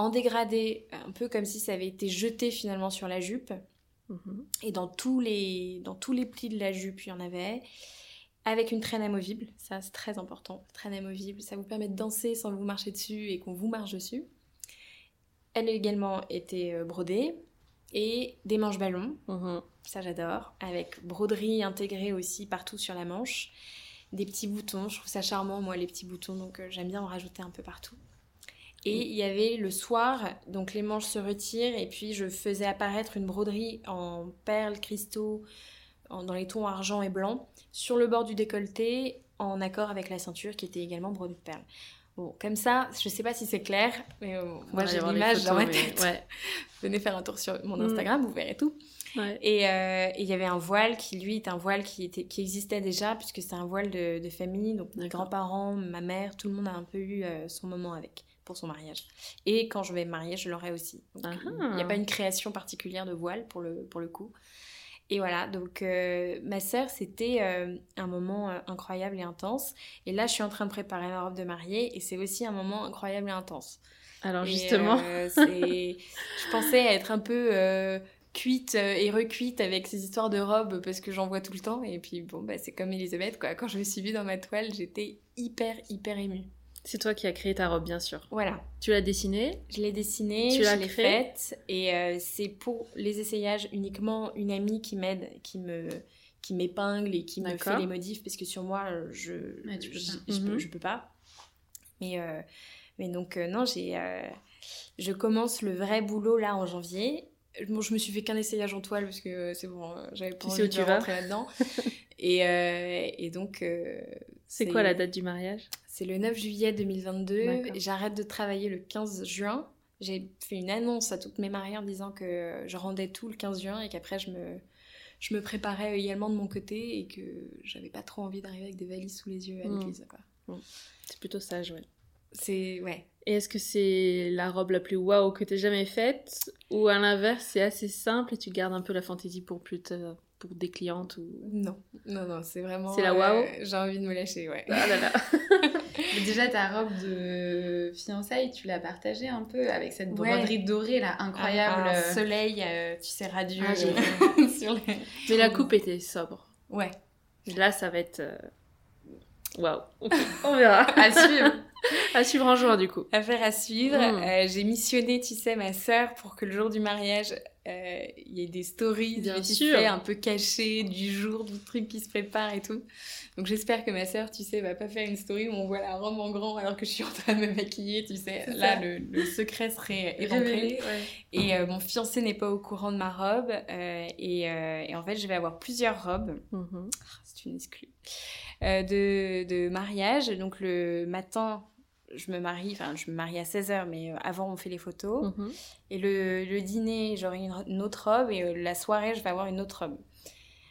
Speaker 3: En dégradé, un peu comme si ça avait été jeté finalement sur la jupe.
Speaker 1: Mhm.
Speaker 3: Et dans tous les, dans tous les plis de la jupe, il y en avait. Avec une traîne amovible, ça c'est très important. Traîne amovible, ça vous permet de danser sans vous marcher dessus et qu'on vous marche dessus. Elle a également été euh, brodée. Et des manches ballons,
Speaker 1: Mhm.
Speaker 3: ça j'adore. Avec broderie intégrée aussi partout sur la manche. Des petits boutons, je trouve ça charmant moi les petits boutons, donc euh, j'aime bien en rajouter un peu partout. Et il y avait le soir, donc les manches se retirent et puis je faisais apparaître une broderie en perles, cristaux, en- dans les tons argent et blanc, sur le bord du décolleté, en accord avec la ceinture qui était également brodée de perles. Bon, comme ça, je sais pas si c'est clair, mais euh,
Speaker 1: On
Speaker 3: moi j'ai l'image dans ma tête.
Speaker 1: Ouais.
Speaker 3: Venez faire un tour sur mon
Speaker 1: Mm.
Speaker 3: Instagram, vous verrez tout.
Speaker 1: ouais.
Speaker 3: Et euh, et il y avait un voile qui, lui, est un voile qui, était, qui existait déjà, puisque c'est un voile de, de famille. Donc, mes grands-parents, ma mère, tout le monde a un peu eu euh, son moment avec pour son mariage. Et quand je vais me marier, je l'aurai aussi.
Speaker 1: Ah
Speaker 3: il n'y a pas une création particulière de voile pour le, pour le coup. Et voilà, donc euh, ma sœur, c'était euh, un moment euh, incroyable et intense. Et là, je suis en train de préparer ma robe de mariée et c'est aussi un moment incroyable et intense.
Speaker 1: Alors
Speaker 3: Et,
Speaker 1: justement,
Speaker 3: je pensais être un peu cuite et recuite avec ces histoires de robes parce que j'en vois tout le temps. Et puis bon, bah, c'est comme Elisabeth, quoi. Quand je me suis vue dans ma toile, j'étais hyper, hyper émue.
Speaker 1: C'est toi qui as créé ta robe, bien sûr.
Speaker 3: Voilà,
Speaker 1: Tu l'as dessinée
Speaker 3: je l'ai dessinée,
Speaker 1: Tu l'as
Speaker 3: je l'ai faite. Et euh, c'est pour les essayages uniquement une amie qui m'aide, qui me qui m'épingle et qui me fait les modifs parce que sur moi je
Speaker 4: Ouais, tu peux
Speaker 3: je,
Speaker 1: Mhm.
Speaker 3: je peux pas mais euh, mais donc euh, non j'ai je commence le vrai boulot là en janvier bon, je me suis fait qu'un essayage en toile parce que c'est bon j'avais pas
Speaker 1: Tu sais
Speaker 3: envie
Speaker 1: où
Speaker 3: de
Speaker 1: tu vas.
Speaker 3: rentrer là-dedans et, et donc
Speaker 1: C'est quoi la date du mariage?
Speaker 3: C'est le 9 juillet 2022
Speaker 1: D'accord.
Speaker 3: j'arrête de travailler le 15 juin j'ai fait une annonce à toutes mes mariées en disant que je rendais tout le 15 juin et qu'après je me je me préparais également de mon côté et que j'avais pas trop envie d'arriver avec des valises sous les yeux à
Speaker 1: Mm.
Speaker 3: l'église quoi.
Speaker 1: C'est plutôt sage, ouais.
Speaker 3: C'est ouais.
Speaker 1: Et est-ce que c'est la robe la plus waouh que t'aies jamais faite? Ou à l'inverse, c'est assez simple et tu gardes un peu la fantaisie pour plus tard, pour des clientes ou...
Speaker 3: Non, non, non, c'est vraiment.
Speaker 1: C'est la waouh
Speaker 3: J'ai envie de me lâcher, ouais.
Speaker 1: Ah là là
Speaker 4: Mais déjà, ta robe de fiançailles, tu l'as partagée un peu avec cette
Speaker 3: Ouais.
Speaker 4: broderie dorée là, incroyable.
Speaker 3: Un, un soleil, euh, tu sais, radieux.
Speaker 1: Ah,
Speaker 3: euh, sur les...
Speaker 1: Mais la coupe était sobre.
Speaker 3: Ouais.
Speaker 1: Là, ça va être. euh, Waouh. On verra.
Speaker 4: à suivre.
Speaker 1: À suivre en juin, du coup.
Speaker 3: Affaire à suivre.
Speaker 1: Mm.
Speaker 3: Euh, j'ai missionné, tu sais, ma sœur pour que le jour du mariage, euh, il y ait des stories,
Speaker 1: Bien
Speaker 3: tu
Speaker 1: sûr.
Speaker 3: un peu cachées du jour, du truc qui se prépare et tout. Donc j'espère que ma sœur, tu sais, va pas faire une story où on voit la robe en grand alors que je suis en train de me maquiller, tu sais. Là, le, le secret serait éventré.
Speaker 4: Ouais.
Speaker 3: Et euh, mon fiancé n'est pas au courant de ma robe. euh, et, euh, et en fait, je vais avoir plusieurs robes.
Speaker 1: Mhm.
Speaker 3: C'est une exclue. De, de mariage. Donc le matin, je me marie, enfin je me marie à 16h, mais euh, avant on fait les photos.
Speaker 1: Mhm.
Speaker 3: Et le, le dîner, j'aurai une, une autre robe et euh, la soirée, je vais avoir une autre robe.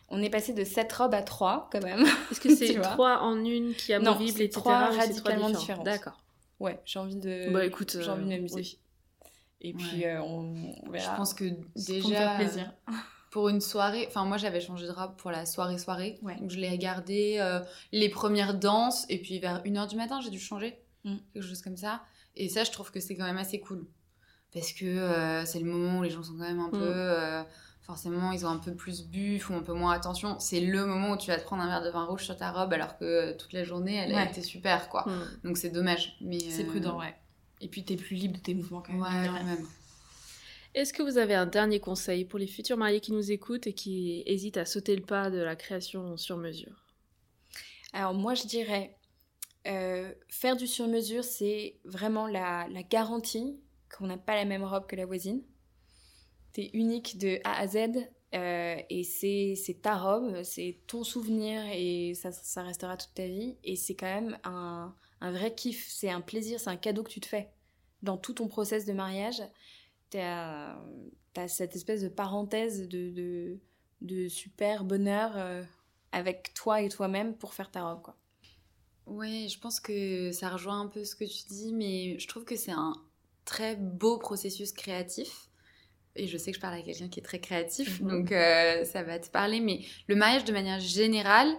Speaker 3: On est passé de 7 robes à 3 quand même.
Speaker 1: Est-ce que c'est
Speaker 3: Tu vois.
Speaker 1: trois en une qui
Speaker 3: Non,
Speaker 1: amovible,
Speaker 3: c'est
Speaker 1: etc.
Speaker 3: trois radicalement
Speaker 1: différentes. D'accord.
Speaker 3: Ouais, j'ai envie de
Speaker 1: Bah écoute,
Speaker 3: j'ai envie de
Speaker 1: euh,
Speaker 3: m'amuser.
Speaker 1: oui.
Speaker 3: Et puis
Speaker 4: Ouais.
Speaker 3: euh, on, on verra.
Speaker 4: Je pense que
Speaker 3: pour me faire
Speaker 4: déjà,
Speaker 3: plaisir.
Speaker 4: pour une soirée, enfin moi j'avais changé de robe pour la soirée-soirée.
Speaker 3: Ouais.
Speaker 4: Donc je l'ai gardé euh, les premières danses et puis vers 1h du matin j'ai dû changer.
Speaker 3: Mm.
Speaker 4: Quelque chose comme ça. Et ça je trouve que c'est quand même assez cool. Parce que euh, c'est le moment où les gens sont quand même un
Speaker 1: Mm.
Speaker 4: peu... euh, forcément ils ont un peu plus bu, font un peu moins attention. C'est le moment où tu vas te prendre un verre de vin rouge sur ta robe alors que euh, toute la journée elle a
Speaker 3: Ouais.
Speaker 4: été super quoi.
Speaker 1: Mhm.
Speaker 4: Donc c'est dommage. Mais,
Speaker 3: C'est
Speaker 4: euh,
Speaker 3: prudent, ouais. Et puis t'es plus libre de tes mouvements quand même.
Speaker 4: Ouais, quand même.
Speaker 1: Est-ce que vous avez un dernier conseil pour les futurs mariés qui nous écoutent et qui hésitent à sauter le pas de la création sur mesure?
Speaker 3: Alors moi je dirais, euh, faire du sur-mesure, c'est vraiment la, garantie qu'on n'a pas la même robe que la voisine. T'es unique de A à Z euh, et c'est ta robe, c'est ton souvenir et ça, restera toute ta vie. Et c'est quand même un, vrai kiff, c'est un plaisir, c'est un cadeau que tu te fais. Dans tout ton process de mariage, t'as as cette espèce de parenthèse de super bonheur euh, avec toi et toi-même pour faire ta robe. Quoi.
Speaker 4: Ouais, je pense que ça rejoint un peu ce que tu dis, mais je trouve que c'est un très beau processus créatif. Et je sais que je parle à quelqu'un qui est très créatif,
Speaker 1: Mhm.
Speaker 4: donc euh, ça va te parler. Mais le mariage, de manière générale,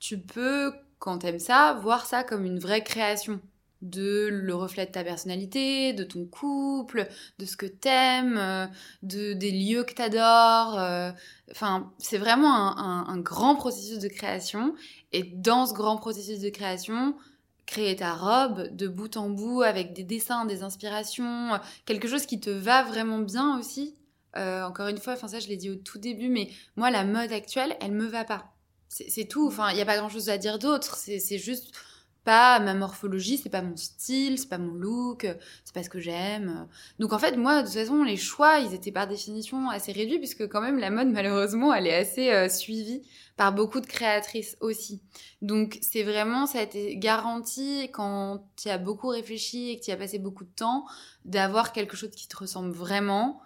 Speaker 4: tu peux, quand t'aimes ça, voir ça comme une vraie création. De le reflet de ta personnalité, de ton couple, de ce que t'aimes, euh, de, des lieux que t'adores. euh, Enfin, c'est vraiment un- grand processus de création. Et dans ce grand processus de création, créer ta robe de bout en bout avec des dessins, des inspirations, euh, quelque chose qui te va vraiment bien aussi. Encore une fois, enfin ça je l'ai dit au tout début, mais moi la mode actuelle, elle me va pas. C'est tout. Enfin, il n'y a pas grand chose à dire d'autre. C'est juste pas ma morphologie, c'est pas mon style, c'est pas mon look, c'est pas ce que j'aime. Donc en fait, moi, de toute façon, les choix, ils étaient par définition assez réduits, puisque quand même la mode, malheureusement, elle est assez euh, suivie par beaucoup de créatrices aussi. Donc c'est vraiment, ça a été garanti quand tu as beaucoup réfléchi et que tu as passé beaucoup de temps, d'avoir quelque chose qui te ressemble vraiment.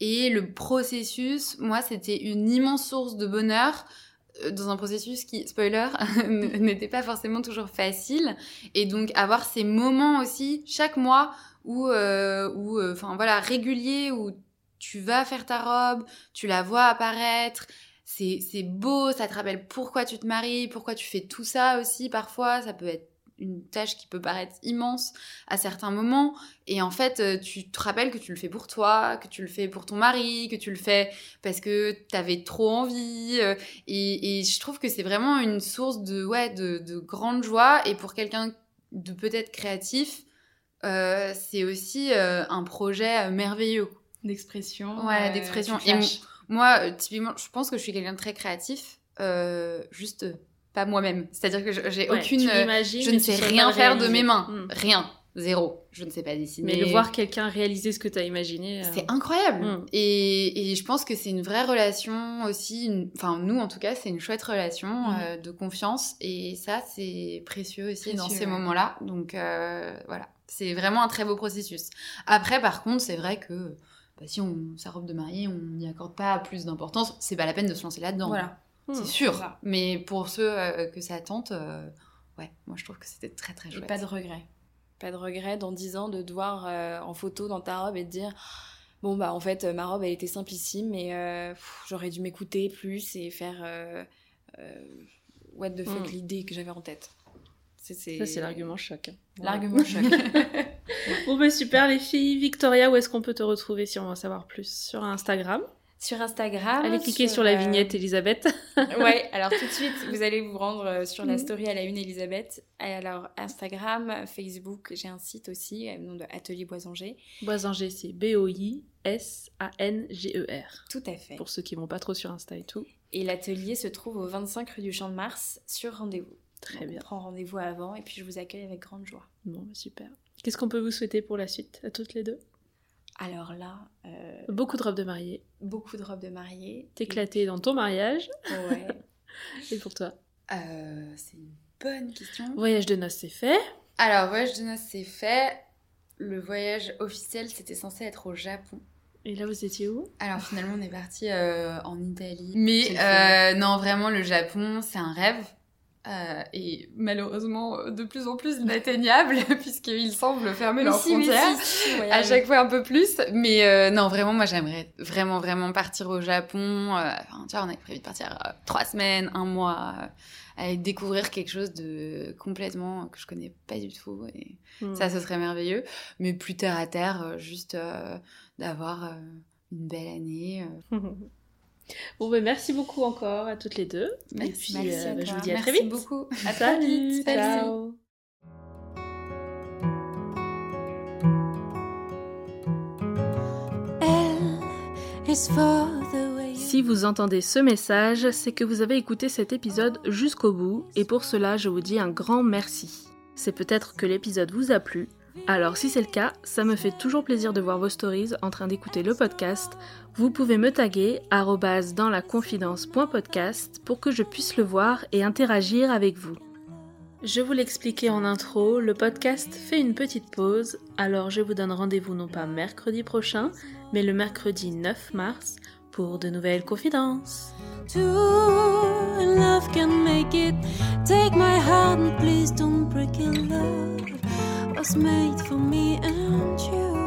Speaker 4: Et le processus, moi, c'était une immense source de bonheur dans un processus qui, spoiler, n'était pas forcément toujours facile. Et donc avoir ces moments aussi, chaque mois, où, euh, où, euh, enfin voilà, réguliers, où tu vas faire ta robe, tu la vois apparaître, c'est beau, ça te rappelle pourquoi tu te maries, pourquoi tu fais tout ça aussi parfois, ça peut être une tâche qui peut paraître immense à certains moments et en fait euh, tu te rappelles que tu le fais pour toi, que tu le fais pour ton mari, que tu le fais parce que t'avais trop envie euh, et, et je trouve que c'est vraiment une source de ouais de, de grande joie et pour quelqu'un de peut-être créatif euh, c'est aussi euh, un projet merveilleux
Speaker 3: D'expression.
Speaker 4: Ouais,
Speaker 3: euh,
Speaker 4: d'expression. Et moi, typiquement, je pense que je suis quelqu'un de très créatif, juste pas moi-même. C'est-à-dire que j'ai
Speaker 1: Ouais,
Speaker 4: aucune. euh, je ne sais rien faire de mes mains.
Speaker 1: Mm.
Speaker 4: Rien. Zéro. Je ne sais pas dessiner.
Speaker 1: Mais le voir quelqu'un réaliser ce que tu as imaginé. euh,
Speaker 4: C'est incroyable.
Speaker 1: Mm.
Speaker 4: Et, et je pense que c'est une vraie relation aussi. une- Enfin, nous, en tout cas, c'est une chouette relation
Speaker 3: Mm.
Speaker 4: euh, de confiance. Et ça, c'est précieux aussi dans ces
Speaker 3: ouais.
Speaker 4: moments-là. Donc, euh, voilà. C'est vraiment un très beau processus. Après, par contre, c'est vrai que bah, si on, sa robe de mariée, on n'y accorde pas plus d'importance, c'est pas la peine de se lancer là-dedans.
Speaker 3: Voilà.
Speaker 1: Hmm.
Speaker 4: C'est sûr.
Speaker 3: c'est ça.
Speaker 4: Mais pour ceux euh, que ça tente, euh, ouais, moi je trouve que c'était très très
Speaker 3: Et
Speaker 4: chouette.
Speaker 3: pas de regret. Pas de regret dans 10 ans de te voir euh, en photo dans ta robe et de dire Bon, bah en fait, ma robe elle était simplissime, mais euh, j'aurais dû m'écouter plus et faire euh, euh, what the fuck
Speaker 1: Mm.
Speaker 3: l'idée que j'avais en tête. C'est, c'est...
Speaker 1: Ça, c'est l'argument choc. hein.
Speaker 3: L'argument choc.
Speaker 1: Bon, bah super, les filles. Victoria, où est-ce qu'on peut te retrouver si on veut en savoir plus? Sur Instagram.
Speaker 3: Sur Instagram.
Speaker 1: Allez cliquer sur, la
Speaker 3: euh,
Speaker 1: vignette, Elisabeth.
Speaker 3: ouais, alors tout de suite, vous allez vous rendre euh, sur la
Speaker 1: Mhm.
Speaker 3: story à la une Elisabeth. Et alors Instagram, Facebook, j'ai un site aussi, au nom de Atelier Boisanger.
Speaker 1: Boisanger, c'est B-O-I-S-A-N-G-E-R.
Speaker 3: Tout à fait.
Speaker 1: Pour ceux qui vont pas trop sur Insta et tout.
Speaker 3: Et l'atelier se trouve au 25 rue du Champ de Mars sur rendez-vous.
Speaker 1: Très
Speaker 3: Donc,
Speaker 1: bien.
Speaker 3: On prend rendez-vous avant et puis je vous accueille avec grande joie.
Speaker 1: Bon, bah, super. Qu'est-ce qu'on peut vous souhaiter pour la suite, à toutes les deux?
Speaker 3: Alors là, euh,
Speaker 1: Beaucoup de robes de mariée,
Speaker 3: beaucoup de robes de mariée.
Speaker 1: t'éclater dans ton mariage.
Speaker 3: Ouais.
Speaker 1: Et pour toi
Speaker 4: Euh, c'est une bonne question.
Speaker 1: Voyage de noces, c'est fait.
Speaker 4: Alors, voyage de noces, c'est fait. Le voyage officiel, c'était censé être au Japon.
Speaker 1: Et là, vous étiez où?
Speaker 4: Alors finalement, on est parti euh, en Italie. Mais non, vraiment, le Japon, c'est un rêve. Euh, et malheureusement, euh, de plus en plus inatteignable, puisqu'ils semblent fermer leurs
Speaker 3: si,
Speaker 4: frontières.
Speaker 3: si, si,
Speaker 4: À chaque fois un peu plus. Mais euh, non, vraiment, moi, j'aimerais vraiment, vraiment partir au Japon. Euh, Enfin, tu vois, on avait prévu de partir trois semaines, un mois, aller découvrir quelque chose de complètement que je connais pas du tout. Et
Speaker 1: Hmm.
Speaker 4: ça, ce serait merveilleux. Mais plus terre à terre, juste d'avoir une belle année.
Speaker 1: Bon, ben merci beaucoup encore à toutes les deux.
Speaker 4: Merci.
Speaker 1: Et puis,
Speaker 3: Merci à
Speaker 1: euh, je vous dis à
Speaker 4: Merci
Speaker 1: très vite.
Speaker 4: beaucoup.
Speaker 3: À très vite. Salut.
Speaker 1: ciao. Si vous entendez ce message, c'est que vous avez écouté cet épisode jusqu'au bout et pour cela je vous dis un grand merci. C'est peut-être que l'épisode vous a plu, alors si c'est le cas, ça me fait toujours plaisir de voir vos stories en train d'écouter le podcast. Vous pouvez me taguer dans la confidence.podcast pour que je puisse le voir et interagir avec vous. Je vous l'expliquais en intro, le podcast fait une petite pause, alors je vous donne rendez-vous non pas mercredi prochain, mais le mercredi 9 mars pour de nouvelles confidences.
Speaker 2: Two in love can make it. Take my heart and please don't break it. Love was made for me and you.